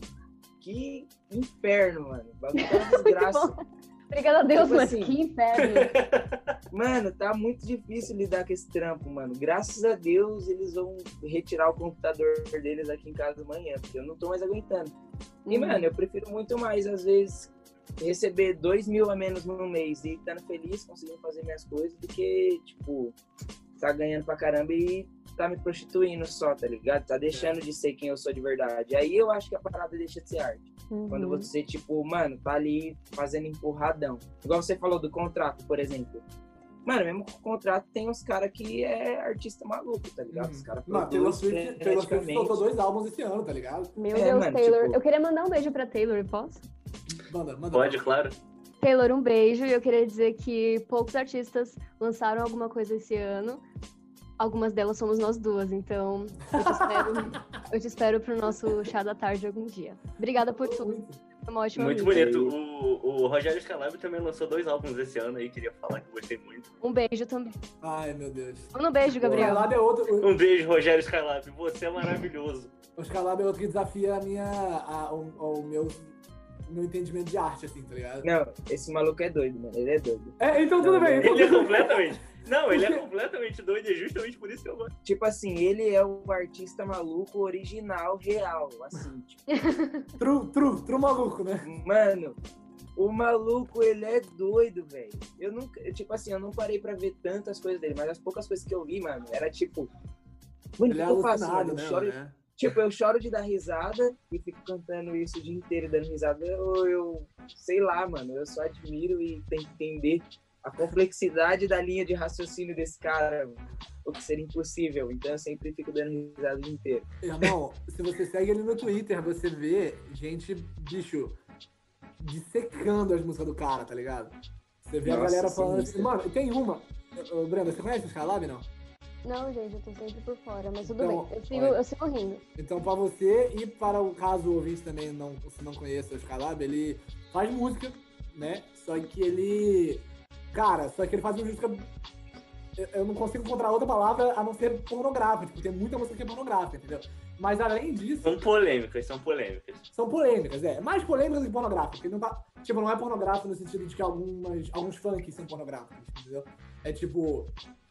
Que inferno, mano. Bagulho tá uma desgraça. Obrigada a Deus, Tipo mas assim. que inferno. Mano, tá muito difícil lidar com esse trampo, mano. Graças a Deus eles vão retirar o computador deles aqui em casa amanhã, porque eu não tô mais aguentando. E, Uhum. mano, eu prefiro muito mais, às vezes, receber dois mil a menos no mês e estando feliz, conseguindo fazer minhas coisas, do que, tipo, tá ganhando pra caramba e tá me prostituindo só, tá ligado? Tá deixando de ser quem eu sou de verdade. Aí eu acho que a parada deixa de ser arte. Quando Uhum. você, tipo, mano, tá ali fazendo empurradão. Igual você falou do contrato, por exemplo. Mano, mesmo com o contrato tem uns caras que é artista maluco, tá ligado? Os caras Não, Taylor produzem Swift, Taylor Swift soltou dois álbuns esse ano, tá ligado? Meu É, Deus, mano, Taylor. tipo- Eu queria mandar um beijo pra Taylor, posso? Manda, manda. Pode, claro. Taylor, um beijo. E eu queria dizer que poucos artistas lançaram alguma coisa esse ano. Algumas delas somos nós duas, então eu te espero, eu te espero pro nosso chá da tarde algum dia. Obrigada por tudo. Ótima Muito bonito. O, o Rogério Scalabri também lançou dois álbuns esse ano aí, queria falar que gostei muito. Um beijo também. Ai, meu Deus. Um beijo, O Gabriel. Skylab é outro. o- Um beijo, Rogério Skylab. Você é maravilhoso. O Skylab é outro que desafia a minha, a- o, o meu, o meu entendimento de arte, assim, tá ligado? Não, esse maluco é doido, mano. Ele é doido. É, então tudo bem. Ele é completamente. Não, ele é completamente doido e é justamente por isso que eu gosto. Tipo assim, ele é o artista maluco original, real. Assim, tipo, True, true, true maluco, né? mano, o maluco, ele é doido, velho. Eu nunca, tipo assim, eu não parei pra ver tantas coisas dele, mas as poucas coisas que eu vi, mano, era tipo. Mano, o Ele que é eu faço, mano? Eu né? choro, né? Tipo, eu choro de dar risada e fico cantando isso o dia inteiro, dando risada. Eu, eu sei lá, mano, eu só admiro e tenho que entender a complexidade da linha de raciocínio desse cara, o que seria impossível. Então eu sempre fico dando risada o dia inteiro. Irmão, se você segue ele no Twitter, você vê gente, bicho, dissecando as músicas do cara, tá ligado? Você vê a Nossa, galera falando assim, mano, tem uma. Ô, Brenda, você conhece o Skylab, não? Não, gente, eu tô sempre por fora, mas tudo Então, bem. Eu sigo, olha. eu sigo rindo. Então, pra você e para o caso o ouvinte também não, se não conheça o Skylab, ele faz música, né? Só que ele. Cara, só que ele faz música. Eu, eu não consigo encontrar outra palavra a não ser pornográfica. Tipo, tem muita música que é pornográfica, entendeu? Mas além disso, São polêmicas, são polêmicas. são polêmicas, é. Mais polêmicas do que pornográficas. Porque não tá. Tipo, não é pornográfico no sentido de que algumas, alguns funks são pornográficos, entendeu? É tipo.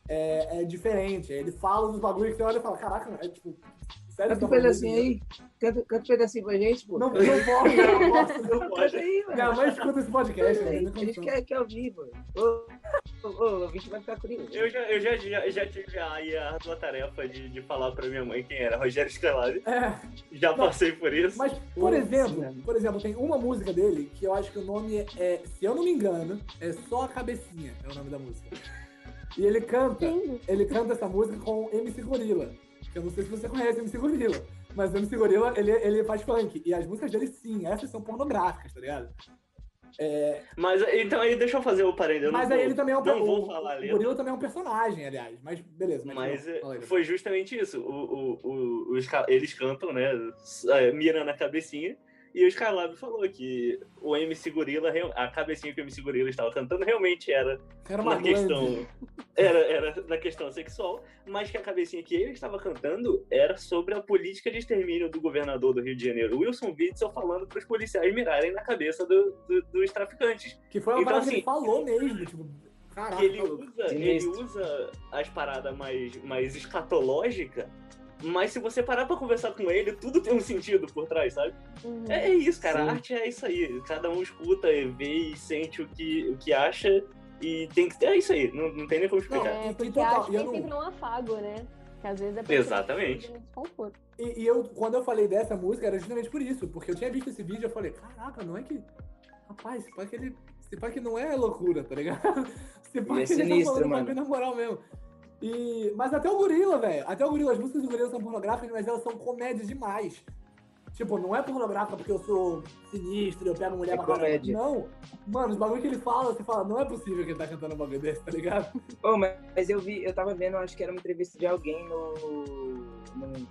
É, é diferente. Ele fala dos bagulhos que você olha e fala, caraca, é tipo. Sério, Canta um pedacinho aí. Canta, canta um pedacinho pra gente, pô. Não, não posso, não posso, não Canta pode. aí, mano. Minha mãe escuta esse podcast, aí. né? A gente quer que é ao vivo. Ô, ô, ô, o ouvinte vai ficar curioso. Eu já, eu já, já, já tive aí a ardua tarefa de, de falar pra minha mãe quem era Rogério Skylab. É, Já passei por isso. mas, por exemplo, mano. por exemplo, tem uma música dele que eu acho que o nome é, é, se eu não me engano, é só a cabecinha, é o nome da música. E ele canta, Lindo. ele canta essa música com MC Gorila. Eu não sei se você conhece MC Gorila, mas o MC Gorila, ele, ele faz funk. E as músicas dele, sim, essas são pornográficas, tá ligado? É, Mas então aí deixa eu fazer o parênteses. Eu mas não aí vou- ele também é um não o- vou falar a o. Gorila também é um personagem, aliás. Mas beleza, mas, Mas não, aí. foi justamente isso. O, o, o- os eles cantam, né? é, Mira na cabecinha. E o Skylab falou que o MC Gorila, a cabecinha que o MC Gorila estava cantando realmente era Era uma na questão. Era, era na questão sexual, mas que a cabecinha que ele estava cantando era sobre a política de extermínio do governador do Rio de Janeiro, Wilson Witzel, falando para os policiais mirarem na cabeça do- do- dos traficantes. Que foi uma Então, parada que ele assim, falou mesmo, tipo, caraca. que ele maluco. usa, ele usa as paradas mais, mais escatológicas, mas se você parar pra conversar com ele, tudo tem um sentido por trás, sabe? Uhum. É, é isso, cara. Sim. A arte é isso aí. Cada um escuta, e vê e sente o que, o que acha. E tem que ter. É isso aí. Não, não tem nem como explicar. Não, É, e porque total, a arte e eu tem não- sempre um afago, né? Que às vezes é pra Exatamente. um. E, e eu, quando eu falei dessa música, era justamente por isso, porque eu tinha visto esse vídeo e eu falei, caraca, não é que. Rapaz, esse pai que ele. Esse pai que não é loucura, tá ligado? Esse pai Ele é que ele tá sinistro, falando mano. na moral mesmo. E, mas até o Gorila, velho. Até o Gorila, as músicas do Gorila são pornográficas, mas elas são comédias demais. Tipo, não é pornográfica porque eu sou sinistro, eu pego mulher É pra comédia. Não. Mano, os bagulho que ele fala, você fala, não é possível que ele tá cantando um bagulho desse, tá ligado? Ô, mas, mas eu vi, eu tava vendo, acho que era uma entrevista de alguém no, no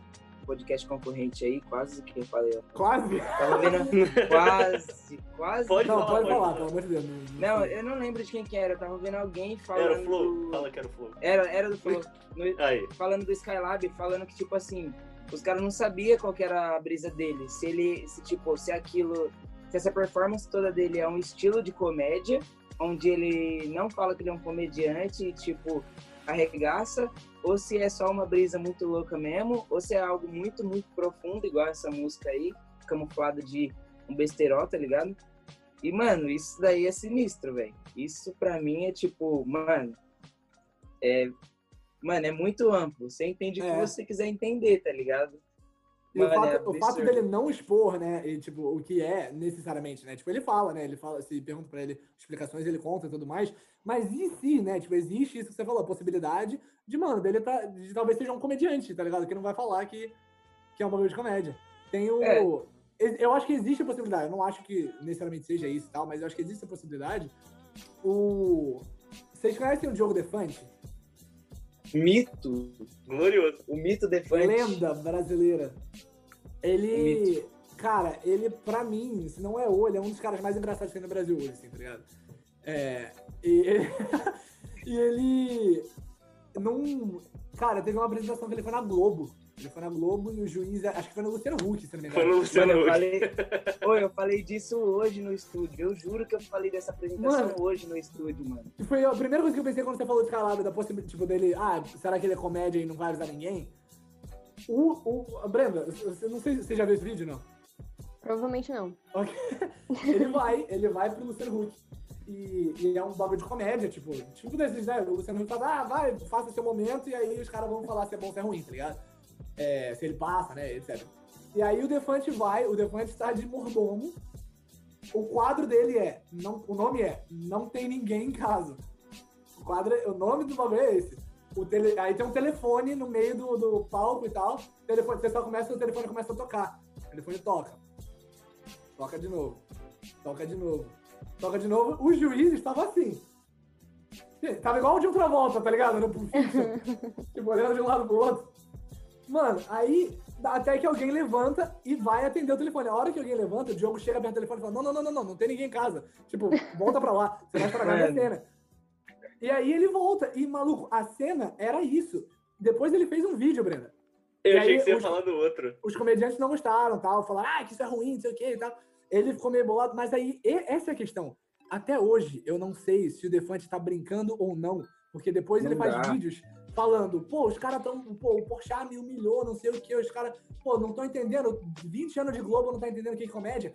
podcast concorrente aí, quase que eu falei. ó. Quase. Tava vendo quase, quase. Pode não, falar, pode falar, falar. pelo amor de Deus. Não, eu não lembro de quem que era, eu tava vendo alguém falando. Era o Flow. do- Fala que era o Flow. Era, era do Flow. No- Aí. falando do Skylab, falando que, tipo assim, os caras não sabiam qual que era a brisa dele. Se ele, se tipo, se aquilo, se essa performance toda dele é um estilo de comédia, onde ele não fala que ele é um comediante e, tipo, arregaça, ou se é só uma brisa muito louca mesmo, ou se é algo muito, muito profundo, igual essa música aí, camuflada de um besterol, tá ligado? E, mano, isso daí é sinistro, velho. Isso pra mim é tipo, mano, é, mano, é muito amplo. Você entende o É. que você quiser entender, tá ligado? E o Mano, é fato, o fato dele não expor, né, e, tipo, o que é necessariamente, né? Tipo, ele fala, né? Ele fala, se pergunta pra ele explicações, ele conta e tudo mais. Mas e se, né? Tipo, existe isso que você falou, a possibilidade de, mano, dele tá, de talvez seja um comediante, tá ligado? Que não vai falar que, que é um bagulho de comédia. Tem o. É. eu acho que existe a possibilidade. Eu não acho que necessariamente seja isso e tal, mas eu acho que existe a possibilidade. O. Vocês conhecem o Diogo Defante? Mito. Glorioso. O mito Defante. Lenda brasileira. Ele. Cara, ele, pra mim, se não é o, ele é um dos caras mais engraçados que tem no Brasil hoje, assim, tá ligado? É. E ele. e ele. Num. Cara, teve uma apresentação que ele foi na Globo. Ele foi na Globo e o juiz, acho que foi no Luciano Huck, se não me Foi engano. no Luciano Huck. falei, Oi, eu falei disso hoje no estúdio. Eu juro que eu falei dessa apresentação Mano. hoje no estúdio, mano. Foi a primeira coisa que eu pensei quando você falou de Calabria, da possibilidade, tipo, dele, ah, será que ele é comédia e não vai avisar ninguém? O, o, Brenda, você não sei, você já viu esse vídeo, não? Provavelmente não. Ok. Ele vai, ele vai pro Luciano Huck. E, e é um bagulho de comédia, tipo, tipo desses, né? O Luciano fala, ah, vai, faça seu momento, e aí os caras vão falar se é bom ou se é ruim, tá ligado? É, se ele passa, né, etc. E aí o Defante vai, o Defante tá de mordomo. O quadro dele é, não, o nome é Não Tem Ninguém em Casa. O quadro, é- o nome do bagulho é esse. O tele, aí tem um telefone no meio do, do palco e tal. O telefone, o pessoal começa, o telefone começa a tocar. O telefone toca. Toca de novo. Toca de novo. Toca de novo. O juiz estava assim. Tava igual de outra volta, tá ligado? No Pulp Fiction. tipo, olhando de um lado pro outro. Mano, aí até que alguém levanta e vai atender o telefone. A hora que alguém levanta, o Diogo chega perto do telefone e fala: Não, não, não, não, não, não tem ninguém em casa. Tipo, volta pra lá, você vai estragar a minha Mano. cena. E aí ele volta. E, maluco, a cena era isso. Depois ele fez um vídeo, Brenda. Eu E achei aí, que você ia os- falar do outro. Os comediantes não gostaram, tal, falaram, ah, que isso é ruim, não sei o que e tal. Ele ficou meio bolado, mas aí, e- essa é a questão. Até hoje, eu não sei se o Defante tá brincando ou não, porque depois Não ele faz dá. vídeos falando, pô, os caras tão, pô, o Porchat me humilhou, não sei o que, os caras, pô, não estão entendendo, 20 anos de Globo não tá entendendo o que é comédia.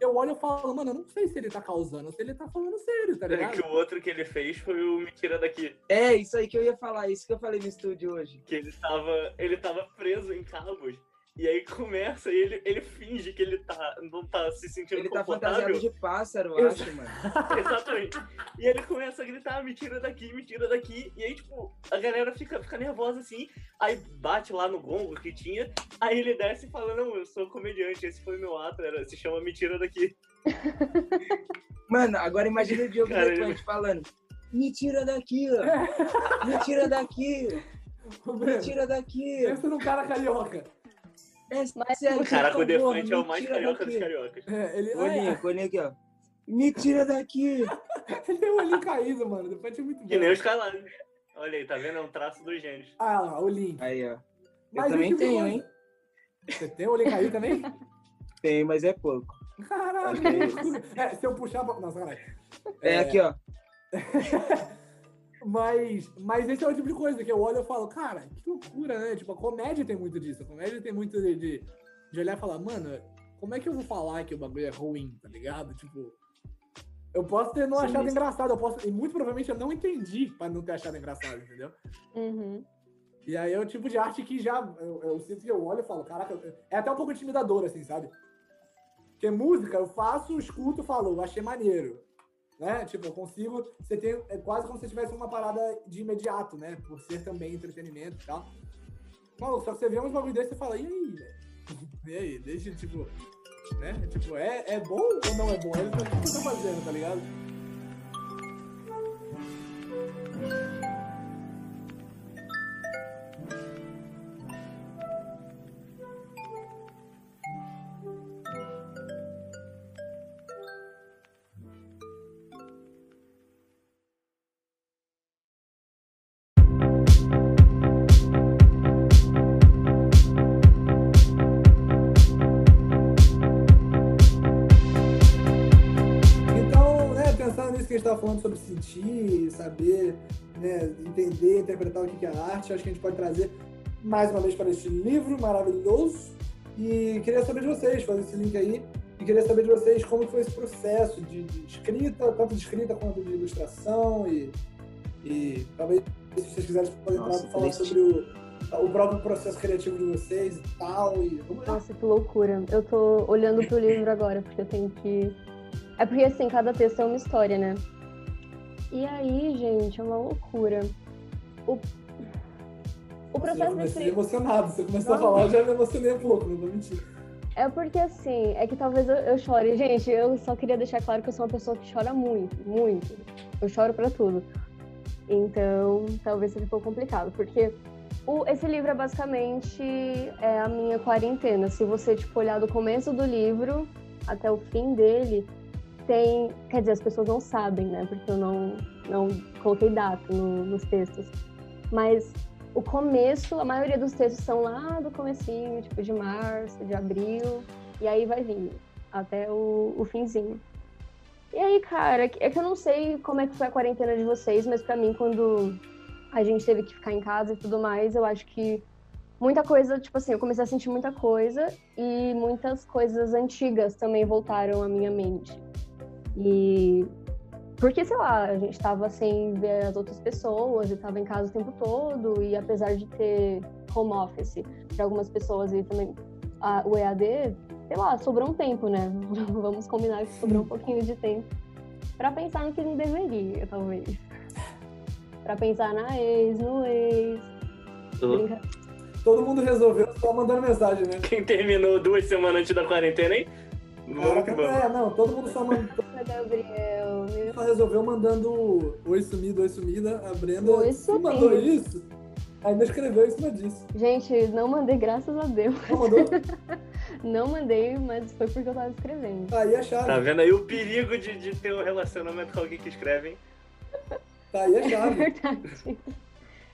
Eu olho e falo, mano, eu não sei se ele tá causando, se ele tá falando sério, tá É ligado? que o outro que ele fez foi o Mentira Daqui. É, isso aí que eu ia falar, isso que eu falei no estúdio hoje. Que ele tava, ele tava preso em cabos. E aí começa e ele, ele finge que ele tá, não tá se sentindo Ele tá confortável. fantasiado de pássaro, eu acho, mano. Exatamente. E ele começa a gritar, me tira daqui, me tira daqui. E aí, tipo, a galera fica, fica nervosa assim. Aí bate lá no gongo que tinha. Aí ele desce e fala, não, eu sou comediante, esse foi meu ato, era, se chama Me Tira Daqui. Mano, agora imagina o Diogo Cara, Defante falando. Me tira daqui, ó. Me tira daqui. Ô, Me tira daqui. Pensa num cara carioca. É Mas- Caraca, o Defante é o mais carioca dos daqui. cariocas. É, ele, Olhinho, é, olhinho aqui, ó. Me tira daqui. ele tem o olhinho caído, mano. O Defante é muito bom. Que nem os Skylab. Olha aí, tá vendo? É um traço dos gênios. Ah, lá, o link. Aí, ó. Eu Mas também tenho, hein? Você tem o olhinho caído também? Tenho, mas é pouco. Caralho, loucura. É, se eu puxar. pra- Não, sacanagem. É, aqui, ó. Mas, mas esse é o tipo de coisa que eu olho e falo, cara, que loucura, né? Tipo, a comédia tem muito disso. A comédia tem muito de, de, de olhar e falar, mano, como é que eu vou falar que o bagulho é ruim, tá ligado? Tipo, eu posso ter não Sim, achado isso. engraçado, eu posso. E muito provavelmente eu não entendi pra não ter achado engraçado, entendeu? Uhum. E aí é o tipo de arte que já. Eu, eu sinto que eu olho e falo, caraca, é até um pouco intimidador, assim, sabe? Porque música eu faço, escuto, falo, eu achei maneiro. Né? Tipo, eu consigo. Você tem. É quase como se tivesse uma parada de imediato, né? Por ser também entretenimento e tal. Maluco, só que você vê uns bagulho desse e fala, e aí, velho? E aí? Deixa, tipo. Né? Tipo, é, é bom ou não é bom? É isso que eu tô fazendo, tá ligado? Saber, né, entender, interpretar o que é arte, acho que a gente pode trazer mais uma vez para este livro maravilhoso. E queria saber de vocês, fazer esse link aí, e queria saber de vocês como foi esse processo de, de escrita, tanto de escrita quanto de ilustração, e, e talvez se vocês quiserem podem Nossa, falar triste. sobre o, o próprio processo criativo de vocês e tal. E. Nossa, que loucura. Eu tô olhando pro livro agora, porque eu tenho que. É porque, assim, cada texto é uma história, né? E aí, gente, é uma loucura. O, o eu processo de comecei escrita. emocionado, você começou a falar, eu já me emocionei um pouco, não vou mentir. É porque assim, é que talvez eu, eu, chore. Gente, eu só queria deixar claro que eu sou uma pessoa que chora muito, muito. Eu choro pra tudo. Então, talvez seja um pouco complicado, porque o, esse livro é basicamente é a minha quarentena. Se você tipo, olhar do começo do livro até o fim dele, tem. Quer dizer, as pessoas não sabem, né? Porque eu não, não coloquei data no, nos textos. Mas o começo, a maioria dos textos são lá do comecinho, tipo de março, de abril, e aí vai vindo até o, o finzinho. E aí, cara, é que eu não sei como é que foi a quarentena de vocês, mas para mim, quando a gente teve que ficar em casa e tudo mais, eu acho que muita coisa, tipo assim, eu comecei a sentir muita coisa e muitas coisas antigas também voltaram à minha mente. E porque, sei lá, a gente tava sem ver as outras pessoas e tava em casa o tempo todo, e apesar de ter home office para algumas pessoas e também a, o EAD, sei lá, sobrou um tempo, né? Vamos combinar que sobrou um pouquinho de tempo para pensar no que não deveria, talvez. para pensar na ex, no ex. Todo mundo resolveu só mandando mensagem, né? Quem terminou duas semanas antes da quarentena, hein? Vamos. É, não, todo mundo só mandou. Gabriel. Só resolveu mandando oi sumido, oi sumida. A Brenda oi, sumido. mandou isso. Ainda escreveu em cima disso. Gente, não mandei, graças a Deus. Não mandou? não mandei, mas foi porque eu tava escrevendo. Aí a chave. Tá vendo aí o perigo de, de ter um relacionamento com alguém que escreve, hein? Tá aí a chave. É verdade.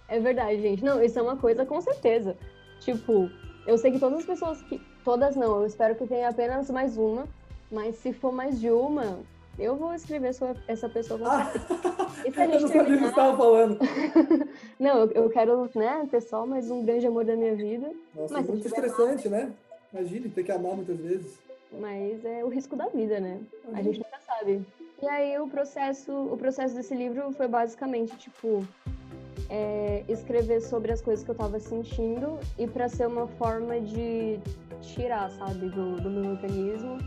É verdade, gente. Não, isso é uma coisa com certeza. Tipo, eu sei que todas as pessoas que. Todas não, eu espero que tenha apenas mais uma. Mas se for mais de uma, eu vou escrever sobre essa pessoa. Ah, eu não sabia o que você estava falando. não, eu, eu, quero né, ter só mais um grande amor da minha vida. Nossa, mas muito estressante, amar, né? Imagine ter que amar muitas vezes. Mas é o risco da vida, né? A gente nunca sabe. E aí o processo, o processo desse livro foi basicamente tipo é, escrever sobre as coisas que eu tava sentindo e para ser uma forma de tirar, sabe, do, do meu organismo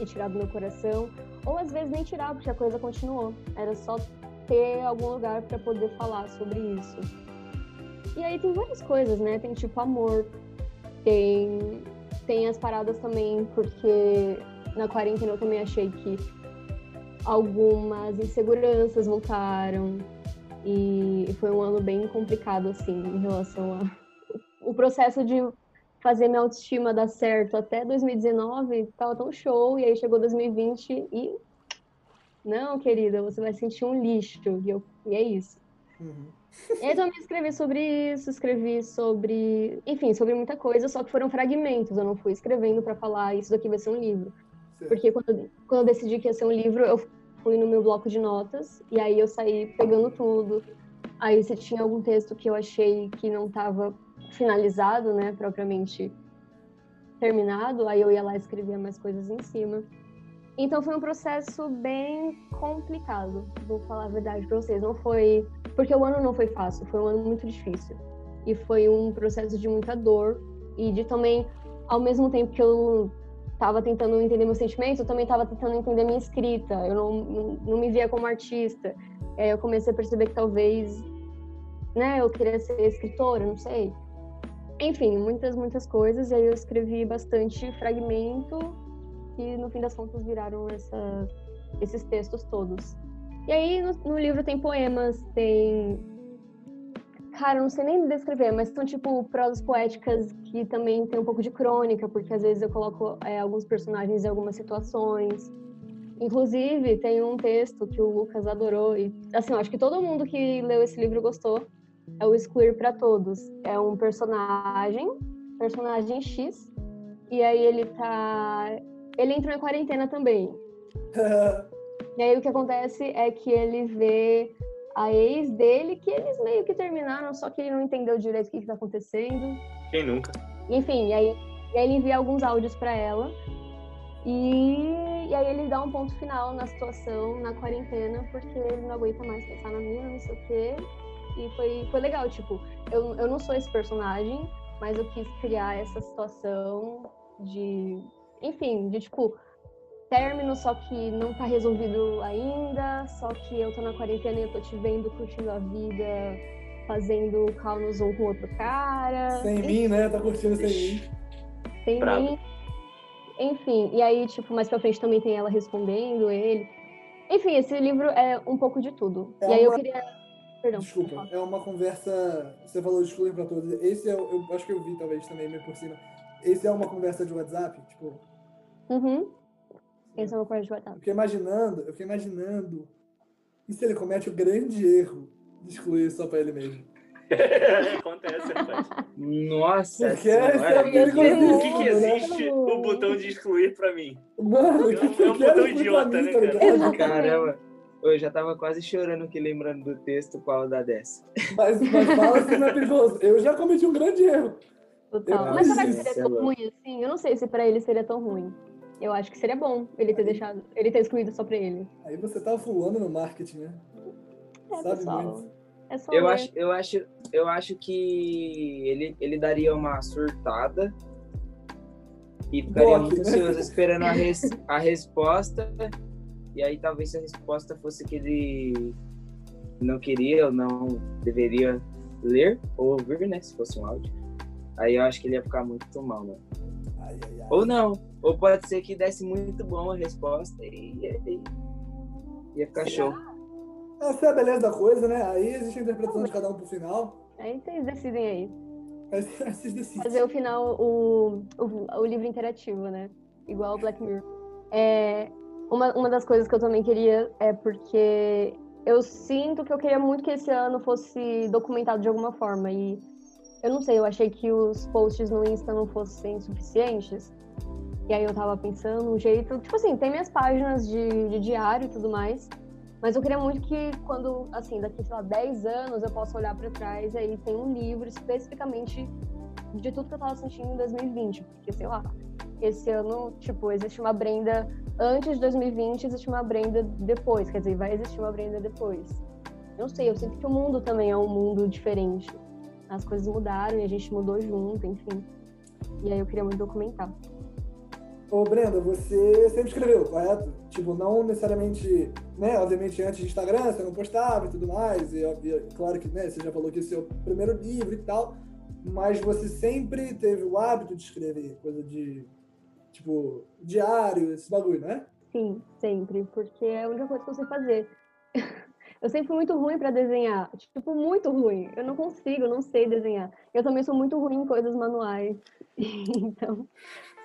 e tirar do meu coração. Ou às vezes nem tirar, porque a coisa continuou. Era só ter algum lugar para poder falar sobre isso. E aí tem várias coisas, né? Tem tipo amor, tem, tem as paradas também, porque na quarentena eu também achei que algumas inseguranças voltaram. E foi um ano bem complicado, assim, em relação a. O processo de fazer minha autoestima dar certo até 2019 tava tão show, e aí chegou 2020 e. Não, querida, você vai sentir um lixo. E, eu, e é isso. Uhum. E aí também escrevi sobre isso, escrevi sobre. Enfim, sobre muita coisa, só que foram fragmentos. Eu não fui escrevendo para falar isso daqui vai ser um livro. Porque quando, quando eu decidi que ia ser um livro, eu fui no meu bloco de notas e aí eu saí pegando tudo. Aí se tinha algum texto que eu achei que não estava finalizado, né, propriamente terminado, aí eu ia lá e escrevia mais coisas em cima. Então foi um processo bem complicado, vou falar a verdade para vocês. Não foi. Porque o ano não foi fácil, foi um ano muito difícil. E foi um processo de muita dor e de também, ao mesmo tempo que eu estava tentando entender meus sentimentos, eu também estava tentando entender minha escrita. Eu não, não, me via como artista. É, eu comecei a perceber que talvez, né, eu queria ser escritora, não sei. Enfim, muitas, muitas coisas. E aí eu escrevi bastante fragmento que no fim das contas viraram essa, esses textos todos. E aí no, no livro tem poemas, tem Cara, não sei nem descrever, mas são tipo prosas poéticas que também tem um pouco de crônica, porque às vezes eu coloco é, alguns personagens em algumas situações. Inclusive, tem um texto que o Lucas adorou, e assim, eu acho que todo mundo que leu esse livro gostou. É o Excluir para Todos. É um personagem, personagem X, e aí ele tá. Ele entrou em quarentena também. e aí o que acontece é que ele vê a ex dele, que eles meio que terminaram, só que ele não entendeu direito o que, está acontecendo. Quem nunca? Enfim, e aí, e aí ele envia alguns áudios para ela. E, e aí ele dá um ponto final na situação, na quarentena, porque ele não aguenta mais pensar na minha, não sei o quê. E foi, foi legal, tipo, eu, eu não sou esse personagem, mas eu quis criar essa situação de, enfim, de tipo, término, só que não tá resolvido ainda, só que eu tô na quarentena e eu tô te vendo curtindo a vida, fazendo cal no Zoom com outro cara. Sem mim, né? Tá curtindo sem mim. Sem Bravo. mim. enfim, e aí, tipo, mais pra frente também tem ela respondendo ele. Enfim, esse livro é um pouco de tudo. É e aí eu uma- queria. Perdão. Desculpa, é uma conversa. Você falou de excluir pra todos. Esse é, o- eu acho que eu vi talvez também meio por cima. Esse é uma conversa de WhatsApp, tipo, Uhum. Esse é uma coisa de eu WhatsApp. fiquei imaginando, eu fiquei imaginando. E se ele comete o grande erro de excluir só pra ele mesmo? Acontece, rapaz. Nossa Porque é o que, que existe o botão de excluir pra mim? Mano, o É que, que é eu um botão idiota, mim, né, tá cara? Exatamente. Caramba, eu já tava quase chorando aqui lembrando do texto qual da dessa. Mas, mas fala se não é perigoso. Eu já cometi um grande erro. Total. Eu Mas será que seria tão ruim assim? Eu não sei se pra ele seria tão ruim. Eu acho que seria bom ele ter deixado, ele ter excluído só pra ele. Aí você tá voando no marketing, né? É, Sabe pessoal. muito. É só Eu ler. acho, eu acho, eu acho que ele, ele daria uma surtada e ficaria Doc, muito né? ansioso esperando a, res- a resposta. E aí talvez se a resposta fosse que ele não queria ou não deveria ler ou ouvir, né? Se fosse um áudio. Aí eu acho que ele ia ficar muito mal, né? Ai, ai, ai. Ou não. Ou pode ser que desse muito bom a resposta e, e- ia ficar show. Essa é a beleza da coisa, né? Aí existe a interpretação de cada um pro final. Aí vocês decidem aí. Vocês decidem. Fazer o final, o, o, o livro interativo, né? Igual o Black Mirror. É, uma, uma das coisas que eu também queria é porque eu sinto que eu queria muito que esse ano fosse documentado de alguma forma. E eu não sei, eu achei que os posts no Insta não fossem suficientes. E aí eu tava pensando um jeito. Tipo assim, tem minhas páginas de, de diário e tudo mais. Mas eu queria muito que quando, assim, daqui, sei lá, 10 anos eu possa olhar pra trás e aí tem um livro especificamente de tudo que eu tava sentindo em 2020. Porque, sei lá, esse ano, tipo, existe uma Brenda antes de 2020, existe uma Brenda depois. Quer dizer, vai existir uma Brenda depois. Não sei, eu sinto que o mundo também é um mundo diferente. As coisas mudaram e a gente mudou junto, enfim. E aí eu queria muito documentar. Ô, Brenda, você sempre escreveu, correto? Tipo, não necessariamente, né? Obviamente antes de Instagram, você não postava e tudo mais. E, óbvio, claro que, né? Você já falou que esse é o primeiro livro e tal. Mas você sempre teve o hábito de escrever, coisa de, tipo, diário, esse bagulho, né? Sim, sempre, porque é a única coisa que eu sei fazer. Eu sempre fui muito ruim pra desenhar, tipo, muito ruim. Eu não consigo, eu não sei desenhar. Eu também sou muito ruim em coisas manuais. Então,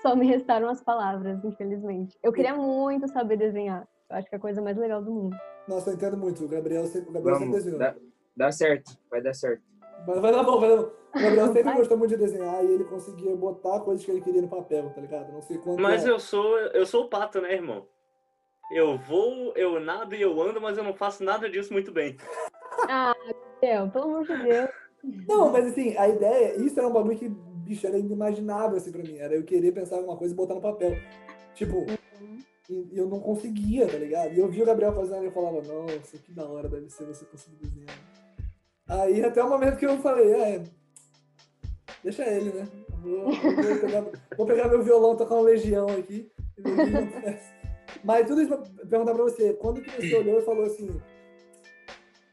só me restaram as palavras, infelizmente. Eu queria muito saber desenhar. Eu acho que é a coisa mais legal do mundo. Nossa, eu entendo muito. O Gabriel sempre, o Gabriel sempre Vamos, desenhou. dá, dá certo, vai dar certo. Mas vai dar bom, vai dar bom. O Gabriel sempre Vai. gostou muito de desenhar e ele conseguia botar coisas que ele queria no papel, tá ligado? Não sei quanto. Mas é. eu sou, eu sou o pato, né, irmão? Eu vou, eu nado e eu ando, mas eu não faço nada disso muito bem. Ah, Gabriel, pelo amor de Deus. Não, mas assim, a ideia, isso era um bagulho que, bicho, era inimaginável assim pra mim. Era eu querer pensar alguma coisa e botar no papel. Tipo, e e eu não conseguia, tá ligado? E eu vi o Gabriel fazendo e eu falava, nossa, que da hora deve ser você conseguir desenhar. Aí até o momento que eu falei, é. Deixa ele, né? Vou, vou pegar, vou pegar meu violão, tocar uma legião aqui. Mas tudo isso pra perguntar pra você, quando que você olhou e falou assim,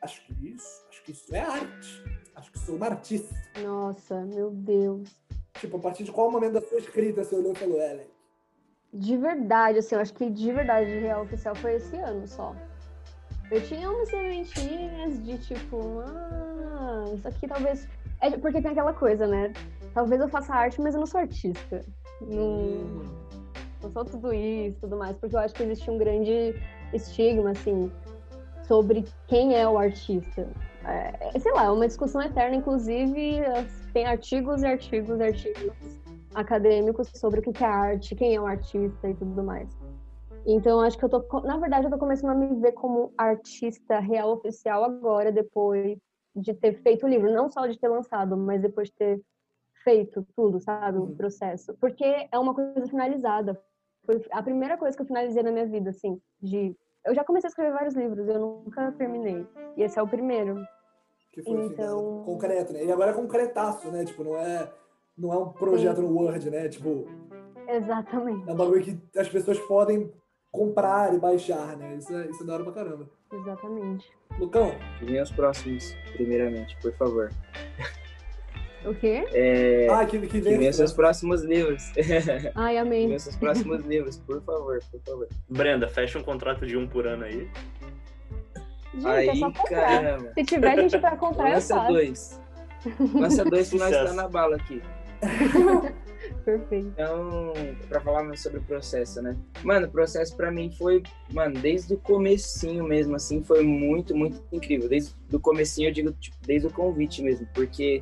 acho que isso, acho que isso é arte. Acho que sou uma artista. Nossa, meu Deus. Tipo, a partir de qual momento da sua escrita você olhou e falou, Ellen? De verdade, assim, eu acho que de verdade, de real oficial foi esse ano só. Eu tinha umas sementinhas de tipo, ah, isso aqui talvez. É porque tem aquela coisa, né? Talvez eu faça arte, mas eu não sou artista. Não, não sou tudo isso e tudo mais, porque eu acho que existe um grande estigma, assim, sobre quem é o artista. É, sei lá, é uma discussão eterna, inclusive tem artigos e artigos e artigos acadêmicos sobre o que é arte, quem é um artista e tudo mais. Então, acho que eu tô, na verdade, eu tô começando a me ver como artista real oficial agora, depois de ter feito o livro, não só de ter lançado, mas depois de ter feito tudo, sabe, o Uhum. processo. Porque é uma coisa finalizada. Foi a primeira coisa que eu finalizei na minha vida, assim, de eu já comecei a escrever vários livros, eu nunca terminei. E esse é o primeiro. Que foi assim, Então- concreto, né? E agora é concretaço, né? Tipo, não é, não é um projeto no Word, né? Tipo, Exatamente, é um bagulho que as pessoas podem comprar e baixar, né? Isso é, isso é da hora pra caramba. exatamente. Lucão, vem os próximos, primeiramente, por favor. O quê? É, Ah, que, que que vem. venha seus próximos livros. Ai, que amém. venha seus próximos livros, por favor, por favor. Brenda, fecha um contrato de um por ano aí. Gente, é Aí, só comprar. caramba. Se tiver gente pra comprar, eu Lança faço. dois. Lança dois que nós tá na bala aqui. Perfeito. Então, pra falar mais sobre o processo, né? Mano, o processo pra mim foi, mano, desde o comecinho mesmo, assim, foi muito, muito incrível. Desde o comecinho, eu digo, tipo, desde o convite mesmo, porque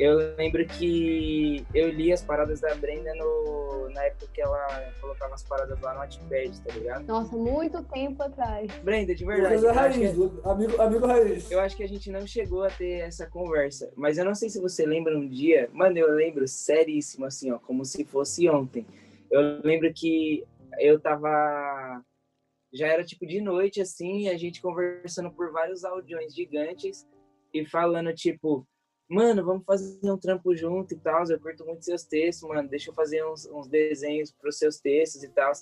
eu lembro que eu li as paradas da Brenda no, na época que ela colocava as paradas lá no Wattpad, tá ligado? Nossa, muito tempo atrás. Brenda, de verdade, Lucas é que- Lu- amigo, amigo raiz. eu acho que a gente não chegou a ter essa conversa, mas eu não sei se você lembra um dia, mano, eu lembro seríssimo, assim, ó, como se fosse ontem. Eu lembro que eu tava. Já era tipo de noite, assim, e a gente conversando por vários audiões gigantes e falando, tipo, mano, vamos fazer um trampo junto e tal. Eu curto muito seus textos, mano, deixa eu fazer uns, uns desenhos pros seus textos e tal.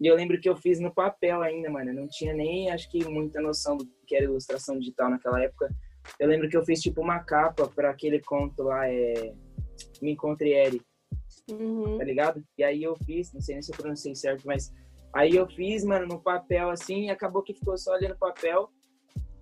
E eu lembro que eu fiz no papel ainda, mano. Eu não tinha nem, acho que, muita noção do que era ilustração digital naquela época. Eu lembro que eu fiz, tipo, uma capa para aquele conto lá, é... Me Encontre Eri, Uhum. tá ligado? E aí eu fiz, não sei nem se eu pronunciei certo, mas... Aí eu fiz, mano, no papel, assim, e acabou que ficou só ali no papel.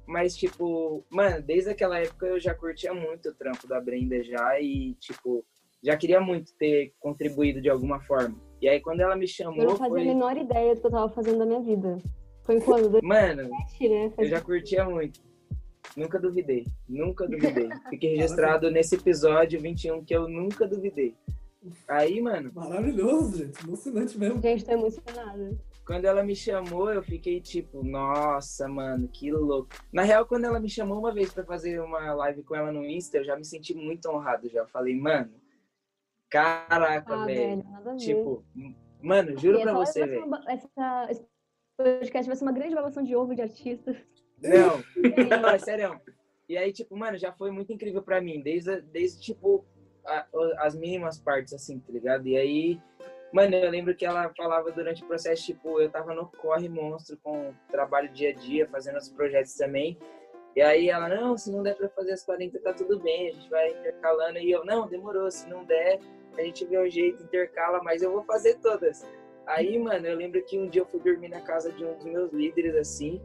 Mas, tipo, mano, desde aquela época eu já curtia muito o trampo da Brenda já e, tipo, já queria muito ter contribuído de alguma forma. E aí quando ela me chamou, Eu não fazia foi... a menor ideia do que eu tava fazendo da minha vida. Foi quando? 2007, Mano, né? eu já curtia muito. Nunca duvidei, nunca duvidei. Fiquei registrado nesse episódio 21 que eu nunca duvidei. Aí, mano, Maravilhoso, gente. Emocionante mesmo. Gente, tô emocionada. Quando ela me chamou, eu fiquei tipo, nossa, mano, que louco. Na real, quando ela me chamou uma vez pra fazer uma live com ela no Insta, eu já me senti muito honrado já. Falei, mano, caraca, Ah, velho. velho. Tipo, mano, juro pra essa você, velho. uma essa- esse podcast vai ser uma grande babação de ovo de artistas. Não, não, é sério. E aí, tipo, mano, já foi muito incrível pra mim, desde, desde tipo, a- as mínimas partes, assim, tá ligado? E aí, mano, eu lembro que ela falava durante o processo, tipo, eu tava no corre monstro com trabalho dia a dia, fazendo os projetos também. E aí ela, não, se não der pra fazer as 40, tá tudo bem, a gente vai intercalando. E eu, não, demorou, se não der, a gente vê o jeito, intercala, mas eu vou fazer todas. Aí, mano, eu lembro que um dia eu fui dormir na casa de um dos meus líderes, assim,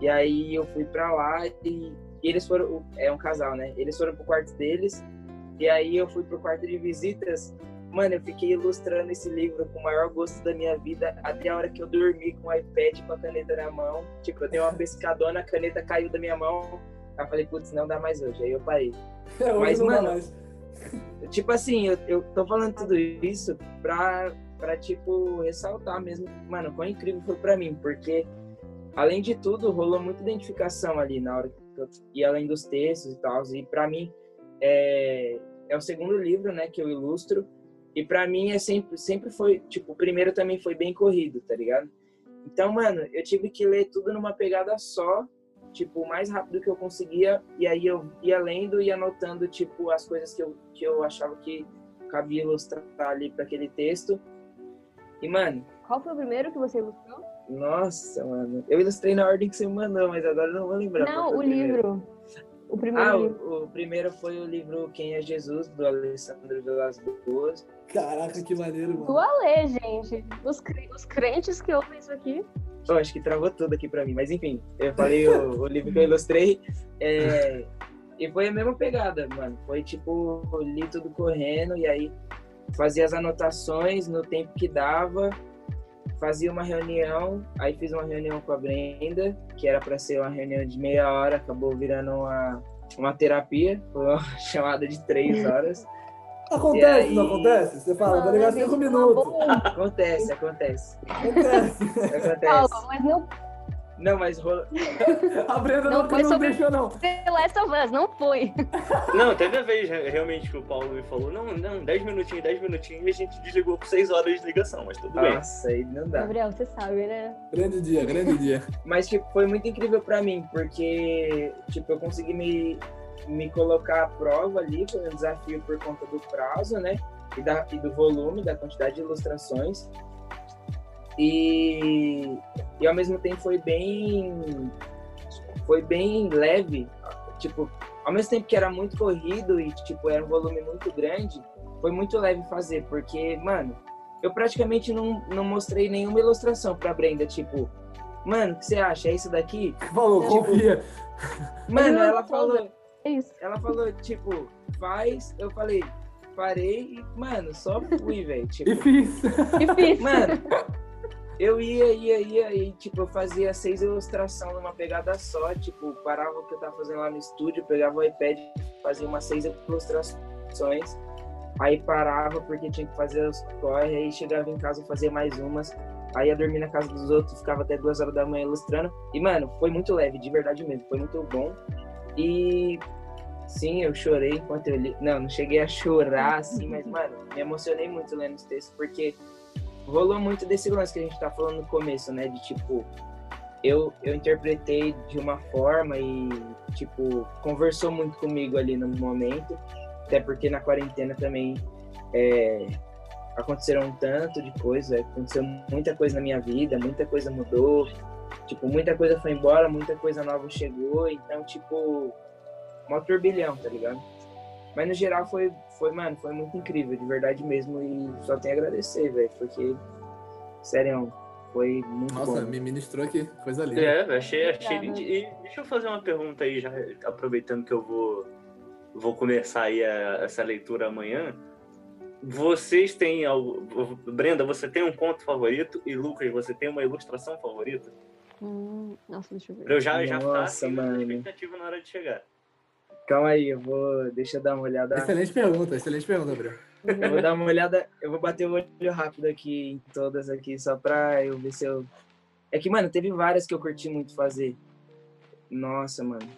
e aí eu fui pra lá e eles foram, é um casal, né? Eles foram pro quarto deles, e aí eu fui pro quarto de visitas. Mano, eu fiquei ilustrando esse livro com o maior gosto da minha vida até a hora que eu dormi com o iPad com a caneta na mão. Tipo, eu dei uma pescadona, a caneta caiu da minha mão. Aí eu falei, putz, não dá mais hoje. Aí eu parei. É, Mas, mano. Tipo assim, eu, eu tô falando tudo isso pra, pra, tipo, ressaltar mesmo, mano, quão incrível foi pra mim, porque, além de tudo, rolou muita identificação ali na hora que eu, e além dos textos e tal, e pra mim, é, é o segundo livro, né, que eu ilustro, e pra mim é sempre, sempre foi, tipo, o primeiro também foi bem corrido, tá ligado? Então, mano, eu tive que ler tudo numa pegada só, tipo, o mais rápido que eu conseguia, e aí eu ia lendo e anotando, tipo, as coisas que eu, que eu achava que cabia ilustrar ali para aquele texto. E, mano, Qual foi o primeiro que você ilustrou? nossa, mano, eu ilustrei na ordem que você me mandou, mas agora eu não vou lembrar. Não, o primeiro. livro. O primeiro Ah, livro. o, o primeiro foi o livro Quem é Jesus, do Alessandro Vilas Boas. Caraca, que maneiro, mano. Do Alê, gente. Os, os crentes que ouvem isso aqui. Eu acho que travou tudo aqui pra mim, mas enfim, eu falei o, o livro que eu ilustrei. é, e foi a mesma pegada, mano. Foi tipo, eu li tudo correndo e aí fazia as anotações no tempo que dava, fazia uma reunião, aí fiz uma reunião com a Brenda, que era para ser uma reunião de meia hora, acabou virando uma, uma terapia, foi uma chamada de três horas. Acontece, aí- não acontece? Você fala, vai ligar gente, cinco tá minutos. Acontece, acontece. Acontece. Acontece. Calma, mas não Não, mas rola... A Brenda Não não, foi não sobre- deixou, não. The Last of Us, não foi. Não, teve a vez re- realmente que o Paulo me falou, não, não, 10 minutinhos, 10 minutinhos, e a gente desligou por 6 horas de ligação, mas tudo bem. Nossa, aí não dá. Gabriel, você sabe, né? Grande dia, grande dia. Mas, tipo, foi muito incrível pra mim, porque, tipo, eu consegui me, me colocar à prova ali, foi um desafio por conta do prazo, né? E, da, e do volume, da quantidade de ilustrações. E, e ao mesmo tempo foi bem foi bem leve, tipo, ao mesmo tempo que era muito corrido e, tipo, era um volume muito grande, foi muito leve fazer, porque, mano, eu praticamente não, não mostrei nenhuma ilustração pra Brenda, tipo, mano, o que você acha? É isso daqui? Falou, Tipo, confia. Mano, ela falou, É isso. ela falou, tipo, faz, eu falei, parei e, mano, só fui, velho. Tipo, E fiz. Difícil. Mano, eu ia, ia, ia, e tipo, eu fazia seis ilustrações numa pegada só, tipo, parava o que eu tava fazendo lá no estúdio, pegava o iPad, fazia umas seis ilustrações, aí parava porque tinha que fazer os corre, aí chegava em casa fazia mais umas, aí ia dormir na casa dos outros, ficava até duas horas da manhã ilustrando, e mano, foi muito leve, de verdade mesmo, foi muito bom, e sim, eu chorei enquanto eu li, não, não cheguei a chorar assim, mas mano, me emocionei muito lendo os textos, porque rolou muito desse lance que a gente tá falando no começo, né? De tipo, eu, eu interpretei de uma forma e, tipo, conversou muito comigo ali no momento. Até porque na quarentena também é, aconteceram um tanto de coisa, aconteceu muita coisa na minha vida, muita coisa mudou. Tipo, muita coisa foi embora, muita coisa nova chegou. Então, tipo, mó turbilhão, tá ligado? Mas no geral foi, foi, mano, foi muito incrível, de verdade mesmo. E só tenho a agradecer, velho, porque, sério, foi muito Nossa, bom. me ministrou aqui. Coisa linda. É, achei, achei. E deixa eu fazer uma pergunta aí, já aproveitando que eu vou, vou começar aí a- essa leitura amanhã. Vocês têm algo. Brenda, você tem um conto favorito? E Lucas, você tem uma ilustração favorita? Hum, nossa, deixa eu ver. Eu já, já Nossa, assim, na mano. expectativa na hora de chegar. Calma aí, eu vou. Deixa eu dar uma olhada. Excelente pergunta, excelente pergunta, Gabriel. Eu vou dar uma olhada. Eu vou bater o olho rápido aqui em todas aqui, só pra eu ver se eu. É que, mano, teve várias que eu curti muito fazer. Nossa, mano.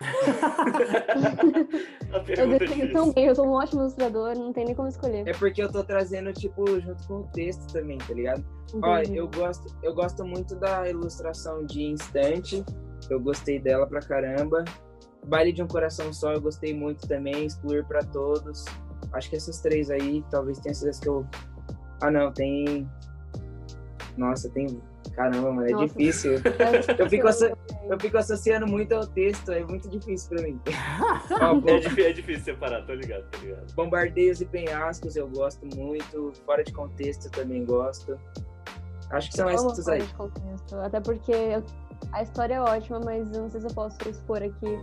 Eu é difícil. tão bem, eu sou um ótimo ilustrador, não tem nem como escolher. É porque eu tô trazendo, tipo, junto com o texto também, tá ligado? Entendi. eu gosto, eu gosto muito da ilustração de Instante. Eu gostei dela pra caramba. Baile de um Coração Só, eu gostei muito também. Excluir pra Todos. Acho que essas três aí, talvez tenha sido as que eu. Ah, não, tem. Nossa, tem. Caramba, mano, é Nossa. difícil. Eu fico, asso- eu fico associando muito ao texto, é muito difícil pra mim. É difícil, é difícil separar, tô ligado, tô ligado. Bombardeios e penhascos eu gosto muito. Fora de contexto eu também gosto. Acho que são essas fora aí. de contexto, Até porque eu- a história é ótima, mas eu não sei se eu posso expor aqui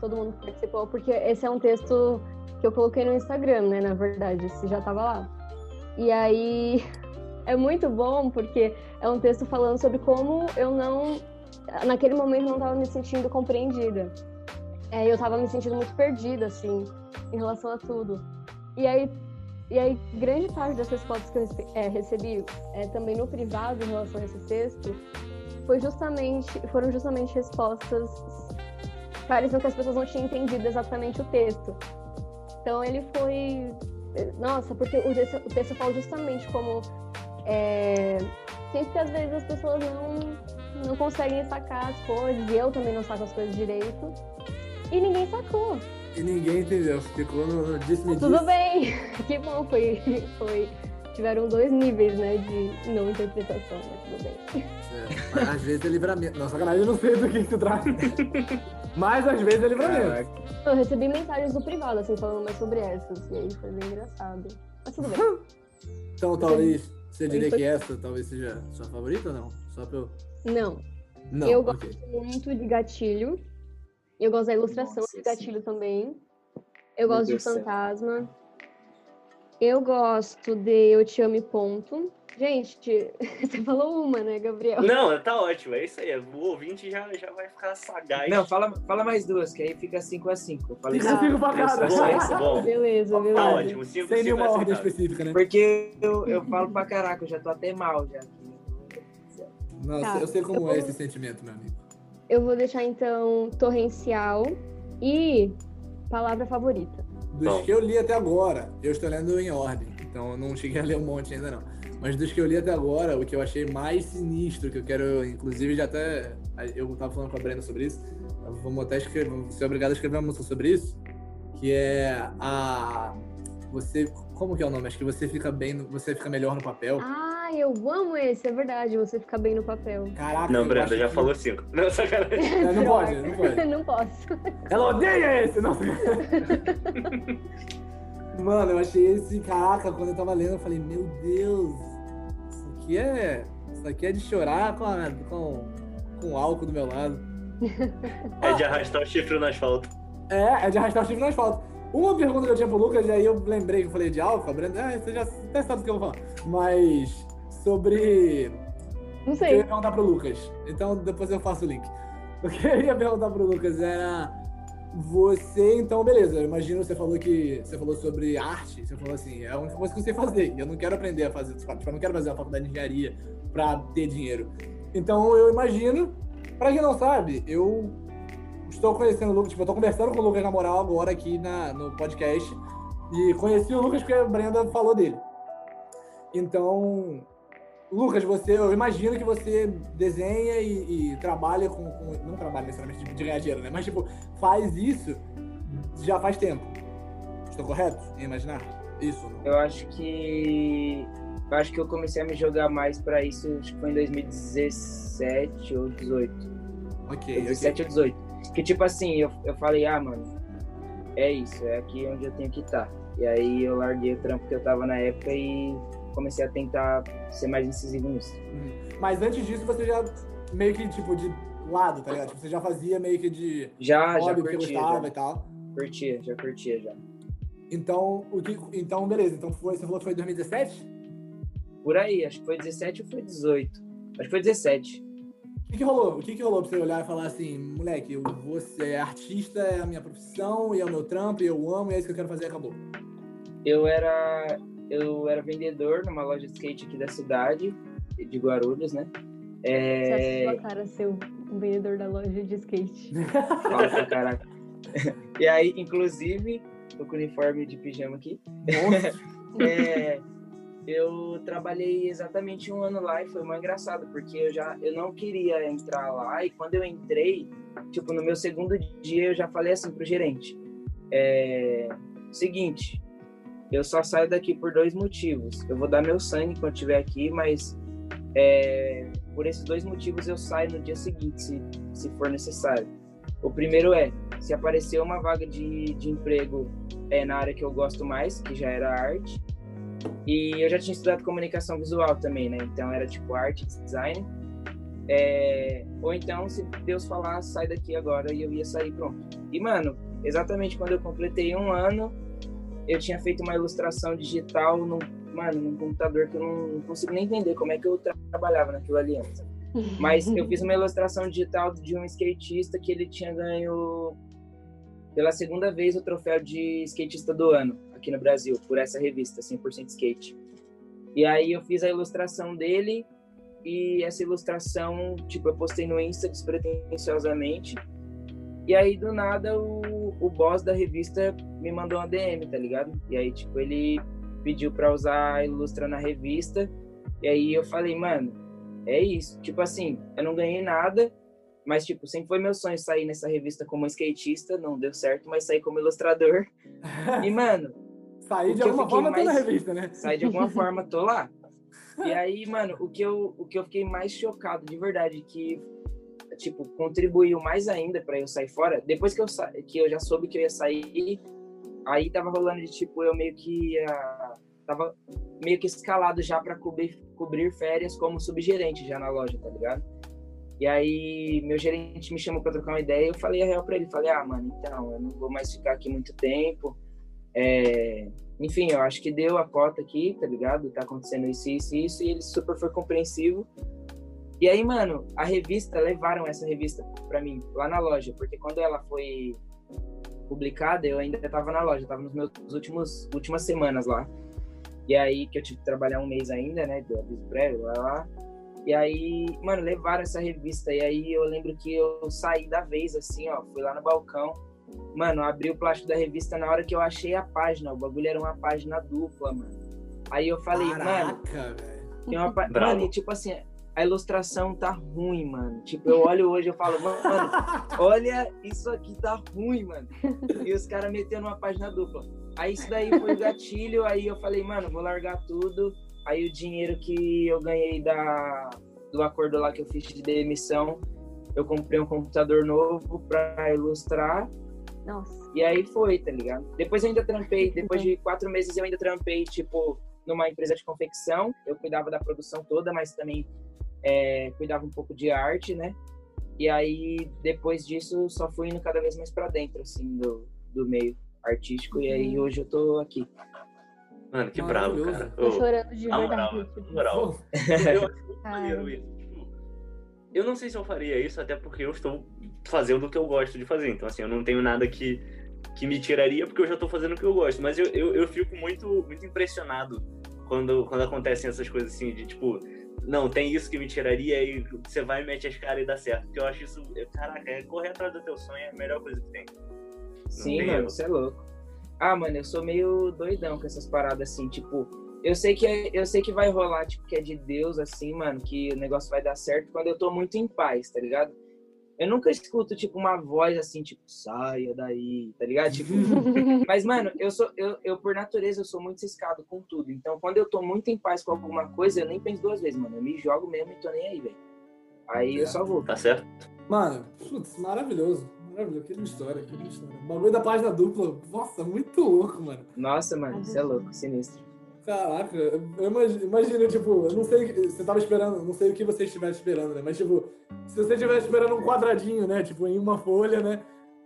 todo mundo que participou, porque esse é um texto que eu coloquei no Instagram, né? Na verdade, esse já tava lá. E aí é muito bom porque é um texto falando sobre como eu não, naquele momento, não tava me sentindo compreendida. É, eu tava me sentindo muito perdida, assim, em relação a tudo. E aí, e aí grande parte das respostas que eu é, recebi é, também no privado em relação a esse texto foi justamente, foram justamente respostas pareciam que as pessoas não tinham entendido exatamente o texto. Então ele foi. Nossa, porque o texto, o texto fala justamente como. É... Sempre que às vezes as pessoas não, não conseguem sacar as coisas, e eu também não saco as coisas direito, e ninguém sacou. E ninguém entendeu. Ficou no, no disse-me Tudo disse. bem, que bom, foi, foi. Tiveram dois níveis, né, de não interpretação, mas tudo bem. É, mas às vezes é livramento. Não, sacanagem, eu não sei do que, que tu traz. Mas às vezes é livramento. Caraca. Eu recebi mensagens do privado, assim, falando mais sobre essas, e aí foi bem engraçado. Mas tudo bem. Então talvez você diria que essa talvez seja sua favorita ou não? Só pra eu. Não, Não, Eu ok. muito de gatilho. Eu gosto da ilustração Nossa, de gatilho também. Eu Meu gosto de do céu. Eu gosto de Eu Te Amo e Ponto. Gente, você falou uma, né, Gabriel? Não, tá ótimo, é isso aí. O ouvinte já, já vai ficar sagaz. Não, fala, fala mais duas, que aí fica 5 a 5 Falei Fica cinco cinco pra cada. ilustrações. Bom, bom. Beleza, beleza. Tá ótimo, cinco, Sem cinco nenhuma é ordem aceitável. específica, né? Porque eu, eu falo pra caraca, eu já tô até mal já. Não, Tá. eu sei como Eu é vou- esse sentimento, meu amigo. Eu vou deixar, então, Torrencial e Palavra Favorita. Dos Bom. que eu li até agora, eu estou lendo em ordem. Então eu não cheguei a ler um monte ainda não. Mas dos que eu li até agora, o que eu achei mais sinistro, que eu quero, inclusive, já até. Eu tava falando com a Brenda sobre isso. Vamos até escrever, vamos ser obrigado a escrever uma música sobre isso. Que é a. Você. Como que é o nome? Acho que você fica bem. Você fica melhor no papel. Ah, Ai, eu amo esse, é verdade, você fica bem no papel. Caraca, Não, Brenda, já que- falou cinco. Não, sacanagem. Não pode, não pode. não posso. Ela odeia esse, não. Mano, eu achei esse, caraca, quando eu tava lendo, eu falei, meu Deus, isso aqui é. Isso aqui é de chorar com, a- com, com álcool do meu lado. É de arrastar o chifre no asfalto. É, é de arrastar o chifre no asfalto. Uma pergunta que eu tinha pro Lucas, e aí eu lembrei que eu falei de álcool, a Brenda, ah, você já até sabe o que eu vou falar. Mas sobre Não Eu sei. ia perguntar pro Lucas. Então depois eu faço o link. O que eu ia perguntar pro Lucas era. Você, então, beleza. Eu imagino você falou que. Você falou sobre arte. Você falou assim, é a única coisa que eu sei fazer. Eu não quero aprender a fazer. Tipo, eu não quero fazer uma faculdade de engenharia pra ter dinheiro. Então eu imagino. Pra quem não sabe, eu estou conhecendo o Lucas. Tipo, eu tô conversando com o Lucas na moral agora aqui na, no podcast. E conheci o Lucas porque a Brenda falou dele. Então, Lucas, você, eu imagino que você desenha e, e trabalha com, com- Não trabalha necessariamente de, de ganhar dinheiro, né? Mas, tipo, faz isso já faz tempo. Estou correto em imaginar? Isso. não? Eu acho que. Eu acho que eu comecei a me jogar mais pra isso, acho que foi em 2017 ou 18. Ok, ok. 17 ou 18. Que tipo assim, eu, eu falei, ah, mano, é isso, é aqui onde eu tenho que estar. E aí eu larguei o trampo que eu tava na época e comecei a tentar ser mais incisivo nisso. Mas antes disso, você já meio que, tipo, de lado, tá ligado? Tipo, você já fazia meio que de Já, já curtia, gostava já. e tal. Curtia, já curtia já. Então, o que, então, beleza. Então, foi, você falou que foi em 2017? Por aí, acho que foi 17 ou foi 18. Acho que foi 17. O que, que rolou? O que, que rolou pra você olhar e falar assim, moleque, eu vou ser artista, é a minha profissão, e é o meu trampo, e eu amo, e é isso que eu quero fazer, acabou. Eu era eu era vendedor numa loja de skate aqui da cidade, de Guarulhos, né? Você acha É... sua cara ser o o vendedor da loja de skate? Nossa, caraca. E aí, inclusive, tô com o uniforme de pijama aqui. É, eu trabalhei exatamente um ano lá e foi muito engraçado, porque eu já eu não queria entrar lá e quando eu entrei, tipo, no meu segundo dia eu já falei assim pro gerente. É, seguinte, eu só saio daqui por dois motivos. Eu vou dar meu sangue quando estiver aqui, mas é, por esses dois motivos eu saio no dia seguinte, se, se for necessário. O primeiro é, se aparecer uma vaga de, de emprego é, na área que eu gosto mais, que já era arte, e eu já tinha estudado comunicação visual também, né? Então era tipo arte, design. É, Ou então, se Deus falar, sai daqui agora e eu ia sair pronto. E, mano, exatamente quando eu completei um ano, eu tinha feito uma ilustração digital num, mano, num computador que eu não, não consigo nem entender como é que eu tra- trabalhava naquilo ali antes. Mas eu fiz uma ilustração digital de um skatista que ele tinha ganho pela segunda vez o troféu de skatista do ano aqui no Brasil, por essa revista 100% Skate. E aí eu fiz a ilustração dele e essa ilustração, tipo, eu postei no Insta despretensiosamente. E aí do nada o, o boss da revista me mandou uma DM, tá ligado? E aí, tipo, ele pediu pra usar a ilustra na revista. E aí eu falei, mano, é isso. Tipo assim, eu não ganhei nada, mas tipo, sempre foi meu sonho sair nessa revista como skatista, não deu certo, mas saí como ilustrador. E mano, Sair O de alguma forma tô na mais- revista, né? saí de alguma forma, tô lá. E aí, mano, o que eu, o que eu fiquei mais chocado de verdade, que, tipo, contribuiu mais ainda pra eu sair fora, depois que eu, sa... que eu já soube que eu ia sair, aí tava rolando de, tipo, eu meio que ia... Tava meio que escalado já pra cobrir, cobrir férias como subgerente já na loja, tá ligado? E aí, meu gerente me chamou pra trocar uma ideia eu falei a real pra ele. Falei, ah, mano, então, eu não vou mais ficar aqui muito tempo. É, enfim, eu acho que deu a cota aqui, tá ligado? Tá acontecendo isso, isso, isso, e ele super foi compreensivo. E aí, mano, a revista, levaram essa revista pra mim, lá na loja, porque quando ela foi publicada, eu ainda tava na loja, tava nos meus últimos últimas semanas lá. E aí, que eu tive que trabalhar um mês ainda, né, do aviso prévio, lá, lá. E aí, mano, levaram essa revista, e aí eu lembro que eu saí da vez, assim, ó, fui lá no balcão, Mano, abri o plástico da revista na hora que eu achei a página. O bagulho era uma página dupla, mano. Aí eu falei, mano, Caraca, velho. tem uma Bravo. Mano, e tipo assim, a ilustração tá ruim, mano. Tipo, eu olho hoje eu falo, mano, olha, isso aqui tá ruim, mano. E os caras metendo uma página dupla. Aí isso daí foi o gatilho, aí eu falei, mano, vou largar tudo Aí o dinheiro que eu ganhei da, do acordo lá que eu fiz de demissão, eu comprei um computador novo para ilustrar. Nossa. E aí foi, tá ligado? Depois eu ainda trampei, depois de quatro meses eu ainda trampei, tipo, numa empresa de confecção. Eu cuidava da produção toda, mas também é, cuidava um pouco de arte, né? E aí, depois disso, só fui indo cada vez mais para dentro, assim, do, do meio artístico. E aí, hoje eu tô aqui. Mano, que bravo, cara. Tô chorando de verdade. moral. Eu acho muito Ai. maneiro isso. Tipo, Eu não sei se eu faria isso, até porque eu estou fazendo o que eu gosto de fazer. Então, assim, eu não tenho nada que, que me tiraria, porque eu já estou fazendo o que eu gosto. Mas eu, eu, eu fico muito, muito impressionado quando, quando acontecem essas coisas assim, de tipo, não, tem isso que me tiraria e você vai, mete as caras e dá certo. Porque eu acho isso, caraca, é correr atrás do teu sonho é a melhor coisa que tem. Sim, tem mano, você é louco. Ah, mano, eu sou meio doidão com essas paradas assim, tipo, eu sei que é- eu sei que vai rolar, tipo, que é de Deus assim, mano, que o negócio vai dar certo quando eu tô muito em paz, tá ligado? Eu nunca escuto tipo uma voz assim, tipo, saia daí, tá ligado? Tipo, mas mano, eu sou eu, eu por natureza eu sou muito ciscado com tudo. Então, quando eu tô muito em paz com alguma coisa, eu nem penso duas vezes, mano. Eu me jogo mesmo e tô nem aí, velho. Aí eu só vou. Tá certo? Mano, putz, maravilhoso. Maravilhoso. Que história, que história. O bagulho da página dupla, nossa, muito louco, mano. Nossa, mano, você é louco, sinistro. Caraca, eu imagino, imagino, tipo, eu não sei, você tava esperando, não sei o que você estivesse esperando, né? Mas, tipo, se você estivesse esperando um quadradinho, né? Tipo, em uma folha, né?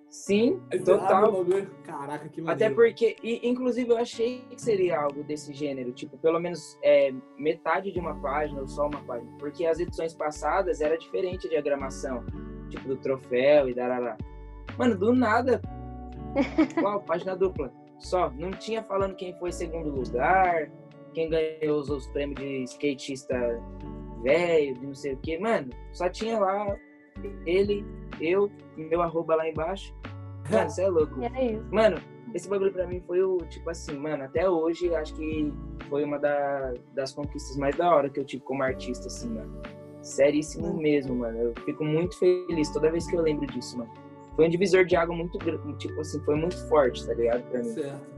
Sim, total. Caraca, que maneiro. Até porque, e, inclusive, eu achei que seria algo desse gênero, tipo, pelo menos é, metade de uma página ou só uma página. Porque as edições passadas era diferente a diagramação, tipo, do troféu e darará. Mano, do nada, uau, página dupla. Só, não tinha falando quem foi segundo lugar, quem ganhou os, os prêmios de skatista velho, de não sei o quê. Mano, só tinha lá ele, eu, meu arroba lá embaixo. Mano, você é louco. É. Mano, esse bagulho pra mim foi o, tipo assim, mano, até hoje acho que foi uma da- das conquistas mais da hora que eu tive como artista, assim, mano. Seríssimo mesmo, mano. Eu fico muito feliz toda vez que eu lembro disso, mano. Foi um divisor de água muito grande, tipo assim, foi muito forte, tá ligado? Pra mim. Certo.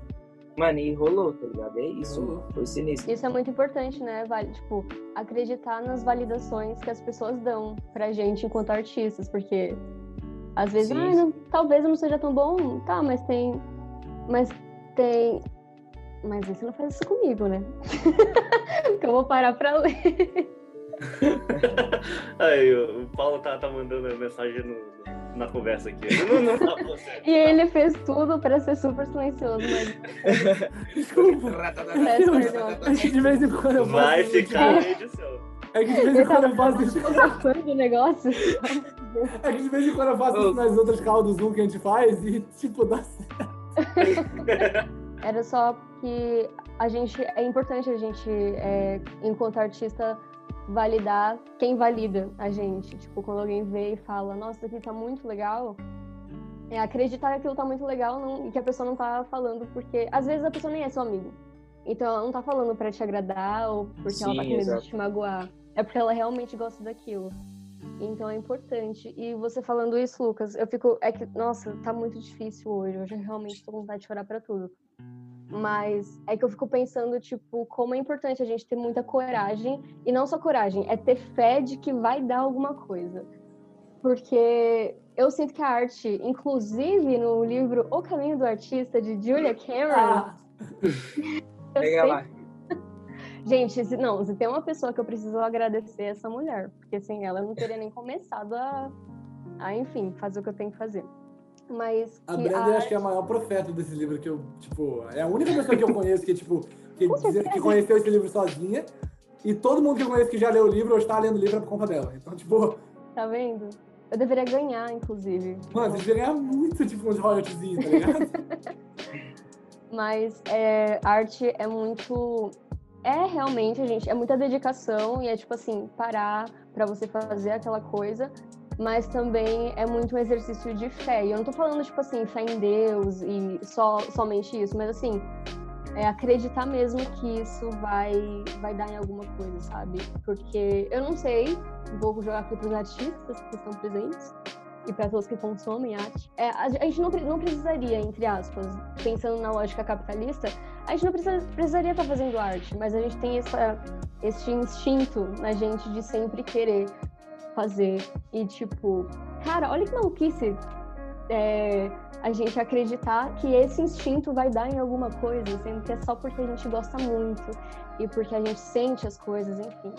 Mano, e rolou, tá ligado? É isso, mano. Foi sinistro. Isso é muito importante, né? Vale, tipo, acreditar nas validações que as pessoas dão pra gente enquanto artistas, porque às vezes, ah, não- talvez eu não seja tão bom, tá, mas tem. Mas tem. Mas você não faz isso comigo, né? que eu vou parar pra ler. Aí, o Paulo tá, tá mandando mensagem no- na conversa aqui. Não, não tá. E ele fez tudo pra ser super silencioso, mas Desculpa. peço perdão. É que de vez em quando eu faço Vai ficar na tipo, edição. É que de vez em Ele quando eu faço isso. fotografando o negócio. É que de vez em quando eu faço isso nas outras do Zoom que a gente faz e, tipo, dá certo. Era só que a gente é importante a gente, é, enquanto artista, validar quem valida a gente. Tipo, quando alguém vê e fala, nossa, isso aqui tá muito legal, é acreditar que aquilo tá muito legal não- e que a pessoa não tá falando porque às vezes a pessoa nem é seu amigo. Então ela não tá falando pra te agradar ou porque ela tá Sim, com medo exato. de te magoar. É porque ela realmente gosta daquilo. Então é importante. E você falando isso, Lucas, eu fico. É que, nossa, tá muito difícil hoje. Hoje eu realmente tô com vontade de chorar pra tudo. Mas é que eu fico pensando, tipo, como é importante a gente ter muita coragem. E não só coragem, é ter fé de que vai dar alguma coisa. Porque eu sinto que a arte, inclusive no livro O Caminho do Artista, de Julia Cameron, Ah, eu Pega sei lá. Gente, se, não, se tem uma pessoa que eu preciso agradecer, é essa mulher. Porque sem ela eu não teria nem começado a, a enfim, fazer o que eu tenho que fazer. Mas a Brenda a acho que é a maior profeta desse livro que eu, tipo, é a única pessoa que eu conheço que, tipo, que, que conheceu esse livro sozinha. E todo mundo que eu conheço que já leu o livro ou está lendo o livro é por conta dela. Então, tipo, Tá vendo? Eu deveria ganhar, inclusive. mano, você deveria ganhar muito, tipo, uns royalties, tá ligado? Mas é, arte é muito. É realmente, gente, é muita dedicação e é tipo assim, parar pra você fazer aquela coisa, mas também é muito um exercício de fé. E eu não tô falando, tipo assim, fé em Deus e só, somente isso, mas assim, é acreditar mesmo que isso vai, vai dar em alguma coisa, sabe? Porque eu não sei, vou jogar aqui pros artistas que estão presentes e para todos que consomem arte. É, a, gente não, não precisaria, entre aspas, pensando na lógica capitalista, a gente não precisa, precisaria estar fazendo arte, mas a gente tem essa, esse instinto na gente de sempre querer fazer. E tipo, cara, olha que maluquice é, a gente acreditar que esse instinto vai dar em alguma coisa, sendo que é só porque a gente gosta muito e porque a gente sente as coisas, enfim.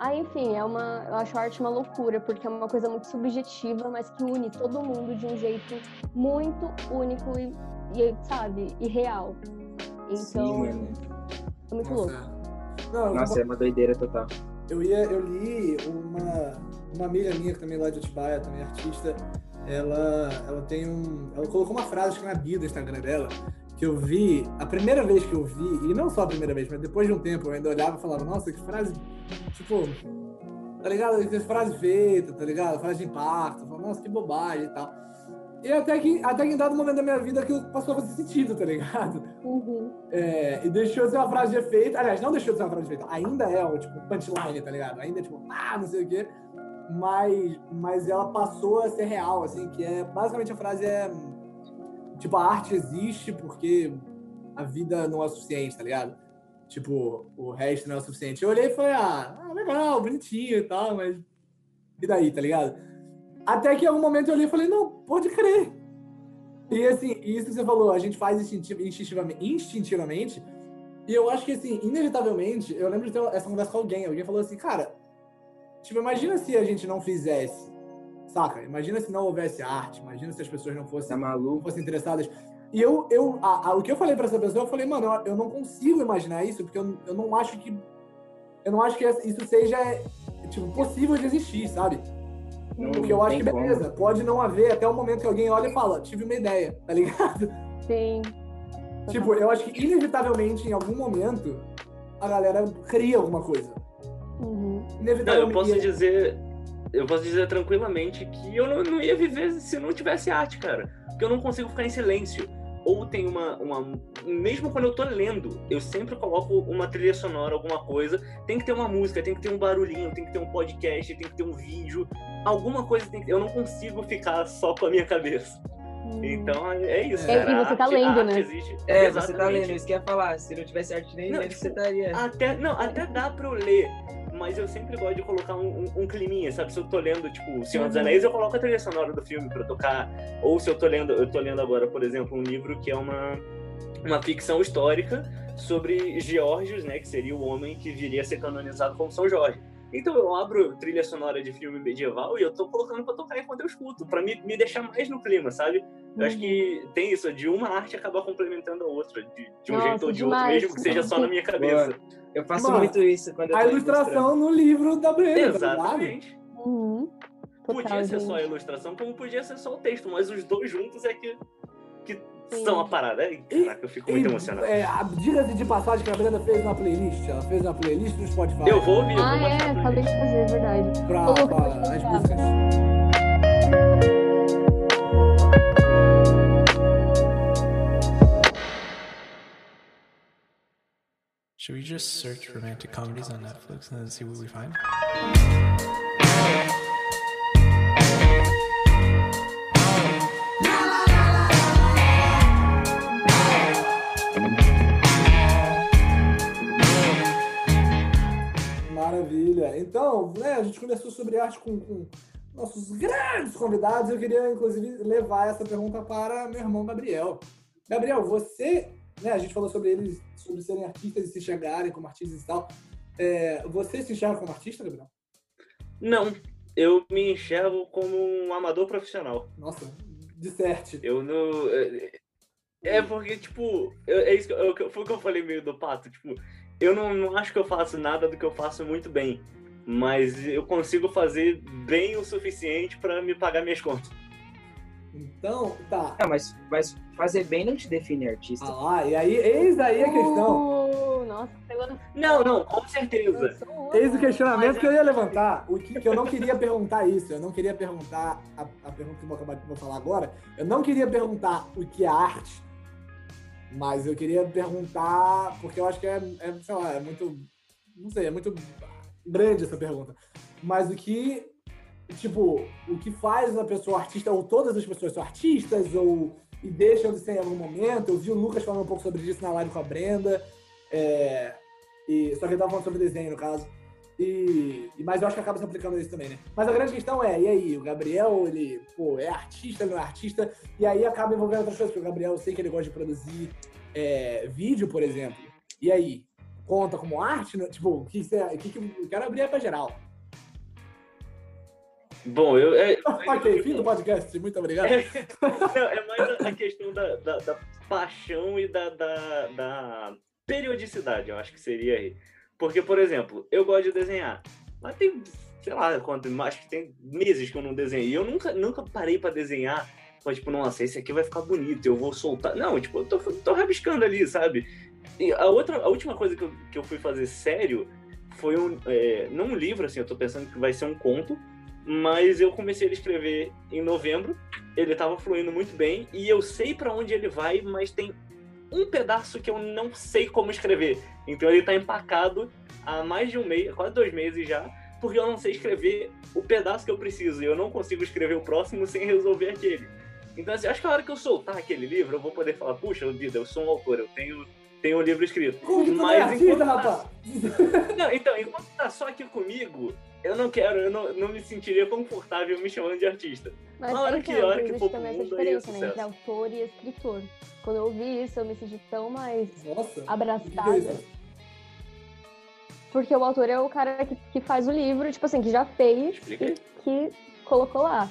Aí, enfim, é uma, eu acho a arte uma loucura, porque é uma coisa muito subjetiva, mas que une todo mundo de um jeito muito único e, e sabe, e real. Então, Sim, é muito Nossa. louco. Não, Nossa, é uma doideira total. Eu, ia, eu li uma, uma amiga minha, também é lá de Atibaia, também artista, ela, ela tem um. Ela colocou uma frase que na bio do Instagram dela, que eu vi, a primeira vez que eu vi, e não só a primeira vez, mas depois de um tempo eu ainda olhava e falava, nossa, que frase, tipo, tá ligado? Que frase feita, tá ligado? Frase de impacto, falava, nossa, que bobagem e tal. E até que, até que em dado momento da minha vida aquilo passou a fazer sentido, tá ligado? Uhum. É, e deixou de ser uma frase de efeito. Aliás, não deixou de ser uma frase de efeito. Ainda é o tipo punchline, tá ligado? Ainda é tipo, ah, não sei o quê. Mas, mas ela passou a ser real, assim, que é. Basicamente a frase é. Tipo, a arte existe porque a vida não é o suficiente, tá ligado? Tipo, o resto não é o suficiente. Eu olhei e falei, ah, ah, legal, bonitinho e tal, mas. E daí, tá ligado? Até que em algum momento eu olhei e falei, não, pode crer. E assim, isso que você falou, a gente faz instintiv- instintivamente, instintivamente. E eu acho que, assim, inevitavelmente, eu lembro de ter essa conversa com alguém. Alguém falou assim, cara, tipo, imagina se a gente não fizesse, saca? Imagina se não houvesse arte, imagina se as pessoas não fossem, Tá não fossem interessadas. E eu, eu a- a- o que eu falei pra essa pessoa, eu falei, mano, eu, eu não consigo imaginar isso, porque eu, eu não acho que. Eu não acho que isso seja, tipo, possível de existir, sabe? Não Porque eu acho que, como. beleza, pode não haver até o momento que alguém olha e fala, tive uma ideia, tá ligado? Sim. Tipo, eu acho que inevitavelmente, em algum momento, a galera cria alguma coisa. Uhum. Não, Inevitavelmente. eu posso dizer. Eu posso dizer tranquilamente que eu não, não ia viver se não tivesse arte, cara. Porque eu não consigo ficar em silêncio. Ou tem uma, uma. Mesmo quando eu tô lendo, eu sempre coloco uma trilha sonora, alguma coisa. Tem que ter uma música, tem que ter um barulhinho, tem que ter um podcast, tem que ter um vídeo. Alguma coisa tem que ter. Eu não consigo ficar só com a minha cabeça. Uhum. Então é isso. É, cara. e você tá arte- lendo, né? existe. É, você tá Exatamente. lendo, isso que ia falar. Se não tivesse arte nem Não, lendo, tipo, você estaria. Até, não, até dá pra eu ler, mas eu sempre gosto de colocar um, um, um climinha, sabe? Se eu tô lendo, tipo, Senhor dos Uhum. Anéis, eu coloco a trilha sonora do filme pra tocar. Ou se eu tô lendo, eu tô lendo agora, por exemplo, um livro que é uma, uma ficção histórica sobre Geórgios, né? Que seria o homem que viria a ser canonizado como São Jorge. Então eu abro trilha sonora de filme medieval e eu tô colocando pra tocar enquanto eu escuto, pra me, me deixar mais no clima, sabe? Eu acho que tem isso, de uma arte acabar complementando a outra, de, de um Nossa, jeito ou de demais. outro, mesmo que seja só na minha cabeça. Eu faço Mano, muito isso quando eu A tô ilustração no livro da Brenda, tá? Exatamente. Uhum. Total, Podia ser só a ilustração, como podia ser só o texto, mas os dois juntos é que, que Sim. são a parada. E- Caraca, eu fico muito E, emocionado. É, a- Diga-se de passagem que a Brenda fez uma playlist. Ela fez uma playlist no Spotify. Eu vou ouvir, eu vou Ah, é, acabei de fazer, é verdade. Pra, pra as Spotify. músicas. Should we just search romantic comedies on Netflix and then see what we find? Maravilha. Então, né, a gente conversou sobre arte com, com nossos grandes convidados. Eu queria, inclusive, levar essa pergunta para meu irmão Gabriel. Gabriel, você, né, a gente falou sobre eles, sobre serem artistas e se enxergarem como artistas e tal. É, você se enxerga como artista, Gabriel? Não, eu me enxergo como um amador profissional. Nossa, disserte. Eu não. é- É porque, tipo, eu- é isso que eu, foi o que eu falei meio do pato. Tipo, eu não, não acho que eu faço nada do que eu faço muito bem. Mas eu consigo fazer bem o suficiente pra me pagar minhas contas. Então, tá. Não, mas, mas fazer bem não te define artista. Ah lá, e aí, eis aí a questão. Uh, nossa, pegou no... Não, não, com certeza. Eis o questionamento que eu ia levantar. O que, que eu não queria perguntar isso. Eu não queria perguntar a, a pergunta que eu vou acabar de falar agora. Eu não queria perguntar o que é arte, mas eu queria perguntar porque eu acho que é, é, sei lá, é muito, não sei, é muito grande essa pergunta. Mas o que, tipo, o que faz a pessoa artista ou todas as pessoas são artistas ou e deixam de ser em algum momento. Eu vi o Lucas falando um pouco sobre isso na live com a Brenda. É, e, só que ele tava falando sobre desenho, no caso. E, mas eu acho que acaba se aplicando isso também, né? Mas a grande questão é, e aí, o Gabriel, ele, pô, é artista, não é artista, e aí acaba envolvendo outras coisas, porque o Gabriel, eu sei que ele gosta de produzir é, vídeo, por exemplo. E aí, conta como arte? né? Tipo, o que você. O que, que eu quero abrir é pra geral. Bom, eu. É, ok, fim do podcast, muito obrigado. Não, é mais a- a questão da, da, da paixão e da, da, da periodicidade, eu acho que seria aí. Porque, por exemplo, eu gosto de desenhar, mas tem, sei lá, quanto, acho que tem meses que eu não desenhei. E eu nunca, nunca parei pra desenhar, mas, tipo, nossa, esse aqui vai ficar bonito, eu vou soltar. Não, tipo, eu tô, tô rabiscando ali, sabe? E a, outra, a última coisa que eu, que eu fui fazer sério foi um. é, não um livro, assim, eu tô pensando que vai ser um conto, mas eu comecei a escrever em novembro ele tava fluindo muito bem e eu sei pra onde ele vai, mas tem um pedaço que eu não sei como escrever. Então ele tá empacado há mais de um mês, quase dois meses já, porque eu não sei escrever o pedaço que eu preciso e eu não consigo escrever o próximo sem resolver aquele. Então assim, acho que a hora que eu soltar aquele livro, eu vou poder falar, puxa vida, eu sou um autor, eu tenho tenho um livro escrito. Como não é Mas artista, enquanto tá- rapaz? não, então, enquanto tá só aqui comigo, eu não quero, eu não, não me sentiria confortável me chamando de artista. Mas Na hora que- a hora que for pro também essa mundo, aí é diferença, né? Entre autor e escritor. Quando eu ouvi isso, eu me senti tão mais Nossa. abraçada. Porque o autor é o cara que, que faz o livro, tipo assim, que já fez Explica e que colocou lá.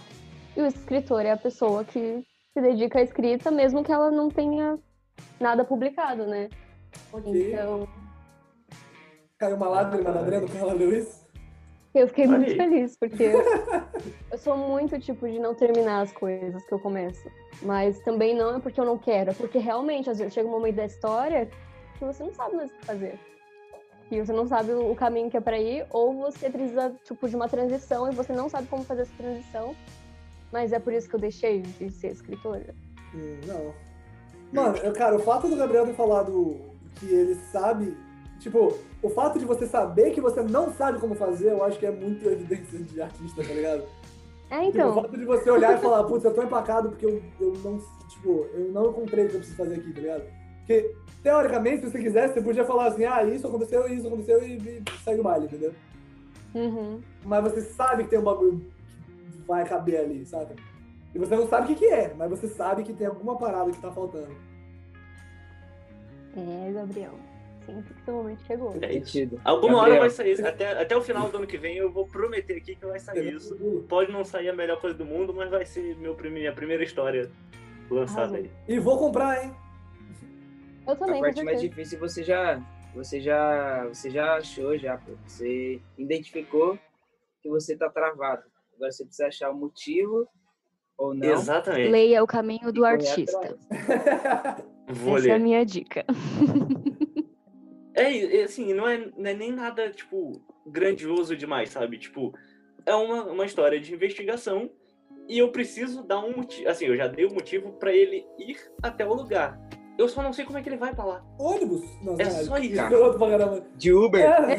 E o escritor é a pessoa que se dedica à escrita, mesmo que ela não tenha nada publicado, né? Ok. Então, Caiu uma lágrima na Brenda quando ela leu isso? Eu fiquei Olha muito aí. feliz, porque eu sou muito tipo de não terminar as coisas que eu começo. Mas também não é porque eu não quero, é porque realmente, às vezes, chega um momento da história que você não sabe mais o que fazer. E você não sabe o caminho que é pra ir, ou você precisa, tipo, de uma transição e você não sabe como fazer essa transição. Mas é por isso que eu deixei de ser escritora. Hum, não. Mano, eu, cara, o fato do Gabriel ter falado que ele sabe. Tipo, o fato de você saber que você não sabe como fazer, eu acho que é muito evidência de artista, tá ligado? É, Tipo, o então. fato de você olhar e falar, putz, eu tô empacado porque eu, eu não. Tipo, eu não encontrei o que eu preciso fazer aqui, tá ligado? Porque, teoricamente, se você quisesse, você podia falar assim, ah, isso aconteceu, isso aconteceu e, e segue o baile, entendeu? Uhum. Mas você sabe que tem um bagulho que vai caber ali, sabe? E você não sabe o que, que é, mas você sabe que tem alguma parada que tá faltando. É, Gabriel. Sinto que seu momento chegou. É isso. Sentido. Alguma hora Gabriel. vai sair. Até, até o final do ano que vem eu vou prometer aqui que vai sair isso. Pode não sair a melhor coisa do mundo, mas vai ser meu minha primeira história lançada aí. E vou comprar, hein? Eu A também, com parte mais difícil você já, você já, você já achou já, pô. Você identificou que você tá travado. Agora você precisa achar o motivo ou não. Exatamente. Leia o caminho do artista. Essa é a minha dica. É, assim, não é, não é nem nada, tipo, grandioso demais, sabe? Tipo, é uma, uma história de investigação e eu preciso dar um motivo. Assim, eu já dei o motivo pra ele ir até o lugar. Eu só não sei como é que ele vai pra lá. Ônibus? Não, É só isso. Caramba. De Uber? É.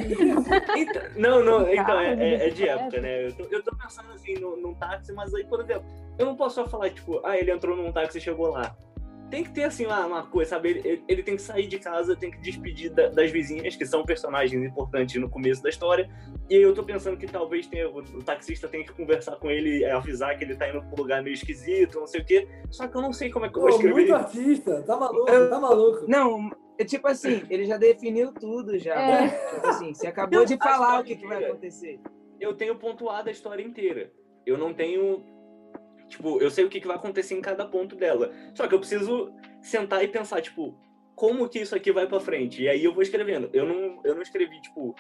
Então, não, não, então, é, é- é de época, né? Eu tô, eu tô pensando assim no, num táxi, mas aí, por exemplo, eu não posso só falar, tipo, ah, ele entrou num táxi e chegou lá. Tem que ter, assim, uma, uma coisa, sabe? Ele, ele- ele tem que sair de casa, tem que despedir da- das vizinhas, que são personagens importantes no começo da história. E aí eu tô pensando que talvez tenha, o, o taxista tenha que conversar com ele, é, avisar que ele tá indo pra um lugar meio esquisito, não sei o quê. Só que eu não sei como é que eu vou escrever muito artista. Tá maluco, tá maluco. Não, é tipo assim, ele já definiu tudo já. É. Tipo assim, você acabou de falar o que, que vai acontecer. eu tenho pontuado a história inteira. Eu não tenho. Tipo, eu sei o que, que vai acontecer em cada ponto dela. Só que eu preciso sentar e pensar, tipo, como que isso aqui vai pra frente? E aí eu vou escrevendo. Eu não, eu não escrevi, tipo,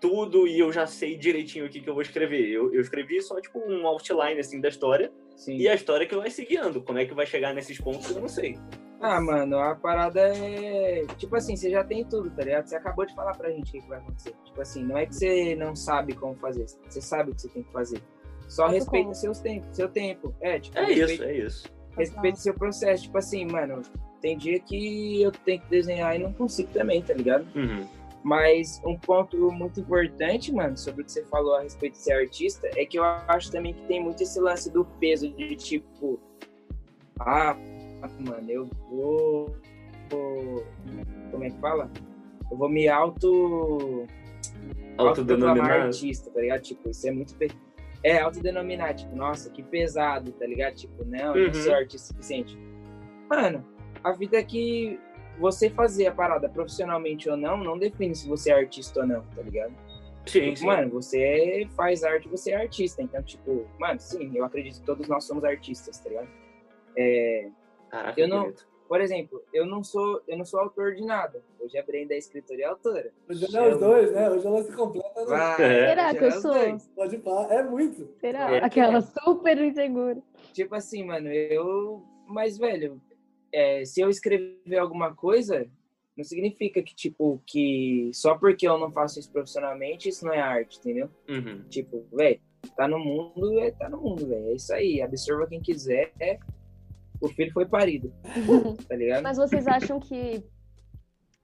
tudo e eu já sei direitinho o que, que eu vou escrever. Eu, eu escrevi só, tipo, um outline, assim, da história. Sim. E a história que vai se guiando. Como é que vai chegar nesses pontos, eu não sei. Ah, mano, a parada é. Tipo assim, você já tem tudo, tá ligado? Você acabou de falar pra gente o que vai acontecer. Tipo assim, não é que você não sabe como fazer, você sabe o que você tem que fazer. Só Mas respeita como? seus tempos, seu tempo. É, tipo, É respeita, isso, é isso. respeita seu processo. Tipo assim, mano, tem dia que eu tenho que desenhar e não consigo também, tá ligado? Uhum. Mas um ponto muito importante, mano, sobre o que você falou a respeito de ser artista, é que eu acho também que tem muito esse lance do peso de tipo, ah, mano, eu vou, vou- Como é que fala? Eu vou me auto. Autodenominar. artista, tá ligado? Tipo, isso é muito. É, autodenominar, tipo, nossa, que pesado, tá ligado? Tipo, não, eu Uhum. não sou artista suficiente. Mano, a vida é que você fazer a parada profissionalmente ou não, não define se você é artista ou não, tá ligado? Sim, Tipo, sim. mano, você faz arte, você é artista. Então, tipo, mano, sim, eu acredito que todos nós somos artistas, tá ligado? É, Caraca, eu não- bonito. Por exemplo, eu não sou, eu não sou autor de nada. Hoje a Brenda é escritora e autora. Hoje ela é os dois, né? Hoje ela se completa. Né? Vai, Será que eu é sou? dois. Pode falar. É muito. Será? É. Aquela super insegura. Tipo assim, mano, eu. Mas, velho, é, se eu escrever alguma coisa, não significa que, tipo, que só porque eu não faço isso profissionalmente, isso não é arte, entendeu? Uhum. Tipo, velho, tá no mundo, é, tá no mundo, velho. É isso aí. Absorva quem quiser. É... O filho foi parido. tá ligado? Mas vocês acham que.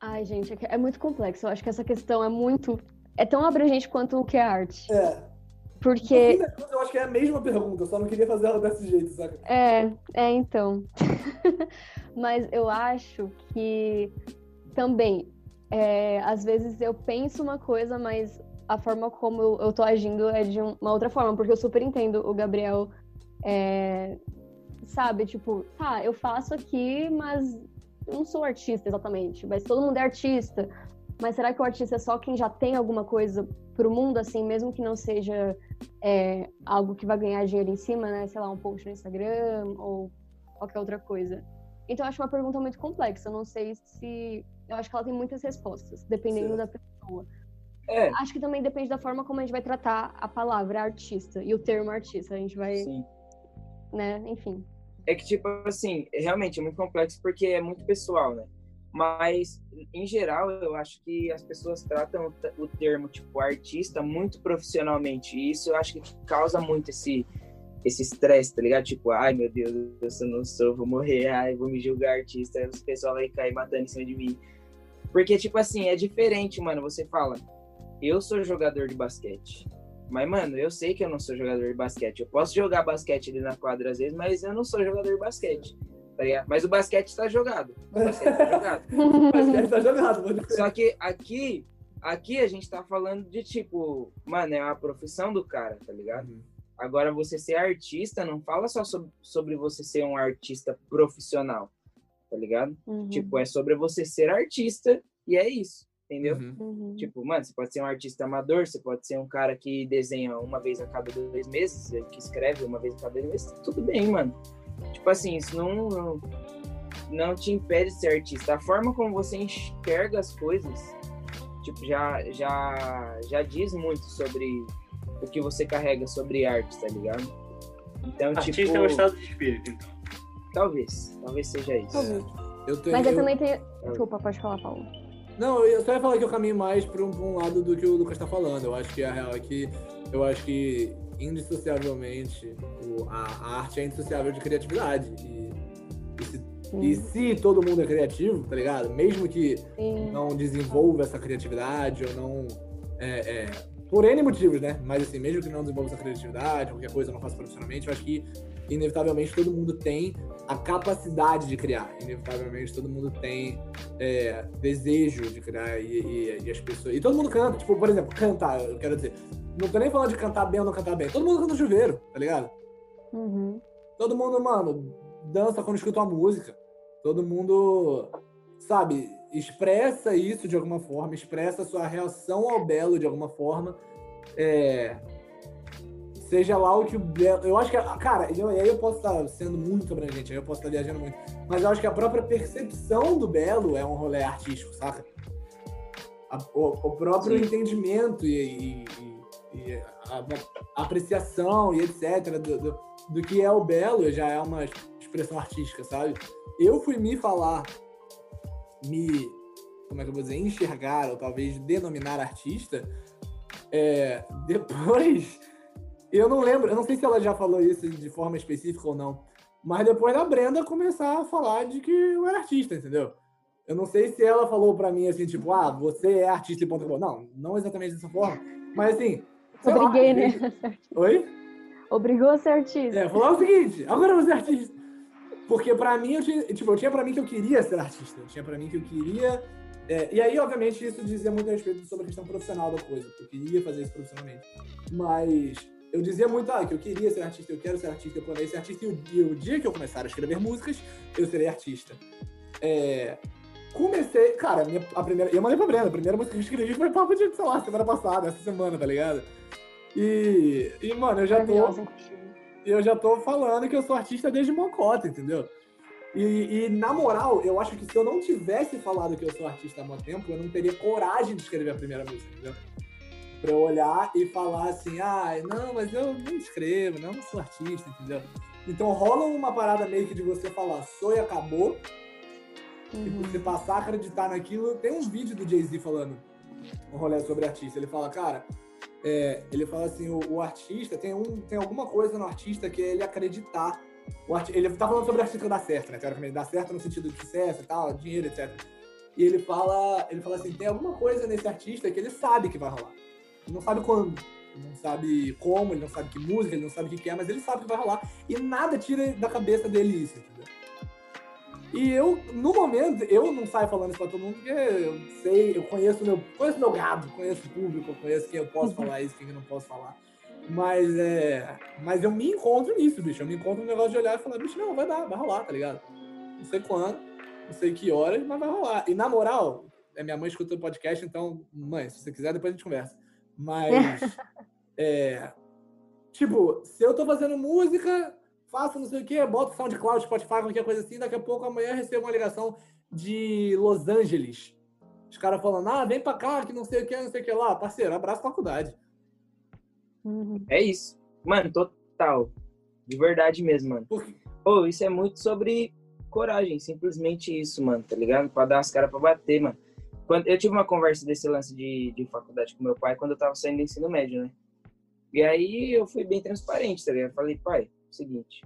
Ai, gente, é é muito complexo. Eu acho que essa questão é muito. É tão abrangente quanto o que é arte. É. Porque. Eu acho que é a mesma pergunta, eu só não queria fazer ela desse jeito, saca? É, é então. Mas eu acho que também, é, às vezes eu penso uma coisa, mas a forma como eu, eu tô agindo é de um- uma outra forma, porque eu super entendo o Gabriel, é, sabe, tipo, tá, eu faço aqui, mas eu não sou artista exatamente, mas todo mundo é artista. Mas será que o artista é só quem já tem alguma coisa pro mundo, assim, mesmo que não seja é, algo que vai ganhar dinheiro em cima, né? Sei lá, um post no Instagram ou qualquer outra coisa. Então, eu acho uma pergunta muito complexa. Eu não sei se. Eu acho que ela tem muitas respostas, dependendo da pessoa. É, Acho que também depende da forma como a gente vai tratar a palavra artista e o termo artista. A gente vai, sim. né? Enfim. É que, tipo assim, realmente é muito complexo porque é muito pessoal, né? Mas, em geral, eu acho que as pessoas tratam o termo, tipo, artista muito profissionalmente. E isso eu acho que causa muito esse esse estresse, tá ligado? Tipo, ai meu Deus, eu não sou, vou morrer, ai, vou me julgar artista, o pessoal vai cair matando em cima de mim. Porque, tipo assim, é diferente, mano. Você fala, eu sou jogador de basquete. Mas, mano, eu sei que eu não sou jogador de basquete. Eu posso jogar basquete ali na quadra às vezes, mas eu não sou jogador de basquete. Tá? Mas o basquete está jogado. O basquete tá jogado. Mas que tá jogado. Só que aqui, aqui a gente tá falando de tipo, mano, é a profissão do cara, tá ligado? Agora, você ser artista não fala só sobre, sobre você ser um artista profissional, tá ligado? Uhum, Tipo, é sobre você ser artista e é isso, entendeu? Uhum. uhum. Tipo, mano, você pode ser um artista amador, você pode ser um cara que desenha uma vez a cada dois meses, que escreve uma vez a cada dois meses, tudo bem, mano. Tipo assim, isso não, não, não te impede de ser artista. A forma como você enxerga as coisas, tipo, já, já, já diz muito sobre o que você carrega sobre arte, tá ligado? Então, Artista tipo, é um estado de espírito, então. talvez, talvez seja isso. Talvez. Eu tô, Mas eu eu- também tenho. Desculpa, pode falar, Paulo. Não, eu só ia falar que eu caminho mais para um, pra um lado do que o Lucas tá falando. Eu acho que a real é que eu acho que indissociavelmente o- a, a arte é indissociável de criatividade. E, e, se, e se todo mundo é criativo, tá ligado? Mesmo que Sim. não desenvolva essa criatividade ou não. É, é, por N motivos, né? Mas assim, mesmo que não desenvolva essa criatividade, qualquer coisa eu não faça profissionalmente, eu acho que inevitavelmente todo mundo tem a capacidade de criar. Inevitavelmente todo mundo tem é, desejo de criar e, e- e as pessoas. E todo mundo canta, tipo, por exemplo, cantar, eu quero dizer. Não tô nem falando de cantar bem ou não cantar bem. Todo mundo canta chuveiro, tá ligado? Uhum. Todo mundo, mano, dança quando escuta uma música. Todo mundo, sabe, expressa isso de alguma forma, expressa sua reação ao belo de alguma forma. É, Seja lá o que o belo. Eu acho que, cara, eu- aí eu posso estar sendo muito abrangente, aí eu posso estar viajando muito. Mas eu acho que a própria percepção do belo é um rolê artístico, saca? A- o, o próprio Sim. entendimento e, e- e- e a, a apreciação e etc. Do, do, do que é o belo já é uma expressão artística, sabe? Eu fui me falar, me, como é que eu vou dizer, enxergar ou talvez denominar artista, é, depois, eu não lembro, eu não sei se ela já falou isso de forma específica ou não, mas depois da Brenda começar a falar de que eu era artista, entendeu? Eu não sei se ela falou pra mim assim, tipo, ah, você é artista e ponto. acabou. Não, não exatamente dessa forma, mas assim... lá, Obriguei, né? Oi? Obrigou a ser artista. É, falar o seguinte, agora você é artista. Porque pra mim, eu tinha, tipo, eu tinha pra mim que eu queria ser artista. Eu tinha pra mim que eu queria. é, e aí, obviamente, isso dizia muito a respeito sobre a questão profissional da coisa, que eu queria fazer isso profissionalmente. Mas eu dizia muito, ah, que eu queria ser artista, eu quero ser artista, eu planejei ser artista, e o, dia- o dia que eu começar a escrever músicas, eu serei artista. É, comecei, cara, minha, a primeira, eu mandei pra Brenda, a primeira música que eu escrevi foi papo de, sei lá, semana passada, essa semana, tá ligado? E, e mano, eu já tô, Maravilhosa, inclusive. eu já tô falando que eu sou artista desde mocota, entendeu? E, e, na moral, eu acho que se eu não tivesse falado que eu sou artista há muito tempo, eu não teria coragem de escrever a primeira música, entendeu? Pra eu olhar e falar assim, ah, não, mas eu não escrevo, não, sou artista, entendeu? Então rola uma parada meio que de você falar, sou e acabou, e Uhum. você passar a acreditar naquilo. Tem um vídeo do Jay-Z falando um rolê sobre artista. Ele fala, cara, é, ele fala assim, o, o artista tem, um, tem alguma coisa no artista que é ele acreditar. O arti- ele tá falando sobre o artista dá certo, né? Teoricamente, dá certo no sentido de sucesso e tal, dinheiro, etc. E ele fala, ele fala assim, tem alguma coisa nesse artista que ele sabe que vai rolar. Ele não sabe quando, ele não sabe como, ele não sabe que música, ele não sabe o que que é, mas ele sabe que vai rolar. E nada tira da cabeça dele isso, entendeu? E eu, no momento, eu não saio falando isso pra todo mundo, porque eu sei, eu conheço meu, conheço meu gado, conheço o público, conheço quem eu posso falar isso, quem eu não posso falar. Mas é. Mas eu me encontro nisso, bicho. Eu me encontro no negócio de olhar e falar, bicho, não, vai dar, vai rolar, tá ligado? Não sei quando, não sei que horas, mas vai rolar. E na moral, é minha mãe escuta o podcast, então, mãe, se você quiser, depois a gente conversa. Mas. é. Tipo, se eu tô fazendo música, faço não sei o quê, boto SoundCloud, Spotify, qualquer coisa assim, daqui a pouco amanhã eu recebo uma ligação de Los Angeles. Os caras falando, ah, vem pra cá, que não sei o que, não sei o que lá. Parceiro, abraço faculdade. Uhum. É isso. Mano, total. De verdade mesmo, mano. Pô, isso é muito sobre coragem, simplesmente isso, mano, tá ligado? Pra dar as caras pra bater, mano. Quando, eu tive uma conversa desse lance de, de faculdade com meu pai quando eu tava saindo do ensino médio, né? E aí eu fui bem transparente, tá ligado? Eu falei, pai, seguinte,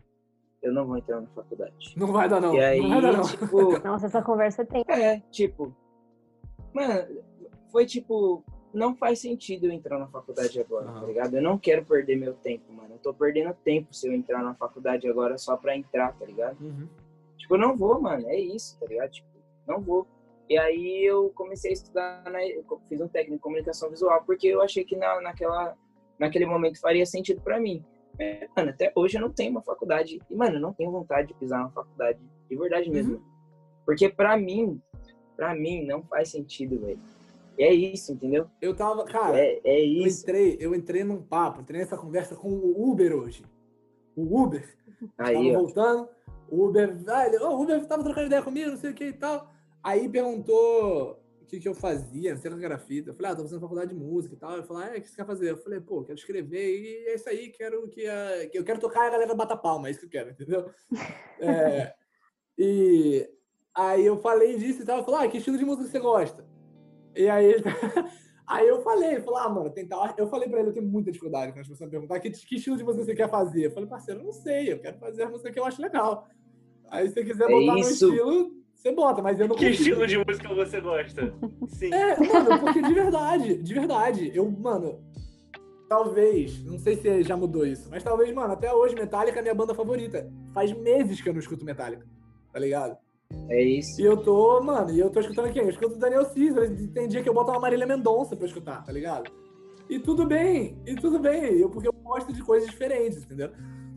eu não vou entrar na faculdade. não vai dar não, e aí, não vai dar não. tipo, Nossa, essa conversa tem. é, tipo, mano, foi tipo, não faz sentido eu entrar na faculdade agora, Aham. tá ligado? Eu não quero perder meu tempo, mano. Eu tô perdendo tempo se eu entrar na faculdade agora só pra entrar, tá ligado? Uhum. Tipo, eu não vou, mano. É isso, tá ligado? Tipo, não vou. E aí eu comecei a estudar, eu fiz um técnico em comunicação visual, porque eu achei que na, naquela, naquele momento faria sentido pra mim. É, mano, até hoje eu não tenho uma faculdade. E, mano, eu não tenho vontade de pisar na faculdade. De verdade mesmo. Porque pra mim, pra mim, não faz sentido, velho. E é isso, entendeu? Eu tava, cara, É, é eu isso. entrei, eu entrei num papo, entrei nessa conversa com o Uber hoje. O Uber, Aí, tava ó. voltando, o Uber, "Ô, o Uber tava trocando ideia comigo, não sei o que e tal. Aí perguntou o que, que eu fazia, fita. Eu falei, ah, tô fazendo faculdade de música e tal. Eu falei, ah, o que você quer fazer? Eu falei, pô, quero escrever e é isso aí, quero que, a, eu quero tocar a galera bata palma, é isso que eu quero, entendeu? É, e aí eu falei disso e tal, eu falei, ah, que estilo de música você gosta? E aí ele Aí eu falei, ele falou, ah, mano, tentar. Eu falei pra ele, eu tenho muita dificuldade quando as pessoas me perguntar que, que estilo de música você quer fazer. Eu falei, parceiro, eu não sei, eu quero fazer a música que eu acho legal. Aí se você quiser É botar no isso. estilo, você bota, mas eu não Que consigo. estilo de música você gosta? Sim. É, mano, porque de verdade, de verdade, eu, mano, talvez, não sei se já mudou isso, mas talvez, mano, até hoje Metallica é a minha banda favorita. Faz meses que eu não escuto Metallica, tá ligado? É isso. E eu tô, mano, e eu tô escutando quem? Eu escuto o Daniel Caesar, tem dia que eu boto uma Marília Mendonça pra escutar, tá ligado? E tudo bem, e tudo bem, eu, porque eu gosto de coisas diferentes, entendeu?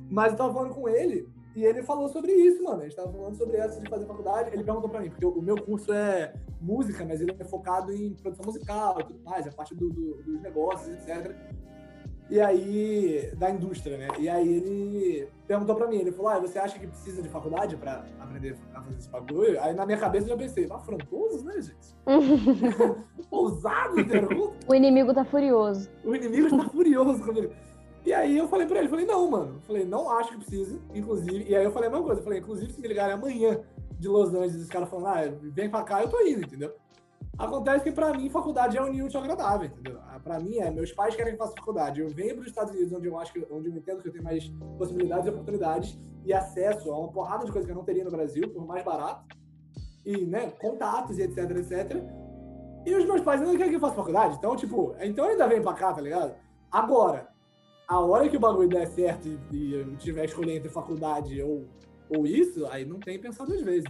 Mas eu tava falando com ele, e ele falou sobre isso, mano. A gente tava falando sobre essa de fazer faculdade. Ele perguntou pra mim, porque o meu curso é música, mas ele é focado em produção musical e tudo mais, a parte do, do- dos negócios, etc. E aí, da indústria, né? E aí ele perguntou pra mim, ele falou, ah, você acha que precisa de faculdade pra aprender a fazer esse bagulho? Aí na minha cabeça eu já pensei, afrontoso, né, gente? Ousado, pergunta. o inimigo tá furioso. O inimigo está furioso comigo. E aí eu falei pra ele, falei, não, mano. Falei, não acho que precisa, inclusive. E aí eu falei a mesma coisa. Falei, inclusive, se me ligarem amanhã de Los Angeles, os caras falando, ah, vem pra cá, eu tô indo, entendeu? Acontece que pra mim, faculdade é útil ao agradável, entendeu? Ah, Pra mim, é, meus pais querem que eu faça faculdade. Eu venho pros Estados Unidos, onde eu acho que, onde eu entendo que eu tenho mais possibilidades e oportunidades e acesso a uma porrada de coisas que eu não teria no Brasil, por mais barato. E, né, contatos e etc, etc. E os meus pais não querem que eu faça faculdade. Então, tipo, então eu ainda venho pra cá, tá ligado? Agora, a hora que o bagulho der certo e, e eu tiver escolher entre faculdade ou ou isso, aí não tem que pensar duas vezes?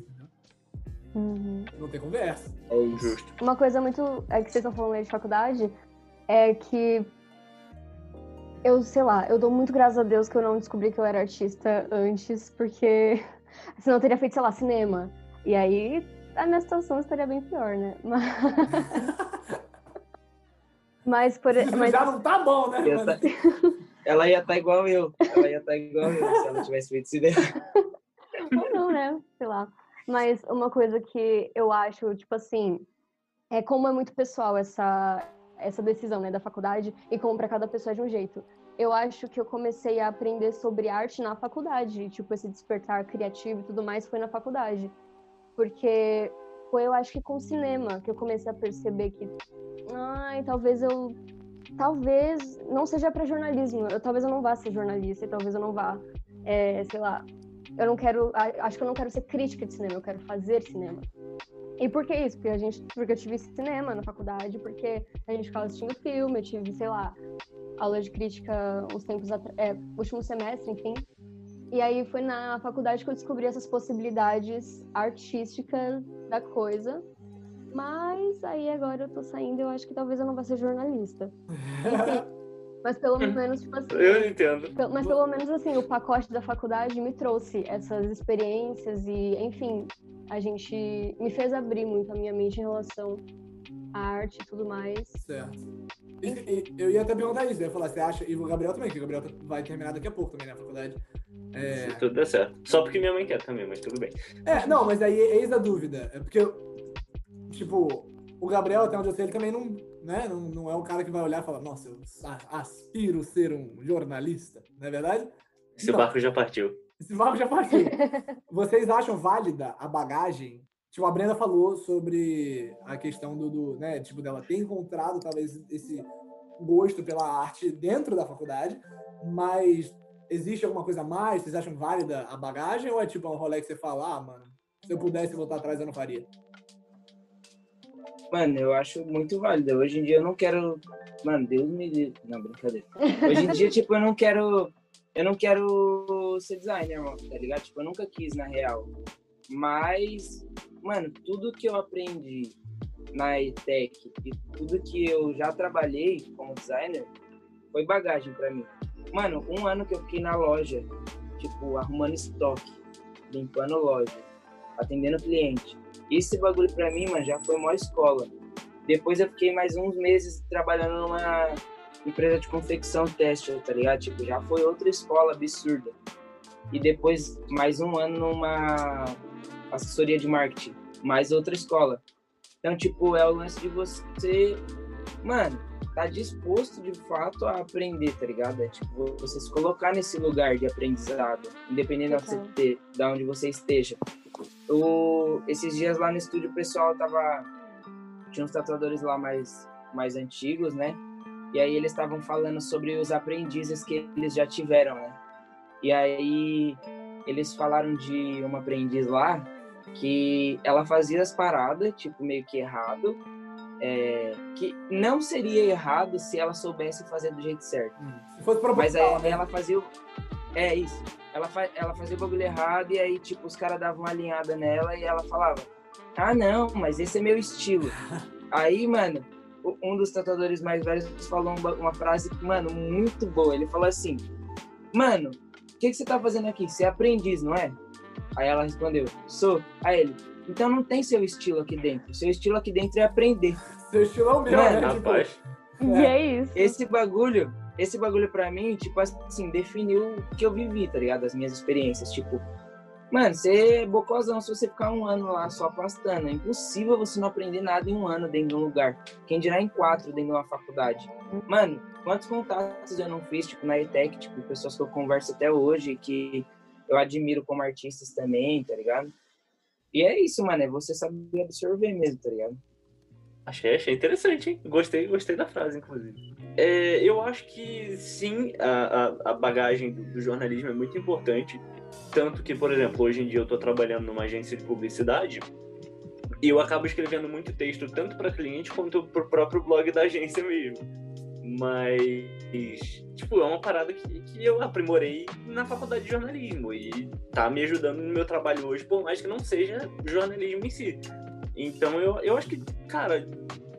Uhum. Não tem conversa. É isso. Justo. Uma coisa muito. É que vocês estão falando aí de faculdade, é que. Eu sei lá, eu dou muito graças a Deus que eu não descobri que eu era artista antes, porque senão eu teria feito, sei lá, cinema. E aí a minha situação estaria bem pior, né? Mas, mas por mas, Já não tá bom, né? Tá- Ela ia estar igual eu. Ela ia estar igual eu se ela tivesse feito cinema. Ou não, né? Sei lá. Mas uma coisa que eu acho, tipo assim, é como é muito pessoal essa, essa decisão, né, da faculdade e como para cada pessoa é de um jeito. Eu acho que eu comecei a aprender sobre arte na faculdade, tipo, esse despertar criativo e tudo mais foi na faculdade. Porque foi, eu acho que com cinema que eu comecei a perceber que, ai, talvez eu. Talvez não seja para jornalismo, eu, talvez eu não vá ser jornalista e talvez eu não vá, é, sei lá, eu não quero, acho que eu não quero ser crítica de cinema, eu quero fazer cinema. E por que isso? Porque a gente, porque eu tive cinema na faculdade, porque a gente ficava assistindo filme, eu tive, sei lá, aula de crítica uns tempos é, último semestre, enfim. E aí foi na faculdade que eu descobri essas possibilidades artísticas da coisa. Mas aí agora eu tô saindo, eu acho que talvez eu não vá ser jornalista. Enfim, mas pelo menos, tipo assim, Eu entendo. Mas pelo menos assim, o pacote da faculdade me trouxe essas experiências e, enfim, a gente me fez abrir muito a minha mente em relação à arte e tudo mais. Certo. E, e- eu ia até perguntar isso, eu ia falar, você acha, e o Gabriel também, que o Gabriel vai terminar daqui a pouco também na faculdade. É, Se tudo der certo. Só porque minha mãe quer também, mas tudo bem. É, não, mas aí eis a dúvida. É porque, tipo, o Gabriel, até onde eu sei, ele também não, né, não, não é um cara que vai olhar e falar, nossa, eu a- aspiro ser um jornalista, não é verdade? Esse Então, barco já partiu. Esse barco já partiu. Vocês acham válida a bagagem? Tipo, a Brenda falou sobre a questão do, do, né, tipo, dela ter encontrado talvez esse gosto pela arte dentro da faculdade, mas existe alguma coisa a mais? Vocês acham válida a bagagem ou é tipo um rolê que você fala, ah, mano, se eu pudesse voltar atrás eu não faria? Mano, eu acho muito válida. Hoje em dia eu não quero. Mano, Deus me livre. Não, brincadeira. Hoje em dia, tipo, eu não quero. Eu não quero ser designer, irmão, tá ligado? Tipo, eu nunca quis, na real. Mas, mano, tudo que eu aprendi na ETEC e tudo que eu já trabalhei como designer foi bagagem pra mim. Mano, um ano que eu fiquei na loja, tipo, arrumando estoque, limpando loja, atendendo cliente. Esse bagulho pra mim, mano, já foi uma escola. Depois eu fiquei mais uns meses trabalhando numa empresa de confecção têxtil, tá ligado? Tipo, já foi outra escola absurda. E depois mais um ano numa assessoria de marketing, mais outra escola. Então, tipo, é o lance de você, mano, tá disposto de fato a aprender, tá ligado? É tipo, você se colocar nesse lugar de aprendizado, independente de te- da onde você esteja. O, esses dias lá no estúdio o pessoal tava. Tinha uns tatuadores lá mais, mais antigos, né? E aí eles estavam falando sobre os aprendizes que eles já tiveram, né? E aí eles falaram de uma aprendiz lá que ela fazia as paradas, tipo, meio que errado. é, que não seria errado se ela soubesse fazer do jeito certo. Se fosse Mas aí proposital, né? ela fazia o... É isso. Ela, fa... ela fazia o bagulho errado e aí, tipo, os caras davam uma alinhada nela e ela falava: Ah, não, mas esse é meu estilo. aí, mano, um dos tatuadores mais velhos falou um ba- uma frase, mano, muito boa. Ele falou assim: Mano, o que, que você tá fazendo aqui? Você é aprendiz, não é? Aí ela respondeu: Sou. Aí ele: Então não tem seu estilo aqui dentro. Seu estilo aqui dentro é aprender. Seu estilo é o meu, Mano, né? Tipo, Rapaz, E é isso. esse bagulho, esse bagulho pra mim, tipo assim, definiu o que eu vivi, tá ligado? As minhas experiências, tipo, mano, você é bocozão se você ficar um ano lá só pastando. É impossível você não aprender nada em um ano dentro de um lugar. Quem dirá em quatro dentro de uma faculdade. Mano, quantos contatos eu não fiz, tipo, na ETEC, tipo, pessoas que eu converso até hoje, que eu admiro como artistas também, tá ligado? E é isso, mano, é você saber absorver mesmo, tá ligado? Achei, achei interessante, hein? Gostei, gostei da frase, inclusive. É, eu acho que sim, a, a, a bagagem do, do jornalismo é muito importante. Tanto que, por exemplo, hoje em dia eu estou trabalhando numa agência de publicidade e eu acabo escrevendo muito texto tanto para cliente quanto para o próprio blog da agência mesmo. Mas, tipo, é uma parada que, que eu aprimorei na faculdade de jornalismo e tá me ajudando no meu trabalho hoje, por mais que não seja jornalismo em si. Então eu, eu acho que, cara,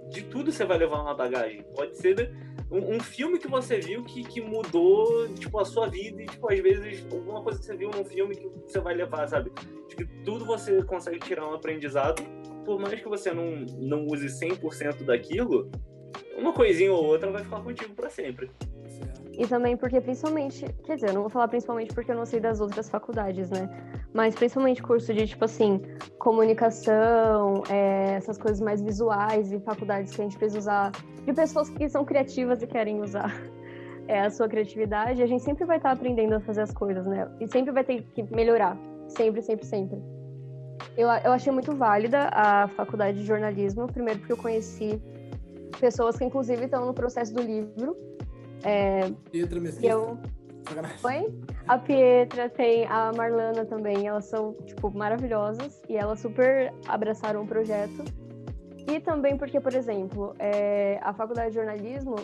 de tudo você vai levar uma bagagem. Pode ser um, um, filme que você viu que, que mudou, tipo, a sua vida e, tipo, às vezes, alguma coisa que você viu num filme que você vai levar, sabe? Acho que tudo você consegue tirar um aprendizado, por mais que você não, não use 100% daquilo, uma coisinha ou outra vai ficar contigo para sempre. E também porque, principalmente, quer dizer, eu não vou falar principalmente porque eu não sei das outras faculdades, né? Mas principalmente curso de, tipo assim, comunicação, é, essas coisas mais visuais e faculdades que a gente precisa usar, de pessoas que são criativas e querem usar é, a sua criatividade, a gente sempre vai estar aprendendo a fazer as coisas, né? E sempre vai ter que melhorar. Sempre, sempre, sempre. Eu, eu achei muito válida a faculdade de jornalismo, primeiro porque eu conheci pessoas que, inclusive, estão no processo do livro é, Pietra Mesquita. Eu... Foi? A Pietra tem a Marlana também, elas são, tipo, maravilhosas e elas super abraçaram o projeto. E também porque, por exemplo, é, a faculdade de jornalismo,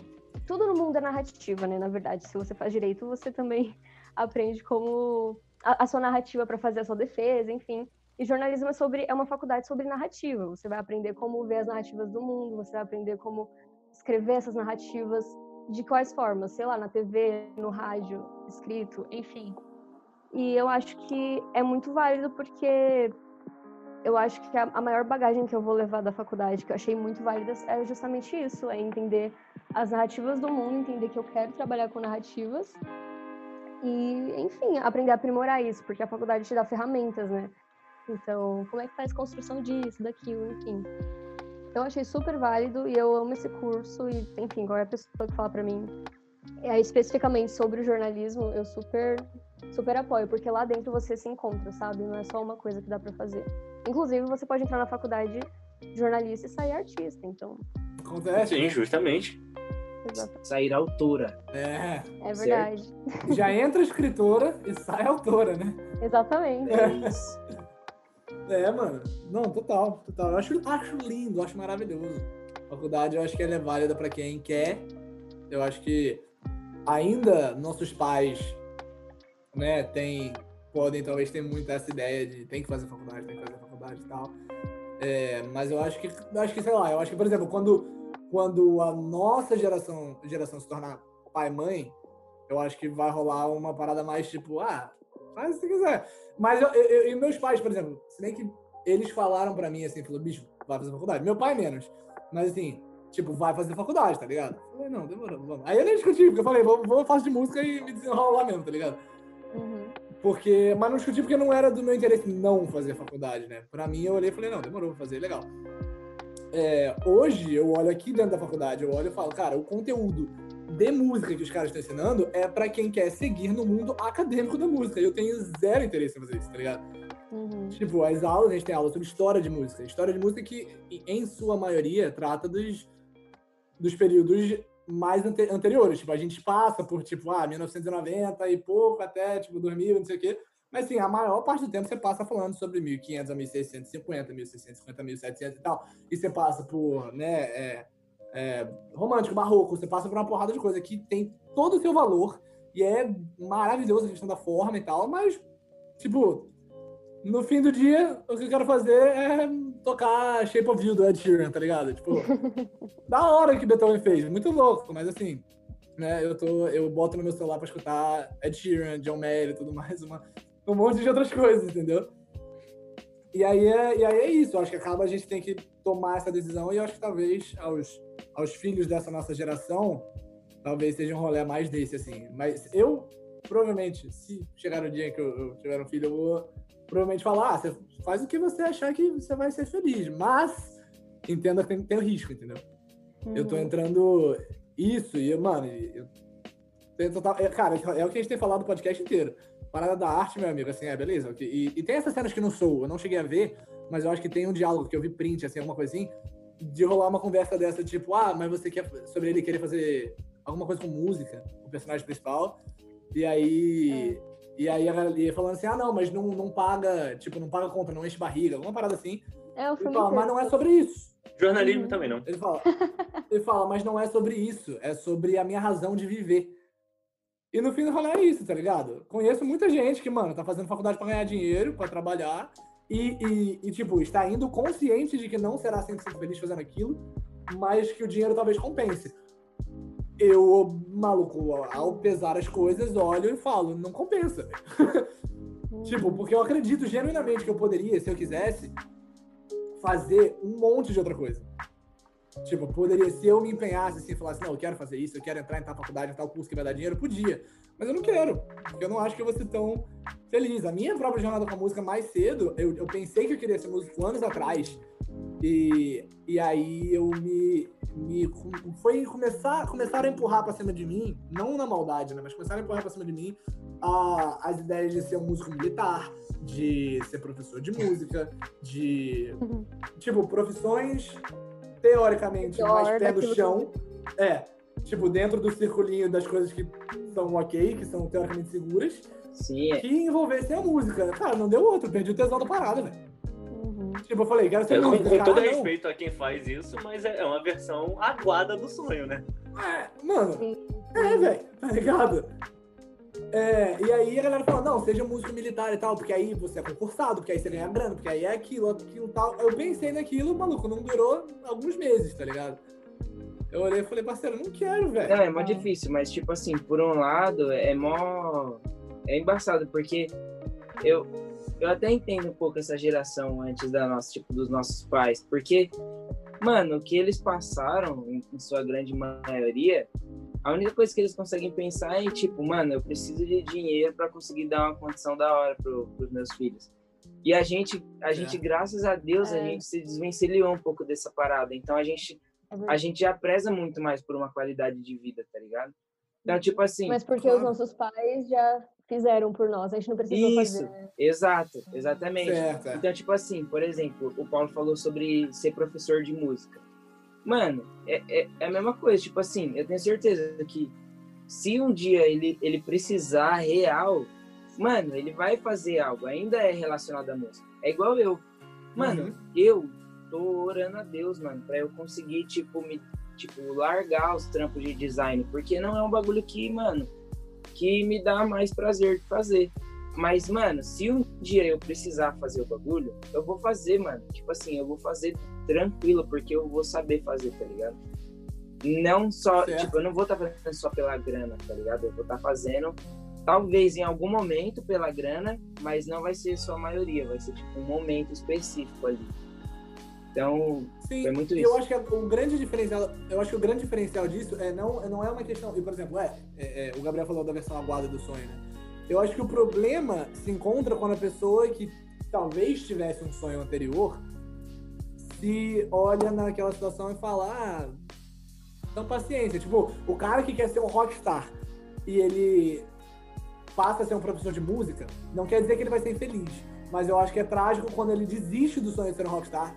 tudo no mundo é narrativa, né? Na verdade, se você faz direito, você também aprende como a, a sua narrativa para fazer a sua defesa, enfim. E jornalismo é sobre é uma faculdade sobre narrativa. Você vai aprender como ver as narrativas do mundo, você vai aprender como escrever essas narrativas de quais formas, sei lá, na TV, no rádio, escrito, enfim. E eu acho que é muito válido porque eu acho que a, maior bagagem que eu vou levar da faculdade, que eu achei muito válida, é justamente isso, é entender as narrativas do mundo, entender que eu quero trabalhar com narrativas e, enfim, aprender a aprimorar isso, porque a faculdade te dá ferramentas, né? Então, como é que faz construção disso, daquilo, enfim. Eu achei super válido e eu amo esse curso e, enfim, qualquer pessoa que fala para mim é, especificamente sobre o jornalismo, eu super super apoio, porque lá dentro você se encontra, sabe? Não é só uma coisa que dá para fazer. Inclusive, você pode entrar na faculdade de jornalista e sair artista, então. Acontece. Sim, justamente. Exato. Sair autora. É. É verdade. Certo. Já entra escritora e sai autora, né? Exatamente. É. É, mano. Não, total, total. Eu acho, acho lindo, acho maravilhoso. Faculdade, eu acho que ela é válida para quem quer. Eu acho que ainda nossos pais, né, tem, podem talvez ter muito essa ideia de tem que fazer faculdade, tem que fazer faculdade e tal. É, mas eu acho que, eu acho que, sei lá, eu acho que, por exemplo, quando, quando a nossa geração, geração se tornar pai e mãe, eu acho que vai rolar uma parada mais tipo, ah, faz se quiser. Mas eu, eu, e meus pais, por exemplo, se bem que eles falaram pra mim assim, falou, bicho, vai fazer faculdade. Meu pai menos. Mas assim, tipo, vai fazer faculdade, tá ligado? Eu falei, não, demorou, vamos. Aí eu nem discuti, porque eu falei, vou, vou fazer de música e me desenrolar lá mesmo, tá ligado? Uhum. Porque, mas não discuti porque não era do meu interesse não fazer faculdade, né? Pra mim, eu olhei e falei, não, demorou, vou fazer, legal. É, hoje, eu olho aqui dentro da faculdade, eu olho e falo, cara, o conteúdo de música que os caras estão ensinando é para quem quer seguir no mundo acadêmico da música. Eu tenho zero interesse em fazer isso, tá ligado? Uhum. Tipo, as aulas, a gente tem aula sobre história de música. História de música que, em sua maioria, trata dos, dos períodos mais ante anteriores. Tipo, a gente passa por, tipo, ah, 1990 e pouco até, tipo, 2000, não sei o quê. Mas, assim, a maior parte do tempo você passa falando sobre 1500 a 1650, 1650, 1700 e tal. E você passa por, né, é, é, romântico, barroco, você passa por uma porrada de coisa que tem todo o seu valor e é maravilhoso a questão da forma e tal, mas, tipo, no fim do dia, o que eu quero fazer é tocar Shape of You do Ed Sheeran, tá ligado? Tipo, da hora que Beethoven fez, muito louco, mas assim, né, eu, tô, eu boto no meu celular pra escutar Ed Sheeran, John Mayer e tudo mais, uma, um monte de outras coisas, entendeu? E aí, é, e aí é isso, eu acho que acaba a gente tem que tomar essa decisão e eu acho que talvez aos aos filhos dessa nossa geração, talvez seja um rolê mais desse, assim. Mas eu, provavelmente, se chegar o dia que eu, eu tiver um filho, eu vou provavelmente falar, ah, você faz o que você achar que você vai ser feliz, mas entenda que tem, tem o risco, entendeu? Uhum. Eu tô uhum. entrando isso e, mano, eu, é, cara, é o que a gente tem falado no podcast inteiro. Parada da arte, meu amigo, assim, é, beleza. E, e tem essas cenas que não sou, eu não cheguei a ver, mas eu acho que tem um diálogo que eu vi print, assim, alguma coisa assim, de rolar uma conversa dessa, tipo, ah, mas você quer sobre ele querer fazer alguma coisa com música, o personagem principal. E aí. E aí a galera ia falando assim, ah, não, mas não, não paga, tipo, não paga conta, não enche barriga, alguma parada assim. É, o Ele filme fala, mas não é sobre isso. Jornalismo Uhum. também não. Ele fala, ele fala, mas não é sobre isso, é sobre a minha razão de viver. E no fim eu falei, é isso, tá ligado? Conheço muita gente que, mano, tá fazendo faculdade pra ganhar dinheiro, pra trabalhar, e, e, e, tipo, está indo consciente de que não será 100% feliz fazendo aquilo, mas que o dinheiro talvez compense. Eu, maluco, ao pesar as coisas, olho e falo, não compensa. Tipo, porque eu acredito genuinamente que eu poderia, se eu quisesse, fazer um monte de outra coisa. Tipo, poderia, se eu me empenhasse assim, falasse, não, eu quero fazer isso, eu quero entrar em tal faculdade, em tal curso que vai dar dinheiro, podia. Mas eu não quero, porque eu não acho que eu vou ser tão feliz. A minha própria jornada com a música mais cedo, eu, eu pensei que eu queria ser músico anos atrás. E, e aí eu me, me foi começar começaram a empurrar pra cima de mim, não na maldade, né, mas começaram a empurrar pra cima de mim a- as ideias de ser um músico militar, de ser professor de música, de tipo profissões teoricamente Pior mais pé no daquilo que- chão, é, tipo dentro do circulinho das coisas que são ok, que são teoricamente seguras, Sim, é. que envolvessem a música. Cara, não deu outro, perdi o tesão da parada, velho. Uhum. Tipo, eu falei, quero ser com, músico. com cara, todo não. respeito a quem faz isso, mas é é uma versão aguada do sonho, né? É, mano, Sim. É, velho, tá ligado? É, e aí a galera falou, não, seja músico militar e tal, porque aí você é concursado, porque aí você ganha grana, porque aí é aquilo, aquilo tal. Eu pensei naquilo, maluco, não durou alguns meses, tá ligado? Eu olhei e falei, parceiro, não quero, velho. Não, é mó difícil, mas tipo assim, por um lado, é mó. É embaçado, porque eu, eu até entendo um pouco essa geração antes da nossa, tipo, dos nossos pais, porque, mano, o que eles passaram, em, em sua grande maioria, a única coisa que eles conseguem pensar é, tipo, mano, eu preciso de dinheiro para conseguir dar uma condição da hora pro, pros meus filhos. E a gente, a gente, graças a Deus, a É. gente se desvencilhou um pouco dessa parada. Então a gente É a gente já preza muito mais por uma qualidade de vida, tá ligado? Então, tipo assim, Mas porque claro. os nossos pais já fizeram por nós, a gente não precisou Isso. fazer. exato, exatamente. Certo, é. Então, tipo assim, por exemplo, o Paulo falou sobre ser professor de música. Mano, é, é, é a mesma coisa, tipo assim, eu tenho certeza que se um dia ele, ele precisar real, mano, ele vai fazer algo, ainda é relacionado à música. É igual eu. Mano, Uhum. eu tô orando a Deus, mano, pra eu conseguir, tipo, me, tipo, largar os trampos de design, porque não é um bagulho que, mano, que me dá mais prazer de fazer. Mas, mano, se um dia eu precisar fazer o bagulho, eu vou fazer, mano. Tipo assim, eu vou fazer tranquilo, porque eu vou saber fazer, tá ligado? Não só, Certo. tipo, eu não vou estar fazendo só pela grana, tá ligado? Eu vou estar fazendo, talvez em algum momento pela grana, mas não vai ser só a maioria, vai ser tipo um momento específico ali. Então, Sim, Foi muito isso. eu acho que o grande diferencial, eu acho que o grande diferencial disso é não, não é uma questão, e por exemplo, é, é, é, o Gabriel falou da versão aguada do sonho, né? Eu acho que o problema se encontra quando a pessoa que talvez tivesse um sonho anterior se olha naquela situação e fala, ah, então paciência. Tipo, o cara que quer ser um rockstar e ele passa a ser um professor de música, não quer dizer que ele vai ser infeliz. Mas eu acho que é trágico quando ele desiste do sonho de ser um rockstar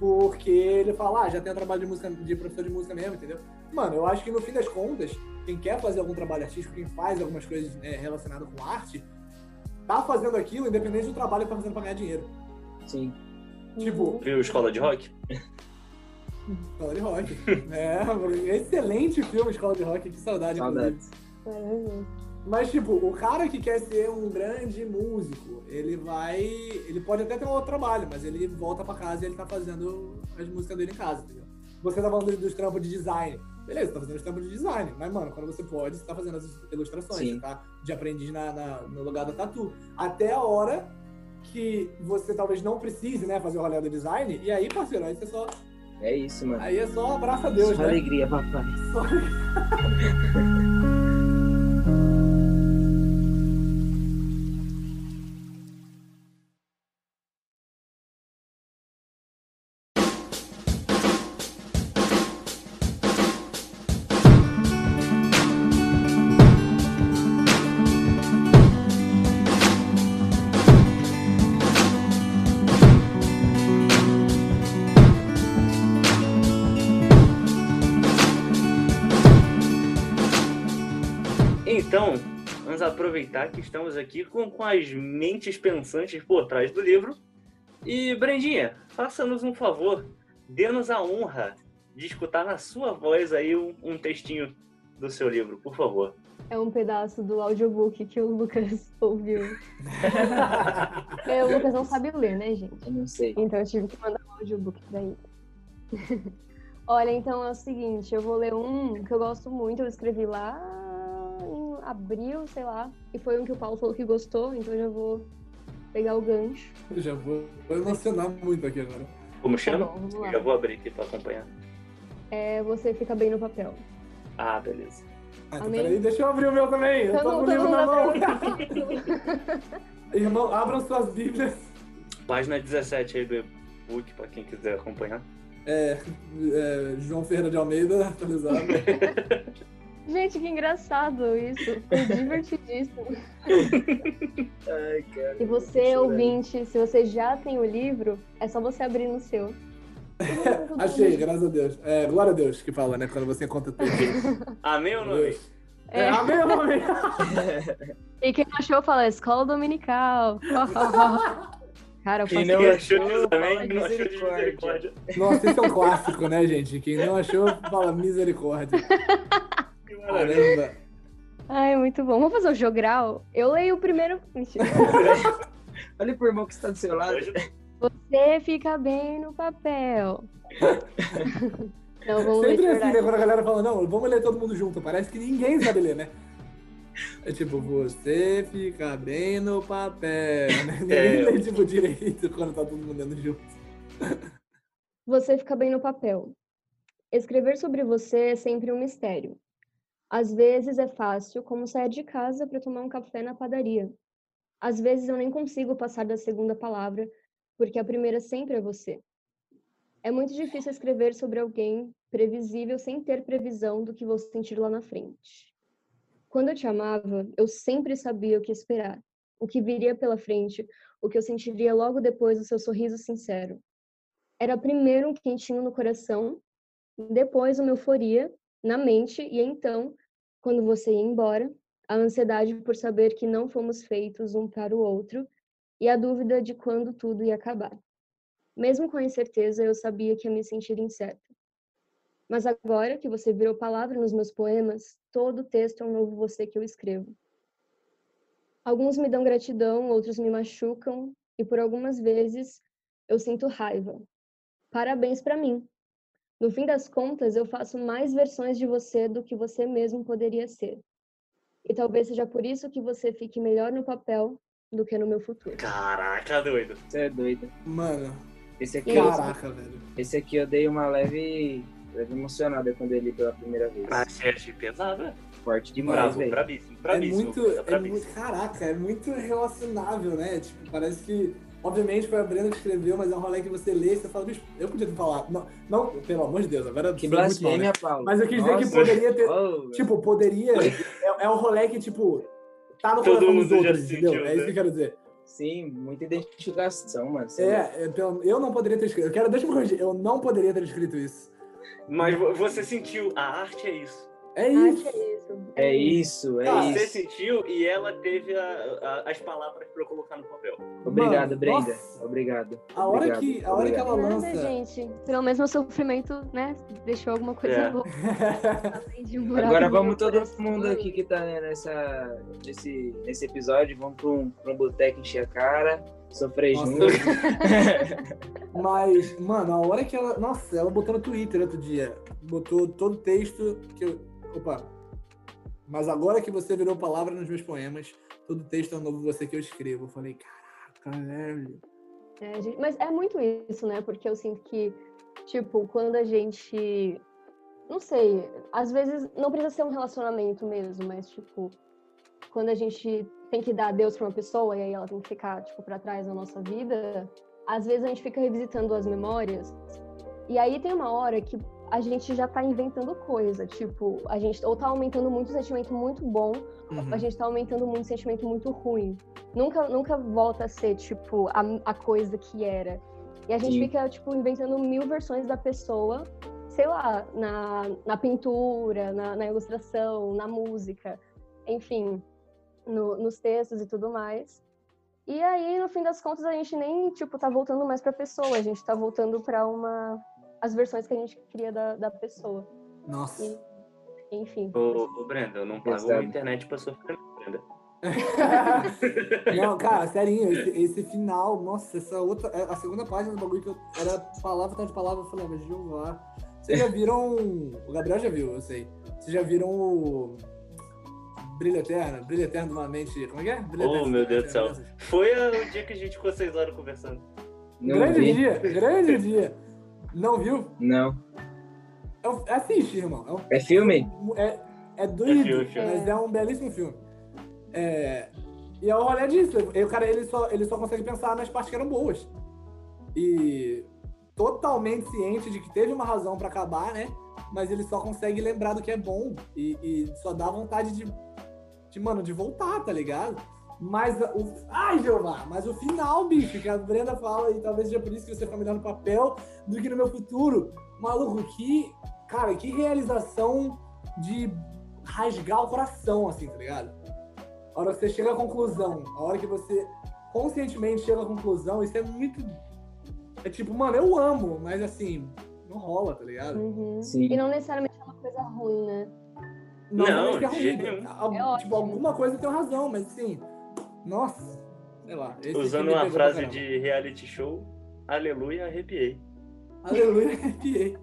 porque ele fala, ah, já tem trabalho de música, de professor de música mesmo, entendeu? Mano, eu acho que no fim das contas, quem quer fazer algum trabalho artístico, quem faz algumas coisas né, relacionadas com arte, tá fazendo aquilo independente do trabalho que tá fazendo pra ganhar dinheiro. sim. Tipo, Viu Escola de Rock? Escola de Rock. é, excelente filme Escola de Rock, que saudade. Saudades. Maravilhoso. Mas, tipo, o cara que quer ser um grande músico, ele vai. Ele pode até ter um outro trabalho, mas ele volta pra casa e ele tá fazendo as músicas dele em casa, entendeu? Você tá falando dos trampos de design. Beleza, tá fazendo os trampos de design. Mas, mano, quando você pode, você tá fazendo as ilustrações, Sim. tá de aprendiz na, na- no lugar da tatu. Até a hora que você talvez não precise, né, fazer o rolê do design. E aí, parceiro, aí você só. É isso, mano. Aí é só abraça a Deus, Só né? alegria, papai. Só- aproveitar que estamos aqui com, com as mentes pensantes por trás do livro. E, Brendinha, faça-nos um favor, dê-nos a honra de escutar na sua voz aí um, um textinho do seu livro, por favor. É um pedaço do audiobook que o Lucas ouviu. é, o Lucas não sabe ler, né, gente? Eu não sei. Então eu tive que mandar um audiobook pra ele. Olha, então é o seguinte, eu vou ler um que eu gosto muito, eu escrevi lá abril, sei lá, e foi um que o Paulo falou que gostou, então eu já vou pegar o gancho. Eu já vou, vou emocionar muito aqui agora. Como Tá chama? bom, vamos lá. Já vou abrir aqui pra acompanhar. É, você fica bem no papel. Ah, beleza. Ah, então peraí, deixa eu abrir o meu também. Eu tô Todo com o mundo livro na mão. tá Irmão, abram suas bíblias. Página 17 aí do e-book, pra quem quiser acompanhar. É, é, João Ferreira de Almeida, atualizado. Gente, que engraçado isso. Foi divertidíssimo. Ai, cara. E você, ouvinte, se você já tem o livro, é só você abrir no seu. Achei, graças a Deus. É, glória a Deus que fala, né? Quando você encontra tudo. Amém ou não amém? É, É. amém, amém. E quem não achou, fala escola dominical. Cara, eu Quem não isso. Quem achou amém, quem não achou de misericórdia. misericórdia. Nossa, isso é um clássico, né, gente? Quem não achou, fala misericórdia. Caramba. Ai, muito bom. Vamos fazer o jogral? Eu leio o primeiro. Mentira. Olha pro irmão que está do seu lado. Você fica bem no papel. Não, vamos Sempre assim, né? Quando a galera fala, não, vamos ler todo mundo junto. Parece que ninguém sabe ler, né? É tipo, você fica bem no papel. Né? Ninguém É. lê, tipo, direito quando tá todo mundo lendo junto. Você fica bem no papel. Escrever sobre você é sempre um mistério. Às vezes é fácil, como sair de casa para tomar um café na padaria. Às vezes eu nem consigo passar da segunda palavra, porque a primeira sempre é você. É muito difícil escrever sobre alguém previsível sem ter previsão do que vou sentir lá na frente. Quando eu te amava, eu sempre sabia o que esperar, o que viria pela frente, o que eu sentiria logo depois do seu sorriso sincero. Era primeiro um quentinho no coração, depois uma euforia na mente e então, quando você ia embora, a ansiedade por saber que não fomos feitos um para o outro e a dúvida de quando tudo ia acabar. Mesmo com a incerteza, eu sabia que ia me sentir incerta. Mas agora que você virou palavra nos meus poemas, todo texto é um novo você que eu escrevo. Alguns me dão gratidão, outros me machucam e por algumas vezes eu sinto raiva. Parabéns para mim. No fim das contas, eu faço mais versões de você do que você mesmo poderia ser. E talvez seja por isso que você fique melhor no papel do que no meu futuro. Caraca, doido. Você é doido. Mano, Esse aqui, caraca, velho. esse aqui eu dei uma leve, leve emocionada quando eu li pela primeira vez. Achei, achei pesado. Forte demais, Bravo, velho. brabíssimo, É brabíssimo. muito, é muito. Caraca, é muito relacionável, né? Tipo, parece que. Obviamente foi a Brenda que escreveu, mas é um rolê que você lê e você fala, bicho, eu podia ter falado. Não, não pelo amor de Deus, agora Que mal, né? blasfêmia, Paulo. Mas eu quis dizer que Nossa. poderia ter. Oh, Tipo, poderia. É, é um rolê que, tipo, tá no Todo coração dos outros, entendeu? sentiu, É isso né? que eu quero dizer. sim, muita identificação, mano. É, é, pelo- eu não poderia ter escrito. Eu quero, deixa eu corrigir, eu não poderia ter escrito isso. Mas vo- você sentiu, a arte é isso. É Ah, isso. que é isso. É isso, é Ah, Você isso. sentiu e ela teve a- a- as palavras pra eu colocar no papel. Obrigado, Mano, Brenda. nossa. Obrigado. A hora Obrigado, que, a hora que obrigado. ela Nada, lança. gente. Pelo menos meu sofrimento, né, deixou alguma coisa É. boa. Além de um Agora vamos todo mundo aqui que tá né, nessa, nesse, nesse episódio, vamos pra um, pra um boteco encher a cara, sofrer junto. Mas, mano, a hora que ela. Nossa, ela botou no Twitter outro dia. Botou todo o texto que eu. Opa. Mas agora que você virou palavra nos meus poemas, todo texto é um novo você que eu escrevo. Eu falei, caraca, velho. É, gente, mas é muito isso, né? Porque eu sinto que, tipo, quando a gente. Não sei, às vezes não precisa ser um relacionamento mesmo, mas, tipo, quando a gente tem que dar adeus pra uma pessoa e aí ela tem que ficar, tipo, pra trás na nossa vida, às vezes a gente fica revisitando as memórias. E aí tem uma hora que a gente já tá inventando coisa, tipo, a gente ou tá aumentando muito sentimento muito bom, Uhum. a gente tá aumentando muito sentimento muito ruim. Nunca, nunca volta a ser, tipo, a, a coisa que era. E a gente Sim. fica, tipo, inventando mil versões da pessoa, sei lá, na, na pintura, na, na ilustração, na música, enfim. no- nos textos e tudo mais. E aí, no fim das contas, a gente nem, tipo, tá voltando mais pra pessoa, a gente tá voltando pra uma... as versões que a gente cria da, da pessoa. Nossa. Enfim. Ô, ô Brenda, eu não pago a internet pra sua ficar, Brenda. Não, cara, serinho, esse, esse final, nossa, essa outra. é, A segunda página do bagulho que eu era palavra atrás de palavra, eu falei, "Ah, mas Jeová. Vocês já viram. O Gabriel já viu, eu sei. Vocês já viram o. Brilho Eterno? Brilho Eterno de uma mente. Como é que é? Brilho Oh, Eterno, meu Deus do céu. Foi o dia que a gente ficou seis horas conversando. Não Grande vi. dia, grande dia. Não viu? Não. É um- Assiste, irmão. É um É filme? É, é doido, É filme, filme. mas é um belíssimo filme. É, e é o rolê disso. E o cara, ele só, ele só consegue pensar nas partes que eram boas. E totalmente ciente de que teve uma razão pra acabar, né? Mas ele só consegue lembrar do que é bom. E, e só dá vontade de, de, mano, de voltar, tá ligado? Mas o. Ai, Jeová! Mas o final, bicho, que a Brenda fala, e talvez seja por isso que você fica melhor no papel do que no meu futuro. Maluco, que. Cara, que realização de rasgar o coração, assim, tá ligado? A hora que você chega à conclusão, a hora que você conscientemente chega à conclusão, isso é muito. É tipo, mano, eu amo, mas assim, não rola, tá ligado? Uhum. Sim. E não necessariamente é uma coisa ruim, né? Não, é que é jeito ruim. É tipo, ótimo. alguma coisa tem razão, mas assim, nossa, sei lá. esse Usando uma frase de reality show, aleluia, arrepiei. Aleluia, arrepiei.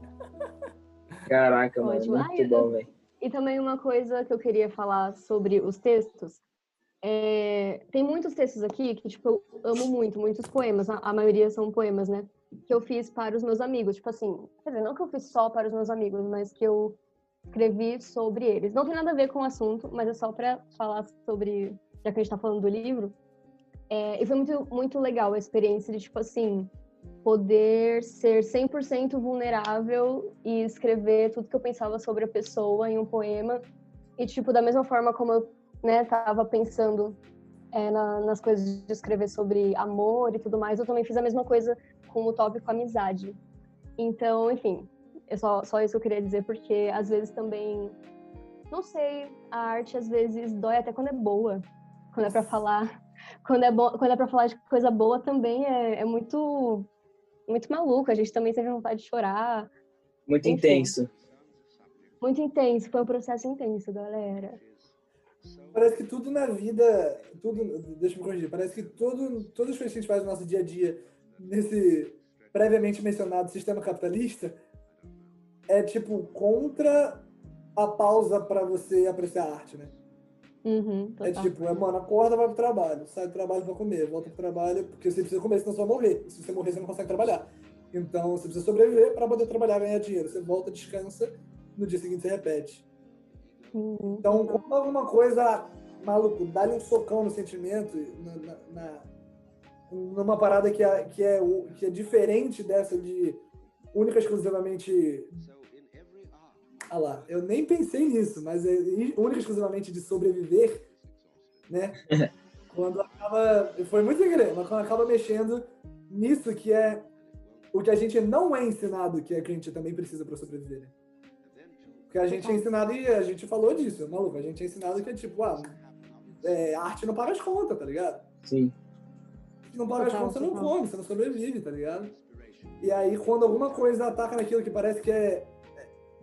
Caraca, mano. Muito bom, velho. E também uma coisa que eu queria falar sobre os textos. é, tem muitos textos aqui que, tipo, eu amo muito, muitos poemas. A, a maioria são poemas, né? Que eu fiz para os meus amigos. Tipo assim, quer dizer, não que eu fiz só para os meus amigos, mas que eu escrevi sobre eles. Não tem nada a ver com o assunto, mas é só para falar sobre, já que a gente tá falando do livro. É, e foi muito, muito legal a experiência de, tipo assim, poder ser 100% vulnerável e escrever tudo que eu pensava sobre a pessoa em um poema. E, tipo, da mesma forma como eu, né, tava pensando é, na- nas coisas de escrever sobre amor e tudo mais, eu também fiz a mesma coisa com o tópico amizade. Então, enfim, é só, só isso que eu queria dizer, porque às vezes também, não sei, a arte às vezes dói até quando é boa, quando é pra falar, quando é, bo quando é pra falar de coisa boa também é, é muito, muito maluco, a gente também tem vontade de chorar, Muito Enfim. intenso. muito intenso, foi um processo intenso, galera. Parece que tudo na vida, tudo, deixa eu me corrigir, parece que tudo, todas as coisas que a gente faz no nosso dia a dia, nesse previamente mencionado sistema capitalista, é tipo contra a pausa pra você apreciar a arte, né? Uhum, É tipo, é, mano, acorda, vai pro trabalho, sai do trabalho pra comer, volta pro trabalho, porque você precisa comer, senão você vai morrer. Se você morrer, você não consegue trabalhar. Então, você precisa sobreviver pra poder trabalhar ganhar dinheiro. Você volta, descansa, no dia seguinte você repete. Uhum. Então, quando alguma coisa, maluco, dá-lhe um socão no sentimento, na, na- na- numa parada que é, que, é, que é diferente dessa de única e exclusivamente. Ah lá, eu nem pensei nisso, mas é i- única e exclusivamente de sobreviver, né? quando acaba. Foi muito sem querer, mas quando acaba mexendo nisso que é o que a gente não é ensinado, que é que a gente também precisa para sobreviver, né? Porque a gente é ensinado, e a gente falou disso, maluco, a gente é ensinado que é tipo, ah, é, arte não paga as contas, tá ligado? Sim. Se não paga as contas, você não come, você não sobrevive, tá ligado? E aí, quando alguma coisa ataca naquilo que parece que é.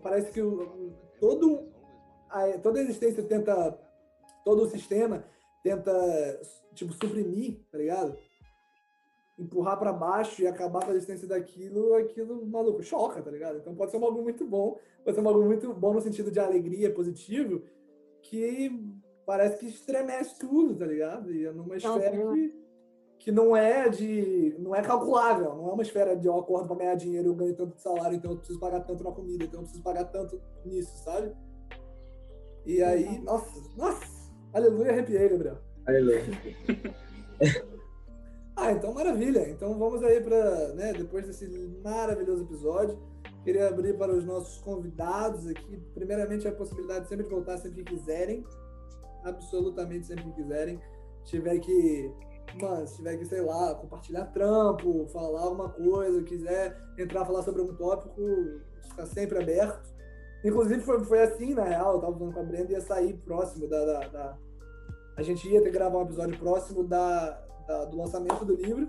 Parece que o, todo, a, toda a existência tenta. Todo o sistema tenta, tipo, suprimir, tá ligado? Empurrar pra baixo e acabar com a existência daquilo, aquilo, maluco, choca, tá ligado? Então pode ser um bagulho muito bom, pode ser um bagulho muito bom no sentido de alegria, positivo, que parece que estremece tudo, tá ligado? E é numa esfera que, que não é de. não é calculável, não é uma esfera de eu acordo pra ganhar dinheiro, eu ganho tanto de salário, então eu preciso pagar tanto na comida, então eu preciso pagar tanto nisso, sabe? E aí, nossa, nossa, aleluia, arrepiei, Gabriel. Aleluia. Ah, então maravilha. Então vamos aí para, né, depois desse maravilhoso episódio, queria abrir para os nossos convidados aqui. Primeiramente, a possibilidade sempre de voltar sempre que quiserem. Absolutamente sempre que quiserem. Se tiver que, mano, se tiver que, sei lá, compartilhar trampo, falar alguma coisa, quiser entrar falar sobre algum tópico, está sempre aberto. Inclusive, foi, foi assim, na real, eu tava falando com a Brenda, ia sair próximo da, da, da, a gente ia ter que gravar um episódio próximo da, da- do lançamento do livro.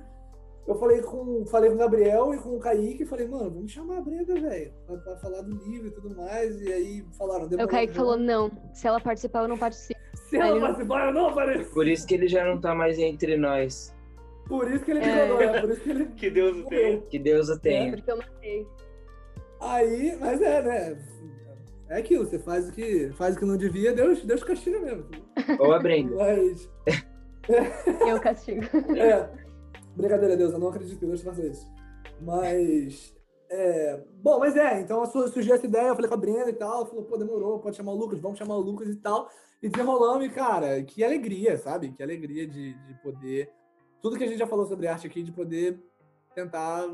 Eu falei com, falei com o Gabriel e com o Kaique e falei, mano, vamos chamar a Brenda, velho, pra, pra falar do livro e tudo mais. E aí falaram, demorou, o Kaique falou, não, se ela participar, eu não participo. Se ela eu- participar, eu não apareço. Por isso que ele já não tá mais entre nós. Por isso que ele me É. é por isso que ele Que Deus o tenha. Que Deus o tenha. Porque eu matei. Aí, mas é, né? É aquilo, você faz o que, faz o que não devia, Deus, Deus castiga mesmo. Ou a Brenda. Mas, Eu castigo. é, brincadeira, Deus, eu não acredito que Deus faça isso. Mas, é, bom, mas é, então su- surgiu essa ideia, eu falei com a Brenda e tal, falou, pô, demorou, pode chamar o Lucas, vamos chamar o Lucas e tal. E desenrolamos, e cara, que alegria, sabe? Que alegria de, de poder, tudo que a gente já falou sobre arte aqui, de poder tentar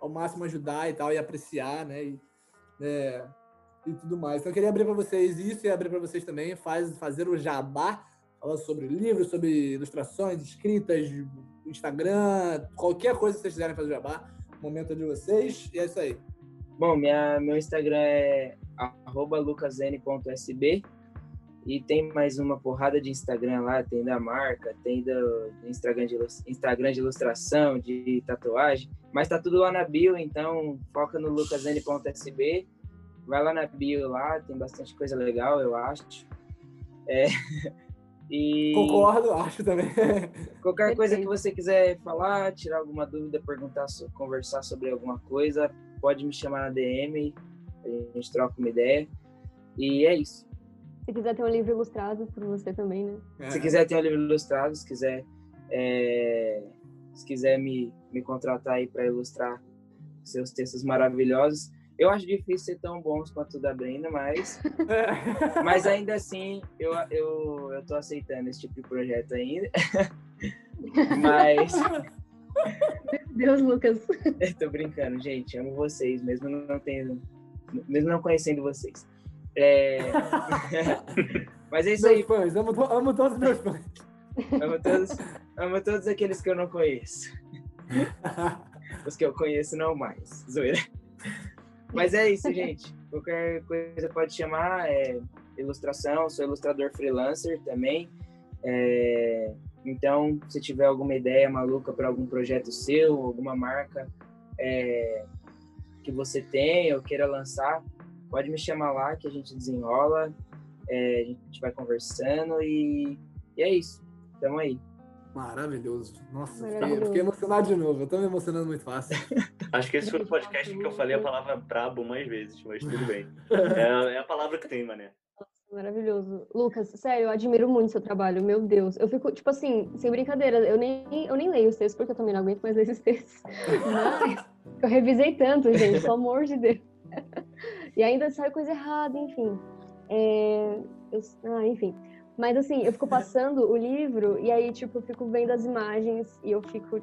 ao máximo ajudar e tal, e apreciar, né? E, é, e tudo mais. Então eu queria abrir para vocês isso e abrir para vocês também, faz, fazer o jabá, falar sobre livros, sobre ilustrações, escritas, Instagram, qualquer coisa que vocês quiserem fazer jabá, momento de vocês, e é isso aí. Bom, minha, meu Instagram é lucasn.sb e tem mais uma porrada de Instagram lá, tem da marca, tem do, Instagram, de, Instagram de ilustração, de tatuagem, mas tá tudo lá na bio, então foca no lucasn.sb, vai lá na bio lá, tem bastante coisa legal, eu acho. É, e Concordo, acho também. Qualquer coisa que você quiser falar, tirar alguma dúvida, perguntar, conversar sobre alguma coisa, pode me chamar na DM, a gente troca uma ideia. E é isso. Se quiser ter um livro ilustrado por você também, né? Se quiser ter um livro ilustrado, se quiser, é, se quiser me, me contratar aí para ilustrar seus textos maravilhosos. Eu acho difícil ser tão bons quanto o da Brenda, mas, É. mas ainda assim eu, eu, eu tô aceitando esse tipo de projeto ainda. mas Deus, Lucas. Eu tô brincando, gente. Amo vocês, mesmo não tendo. Mesmo não conhecendo vocês. É... Mas é isso Meus aí. fãs, amo, amo todos os meus fãs. Amo todos, amo todos aqueles que eu não conheço. Os que eu conheço não mais. Zoeira. Mas é isso, gente. Qualquer coisa pode chamar. É ilustração, sou ilustrador freelancer também. É, Então, se tiver alguma ideia maluca para algum projeto seu, alguma marca é, que você tem ou queira lançar, pode me chamar lá que a gente desenrola, é, a gente vai conversando e, e é isso. Tamo aí. Maravilhoso. Nossa, fiquei, Maravilhoso. fiquei emocionado de novo. Eu tô me emocionando muito fácil. Acho que esse foi o podcast que eu falei a palavra brabo mais vezes, mas tudo bem. É, é a palavra que tem, mané. Maravilhoso. Lucas, sério, eu admiro muito seu trabalho, meu Deus. Eu fico, tipo assim, sem brincadeira, eu nem, eu nem leio os textos, porque eu também não aguento mais ler esses textos. Mas eu revisei tanto, gente, pelo amor de Deus. E ainda sai coisa errada, enfim. É, eu- ah, enfim. Mas assim, eu fico passando o livro e aí, tipo, eu fico vendo as imagens e eu fico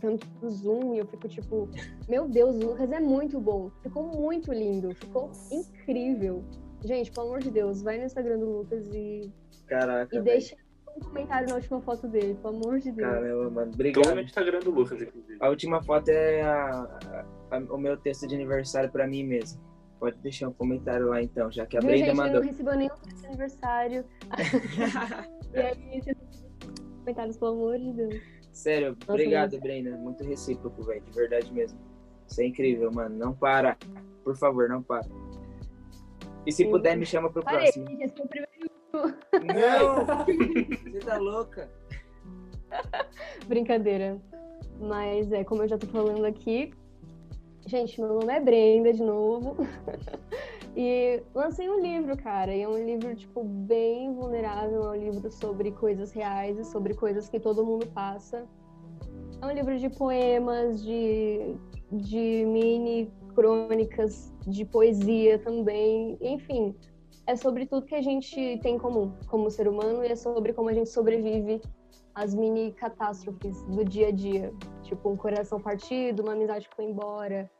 dando zoom e eu fico tipo, meu Deus, o Lucas é muito bom. Ficou muito lindo, ficou incrível. Gente, pelo amor de Deus, vai no Instagram do Lucas e, Caraca. e deixa um comentário na última foto dele, pelo amor de Deus. Caramba, mano. Tô Obrigado. no Instagram do Lucas, inclusive. A última foto é a- a- o meu texto de aniversário pra mim mesmo. Pode deixar um comentário lá então, já que a Viu, Brenda gente, mandou. não recebeu nenhum de aniversário. e aí, comentários, pelo amor de Deus. Sério, Nossa, obrigado, mas- Brenda. Muito recíproco, velho. De verdade mesmo. Isso é incrível, mano. Não para. Por favor, não para. E se Sim. puder, me chama pro Parei, próximo. gente, esse foi o primeiro. Não! Você tá louca? Brincadeira. Mas é, como eu já tô falando aqui, gente, meu nome é Brenda de novo. e lancei um livro, cara. E é um livro, tipo, bem vulnerável. É um livro sobre coisas reais e sobre coisas que todo mundo passa. É um livro de poemas, de, de mini crônicas, de poesia também. Enfim, é sobre tudo que a gente tem em comum como ser humano e é sobre como a gente sobrevive às mini catástrofes do dia a dia. Tipo, um coração partido, uma amizade que foi embora.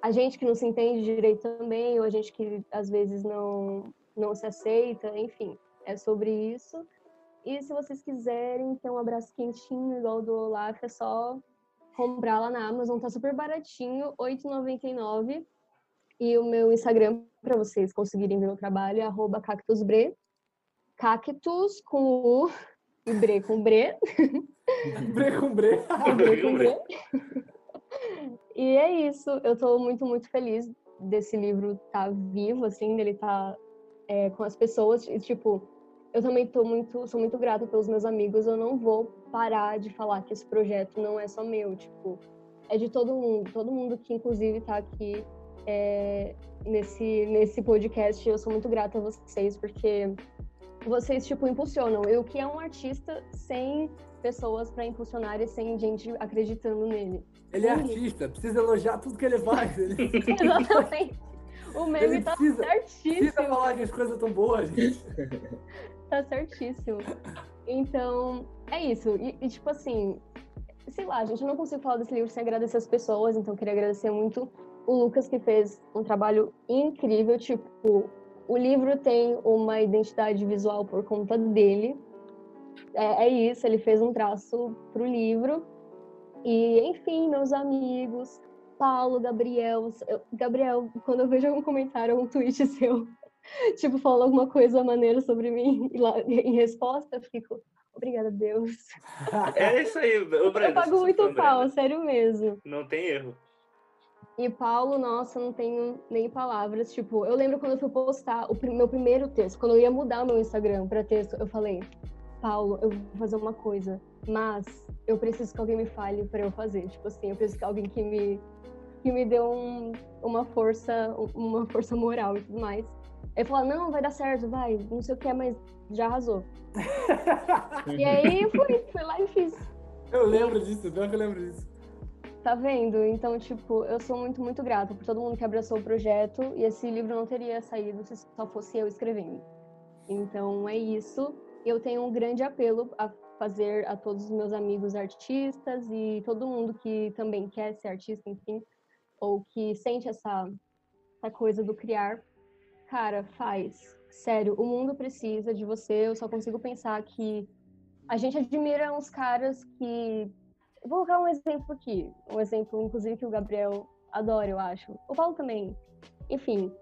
A gente que não se entende direito também, ou a gente que às vezes não, não se aceita, enfim, é sobre isso. E se vocês quiserem ter um abraço quentinho, igual o do Olaf, é só comprar lá na Amazon, tá super baratinho, R$ 8,99. E o meu Instagram, para vocês conseguirem ver meu trabalho, é cactusbre. Cactus com U e Bre com Bre. bre com bre. bre com Bre. e é isso. Eu tô muito, muito feliz desse livro estar tá vivo, assim, dele estar tá, é, com as pessoas. E, tipo, eu também tô muito, sou muito grata pelos meus amigos. Eu não vou parar de falar que esse projeto não é só meu, tipo, é de todo mundo. Todo mundo que, inclusive, tá aqui é, nesse, nesse podcast. Eu sou muito grata a vocês, porque vocês, tipo, impulsionam. E o que é um artista sem pessoas para impulsionar e sem gente acreditando nele? Ele é artista, precisa elogiar tudo que ele faz. Ele... Exatamente. O meme ele tá precisa, certíssimo. Precisa falar que as coisas estão boas, gente. tá certíssimo. Então, é isso. E, e, tipo assim, sei lá, gente, eu não consigo falar desse livro sem agradecer as pessoas, então eu queria agradecer muito o Lucas, que fez um trabalho incrível. Tipo, o livro tem uma identidade visual por conta dele. É, é isso, ele fez um traço pro livro. E, enfim, meus amigos, Paulo, Gabriel. Eu, Gabriel, quando eu vejo algum comentário, algum tweet seu, tipo, falando alguma coisa maneira sobre mim, e lá, em resposta, eu fico, obrigada, Deus. É isso aí, o Brenda, Eu pago muito pau, sério mesmo. Não tem erro. E Paulo, nossa, não tenho nem palavras. Tipo, eu lembro quando eu fui postar o meu primeiro texto, quando eu ia mudar o meu Instagram para texto, eu falei: Paulo, eu vou fazer uma coisa, mas eu preciso que alguém me fale para eu fazer. Tipo assim, eu preciso que alguém que me que me deu um, uma força, uma força moral e tudo mais. Ele falou: "Não, vai dar certo, vai, não sei o que, mas já arrasou". e aí eu fui, fui lá e fiz. Eu lembro disso, pior que eu lembro disso. Tá vendo? Então, tipo, eu sou muito, muito grata por todo mundo que abraçou o projeto e esse livro não teria saído se só fosse eu escrevendo. Então, é isso. Eu tenho um grande apelo a fazer a todos os meus amigos artistas e todo mundo que também quer ser artista, enfim, ou que sente essa, essa coisa do criar. Cara, faz. Sério, o mundo precisa de você. Eu só consigo pensar que a gente admira uns caras que Vou colocar um exemplo aqui. Um exemplo, inclusive, que o Gabriel adora, eu acho. O Paulo também. Enfim,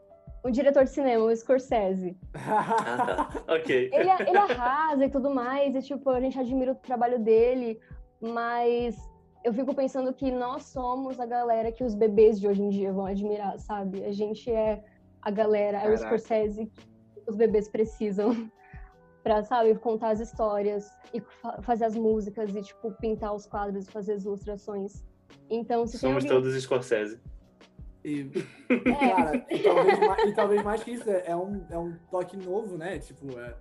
o diretor de cinema, o Scorsese. Ok. Ele, ele arrasa e tudo mais, e tipo, a gente admira o trabalho dele, mas eu fico pensando que nós somos a galera que os bebês de hoje em dia vão admirar, sabe? A gente é a galera, Caraca. é o Scorsese que os bebês precisam para sabe, contar as histórias e fa fazer as músicas e, tipo, pintar os quadros e fazer as ilustrações. Então, se Somos alguém... todos Scorsese. E, é. cara, e talvez, mais, e talvez, mais, que isso, é, é, um, é um toque novo, né? Tipo, é,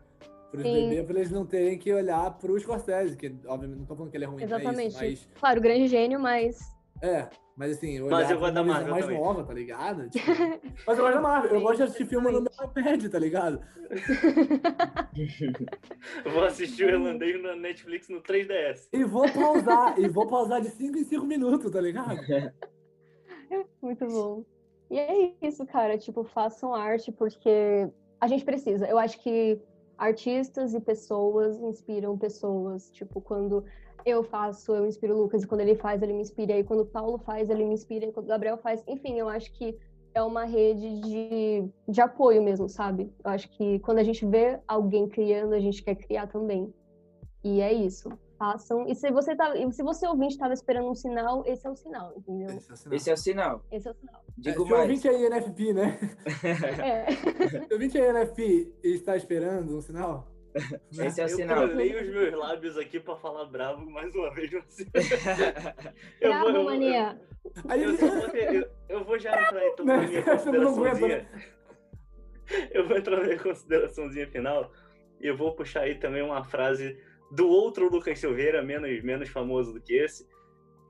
para os eles não terem que olhar para o Scorsese, que obviamente não tô falando que ele é ruim Exatamente. Isso, mas... Claro, grande gênio, mas... É, mas assim, olhar mas eu vou da Marvel mais também. nova, tá ligado? Tipo, mas eu gosto da Marvel, eu gosto de assistir filme no meu iPad, tá ligado? vou assistir o irlandês na Netflix no 3DS. E vou pausar, e vou pausar de 5 em 5 minutos, tá ligado? Muito bom. E é isso, cara, tipo, façam arte porque a gente precisa. Eu acho que artistas e pessoas inspiram pessoas. Tipo, quando eu faço, eu inspiro o Lucas, e quando ele faz, ele me inspira, e quando o Paulo faz, ele me inspira, e quando o Gabriel faz, enfim, eu acho que é uma rede de, de apoio mesmo, sabe? Eu acho que quando a gente vê alguém criando, a gente quer criar também. E é isso. Façam. E se você tá, se você ouvinte estava esperando um sinal, esse é o sinal, entendeu? Esse é o sinal. Esse é o sinal. Esse é o sinal. Digo é, mais. Se ouvinte é INFP, né? é. Se ouvinte é INFP e está esperando um sinal, esse é o eu sinal. Eu colei os meus lábios aqui pra falar bravo mais uma vez. eu bravo, vou, eu, mania. Eu, eu, vou ter, eu, eu, vou já entrar então na minha consideraçãozinha. Eu vou entrar na minha consideraçãozinha final e eu vou puxar aí também uma frase do outro Lucas Silveira, menos, menos famoso do que esse,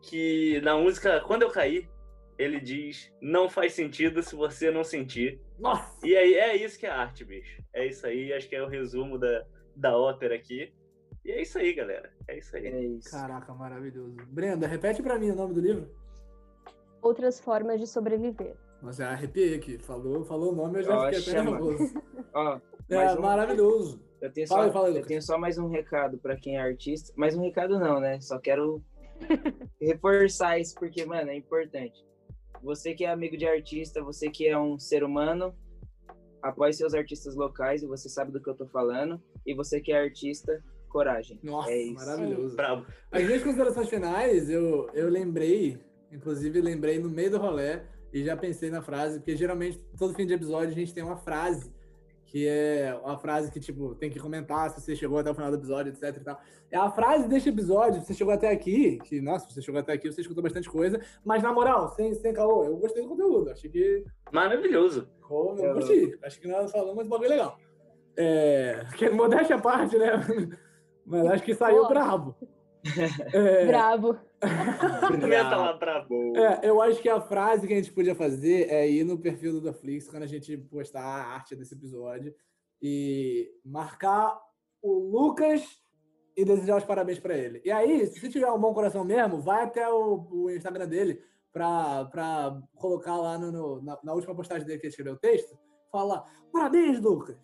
que na música Quando Eu Caí, ele diz: Não faz sentido se você não sentir. Nossa! E aí é isso que é arte, bicho. É isso aí, acho que é o resumo da, da ópera aqui. E é isso aí, galera. É isso aí. É isso. Caraca, maravilhoso. Brenda, repete para mim o nome do livro. Outras formas de sobreviver. Nossa, já arrepiei aqui. Falou, falou o nome, eu já fiquei até nervoso. Ó, é, um... maravilhoso. Eu tenho, só, fala, fala, eu tenho só mais um recado para quem é artista. Mais um recado não, né? Só quero reforçar isso porque, mano, é importante. Você que é amigo de artista, você que é um ser humano, apoie seus artistas locais e você sabe do que eu tô falando. E você que é artista, coragem. Nossa, é isso. maravilhoso. Bravo. As minhas considerações finais, eu, eu lembrei, inclusive lembrei no meio do rolê e já pensei na frase, porque geralmente todo fim de episódio a gente tem uma frase, que é uma frase que, tipo, tem que comentar se você chegou até o final do episódio, etc e tal. É a frase deste episódio, você chegou até aqui, que, nossa, você chegou até aqui, você escutou bastante coisa, mas na moral, sem, sem caô, eu gostei do conteúdo, achei que Maravilhoso. Pô, eu gostei. Acho que nós falamos, mas o bagulho legal. É, que modéstia à parte, né? Mas acho que saiu Pô. brabo. É, Brabo. Comenta lá, brabo. é, eu acho que a frase que a gente podia fazer é ir no perfil do Netflix quando a gente postar a arte desse episódio e marcar o Lucas e desejar os parabéns pra ele. E aí, se você tiver um bom coração mesmo, vai até o, o Instagram dele pra, pra colocar lá no, no- na, na última postagem dele que ele escreveu o texto, fala parabéns, Lucas!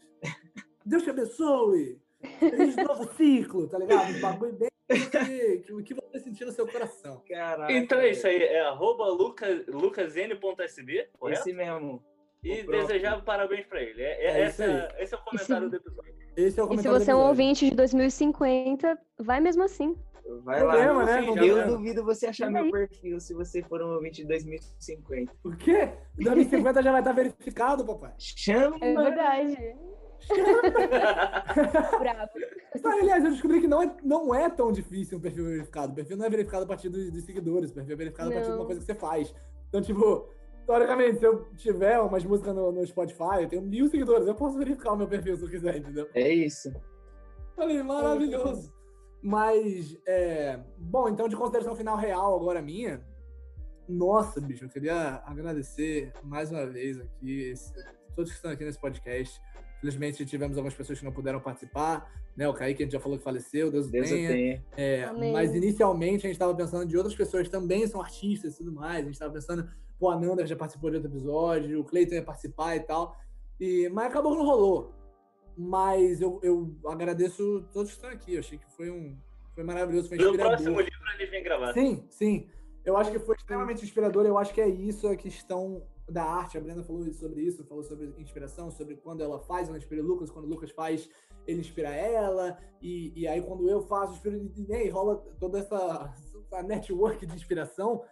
Deus te abençoe! Feliz novo ciclo, tá ligado? Um bagulho bem que, que, que você sentir no seu coração. Caraca. Então é isso aí, é arroba luca- lucasn.sb, correto? Esse mesmo. E o próprio. desejar parabéns pra ele. É, é- É é, esse é o comentário do episódio. Esse é o E se comentário você é um ouvinte de 2050, vai mesmo assim. Vai Problema, lá. né? Sim, já Eu problema. duvido você achar meu perfil se você for um ouvinte de 2050. O quê? 2050 já vai estar verificado, papai. Chama! É verdade. Brabo. Ah, aliás, eu descobri que não é, não é tão difícil um perfil verificado. O perfil não é verificado a partir dos, dos seguidores, o perfil é verificado a partir de uma Não. coisa que você faz. Então, tipo, teoricamente, se eu tiver umas músicas no, no Spotify, eu tenho mil seguidores, eu posso verificar o meu perfil se eu quiser, entendeu? É isso. Falei, maravilhoso. Mas, é... Bom, então, de consideração final real agora minha, nossa, bicho, eu queria agradecer mais uma vez aqui, esse- todos que estão aqui nesse podcast. Infelizmente, tivemos algumas pessoas que não puderam participar, né? O Kaique, a gente já falou que faleceu, Deus o Deus o tenha. tenha. É, mas inicialmente a gente estava pensando de outras pessoas que também são artistas e tudo mais. A gente estava pensando, pô, a Nanda já participou de outro episódio, o Cleiton ia participar e tal. E, mas acabou que não rolou. Mas eu, eu agradeço todos que estão aqui. Eu achei que foi um. Foi maravilhoso, foi No inspirador. próximo livro eles vêm gravar. Sim, sim. Eu acho que foi extremamente inspirador. Eu acho que é isso a questão da arte. A Brenda falou sobre isso, falou sobre inspiração, sobre quando ela faz, ela inspira o Lucas, quando o Lucas faz, ele inspira ela. E, e aí, quando eu faço, inspira e né, e rola toda essa, essa network de inspiração.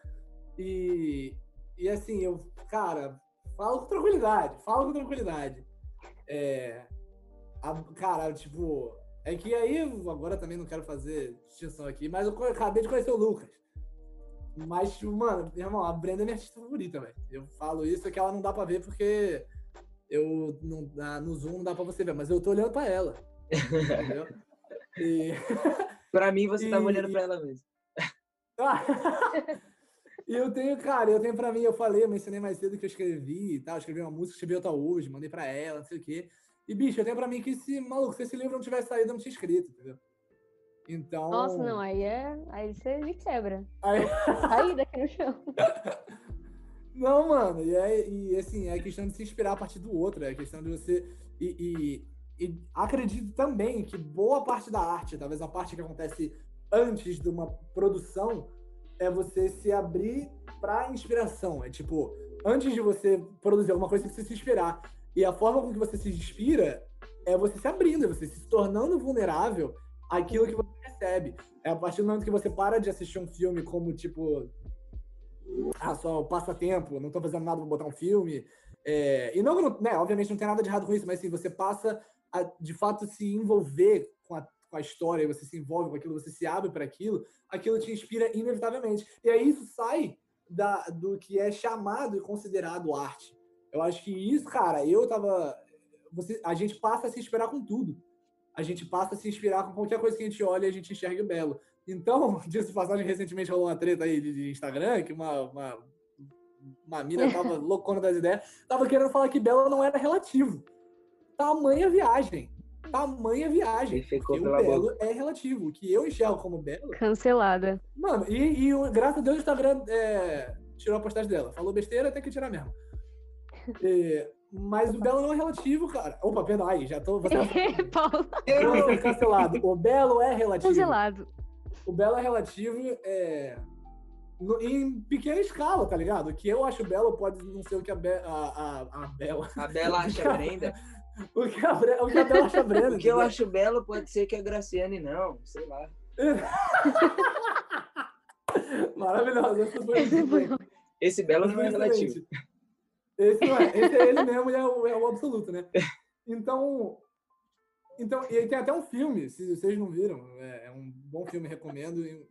E, e assim, eu, cara, falo com tranquilidade, falo com tranquilidade. É, a- cara, tipo, é que aí, agora também não quero fazer distinção aqui, mas eu acabei de conhecer o Lucas. Mas, tipo, mano, meu irmão, a Brenda é minha artista favorita, velho. Eu falo isso, é que ela não dá pra ver porque eu não, na- no Zoom não dá pra você ver, mas eu tô olhando pra ela. Entendeu? E. Pra mim, você tava E- olhando pra ela mesmo. E eu tenho, cara, eu tenho pra mim, eu falei, eu mencionei mais cedo que eu escrevi e tal, escrevi uma música, escrevi outra hoje, mandei pra ela, não sei o quê. E, bicho, eu tenho pra mim que se, maluco, se esse livro não tivesse saído, eu não tinha escrito, entendeu? Então. Nossa, não, aí é. Aí você me quebra. Aí- Aí daqui no chão. Não, mano, e, é, e assim, é questão de se inspirar a partir do outro, é questão de você. E, e, e acredito também que boa parte da arte, talvez a parte que acontece antes de uma produção, é você se abrir pra inspiração. É tipo, antes de você produzir alguma coisa, você precisa se inspirar. E a forma com que você se inspira é você se abrindo, é você se tornando vulnerável àquilo que você recebe. É a partir do momento que você para de assistir um filme como, tipo, ah, só passatempo, não tô fazendo nada pra botar um filme. É, e não, né, obviamente não tem nada de errado com isso, mas assim, você passa a, de fato, se envolver com a, com a história, você se envolve com aquilo, você se abre para aquilo, aquilo te inspira inevitavelmente. E aí isso sai da, do que é chamado e considerado arte. Eu acho que isso, cara, eu tava. Você, a gente passa a se inspirar com tudo. A gente passa a se inspirar com qualquer coisa que a gente olha e a gente enxerga belo. Então, disso de passagem, recentemente rolou uma treta aí de, Instagram, que uma, uma, uma mina tava loucona das ideias, tava querendo falar que belo não era relativo. Tamanha viagem. Tamanha viagem. Porque o belo é relativo. O que eu enxergo como belo. Cancelada. Mano, e, e o- graças a Deus o Instagram é, tirou a postagem dela. Falou besteira, tem que tirar mesmo. É, mas o belo não é relativo, cara. Opa, perdão, aí, já tô. Você Paulo, Vou ser cancelado. O belo é relativo. cancelado. O belo é relativo é, no- em pequena escala, tá ligado? O que eu acho belo pode não ser o que a, Be a, a, a Bela. A Bela acha a Brenda. O que a, Bre- o que a Bela acha Breno. O que eu acho belo pode ser que a Graciane não, sei lá. Maravilhoso. Esse foi, Esse foi Esse belo não é relativo. Esse não é. Esse é ele mesmo e é o, é o absoluto, né? Então. Então, e aí tem até um filme, se vocês não viram, é, é um bom filme, recomendo. e,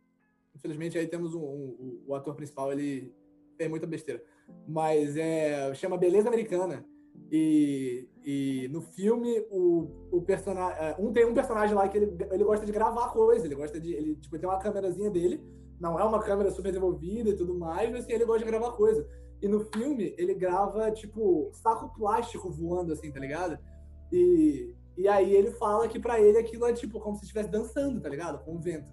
infelizmente, aí temos um, um- o ator principal, ele fez muita besteira. Mas é, chama Beleza Americana. E, e no filme, o, o personagem. Um, tem um personagem lá que ele, ele gosta de gravar coisa, ele gosta de. Ele tipo, tem uma câmerazinha dele, não é uma câmera super desenvolvida e tudo mais, mas assim, ele gosta de gravar coisa. E no filme, ele grava, tipo, saco plástico voando, assim, tá ligado? E, e aí ele fala que pra ele aquilo é, tipo, como se estivesse dançando, tá ligado? Com o vento.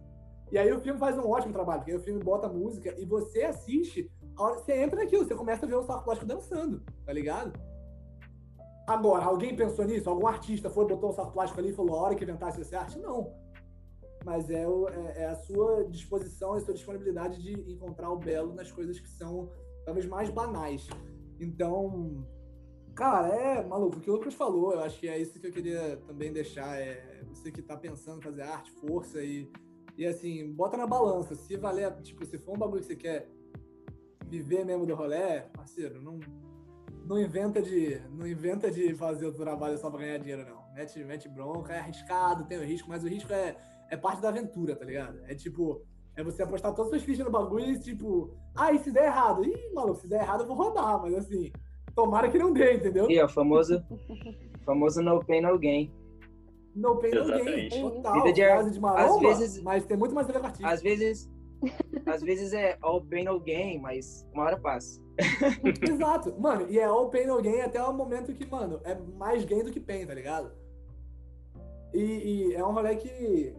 E aí o filme faz um ótimo trabalho, porque aí o filme bota música e você assiste, a hora você entra naquilo, você começa a ver o saco plástico dançando, tá ligado? Agora, alguém pensou nisso? Algum artista foi, botou um saco plástico ali e falou, a hora que inventasse essa arte? Não. Mas é, o- é- é a sua disposição, a sua disponibilidade de encontrar o belo nas coisas que são talvez mais banais. Então, cara, é maluco. O que o Lucas falou, eu acho que é isso que eu queria também deixar. É você que tá pensando em fazer arte, força e, e assim, bota na balança. Se valer, tipo, se for um bagulho que você quer viver mesmo do rolê, parceiro, não, não inventa de não inventa de fazer o trabalho só pra ganhar dinheiro, não. Mete, mete bronca, é arriscado, tem o risco, mas o risco é, é parte da aventura, tá ligado? É tipo, é você apostar todas as suas fichas no bagulho e tipo, ah, e se der errado? Ih, maluco, se der errado eu vou rodar, mas assim, tomara que não dê, entendeu? E ó, o famoso, famoso no pain, no gain. No pain, no gain. Exatamente. Total. Vida de- frase de maromba, às vezes- mas tem muito mais a artista. Às vezes, às vezes é all pain, no gain, mas uma hora passa. Exato. Mano, e é all pain no gain até o momento que, mano, é mais gain do que pain, tá ligado? E, e é um rolê que.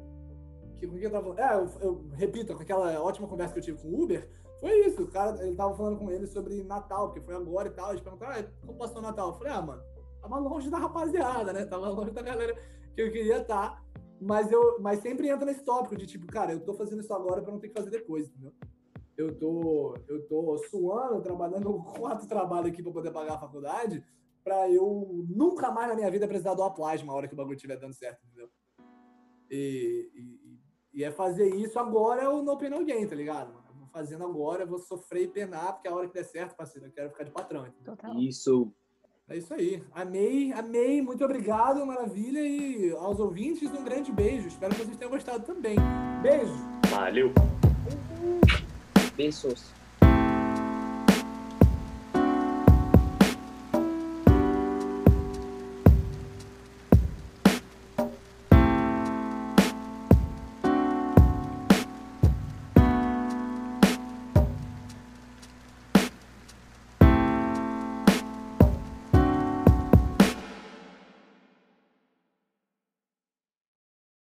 Que com o que eu tava? É, eu, eu repito, aquela ótima conversa que eu tive com o Uber, foi isso. O cara, ele tava falando com ele sobre Natal, porque foi agora e tal. Eles perguntaram, ah, como passou o Natal? Eu falei, ah, mano, tava longe da rapaziada, né? Tava longe da galera que eu queria estar. Mas, eu, mas sempre entra nesse tópico de tipo, cara, eu tô fazendo isso agora pra não ter que fazer depois, entendeu? Eu tô, eu tô suando, trabalhando quatro trabalhos aqui pra poder pagar a faculdade, pra eu nunca mais na minha vida precisar doar plasma a hora que o bagulho estiver dando certo, entendeu? E, e, e é fazer isso agora é o no pain no gain, tá ligado? mano? Eu vou fazendo agora, eu vou sofrer e penar, porque a hora que der certo, parceiro, eu quero ficar de patrão, entendeu? Total. Isso. É isso aí. Amei, amei, muito obrigado, maravilha. E aos ouvintes, um grande beijo. Espero que vocês tenham gostado também. Beijo! Valeu. Beijos.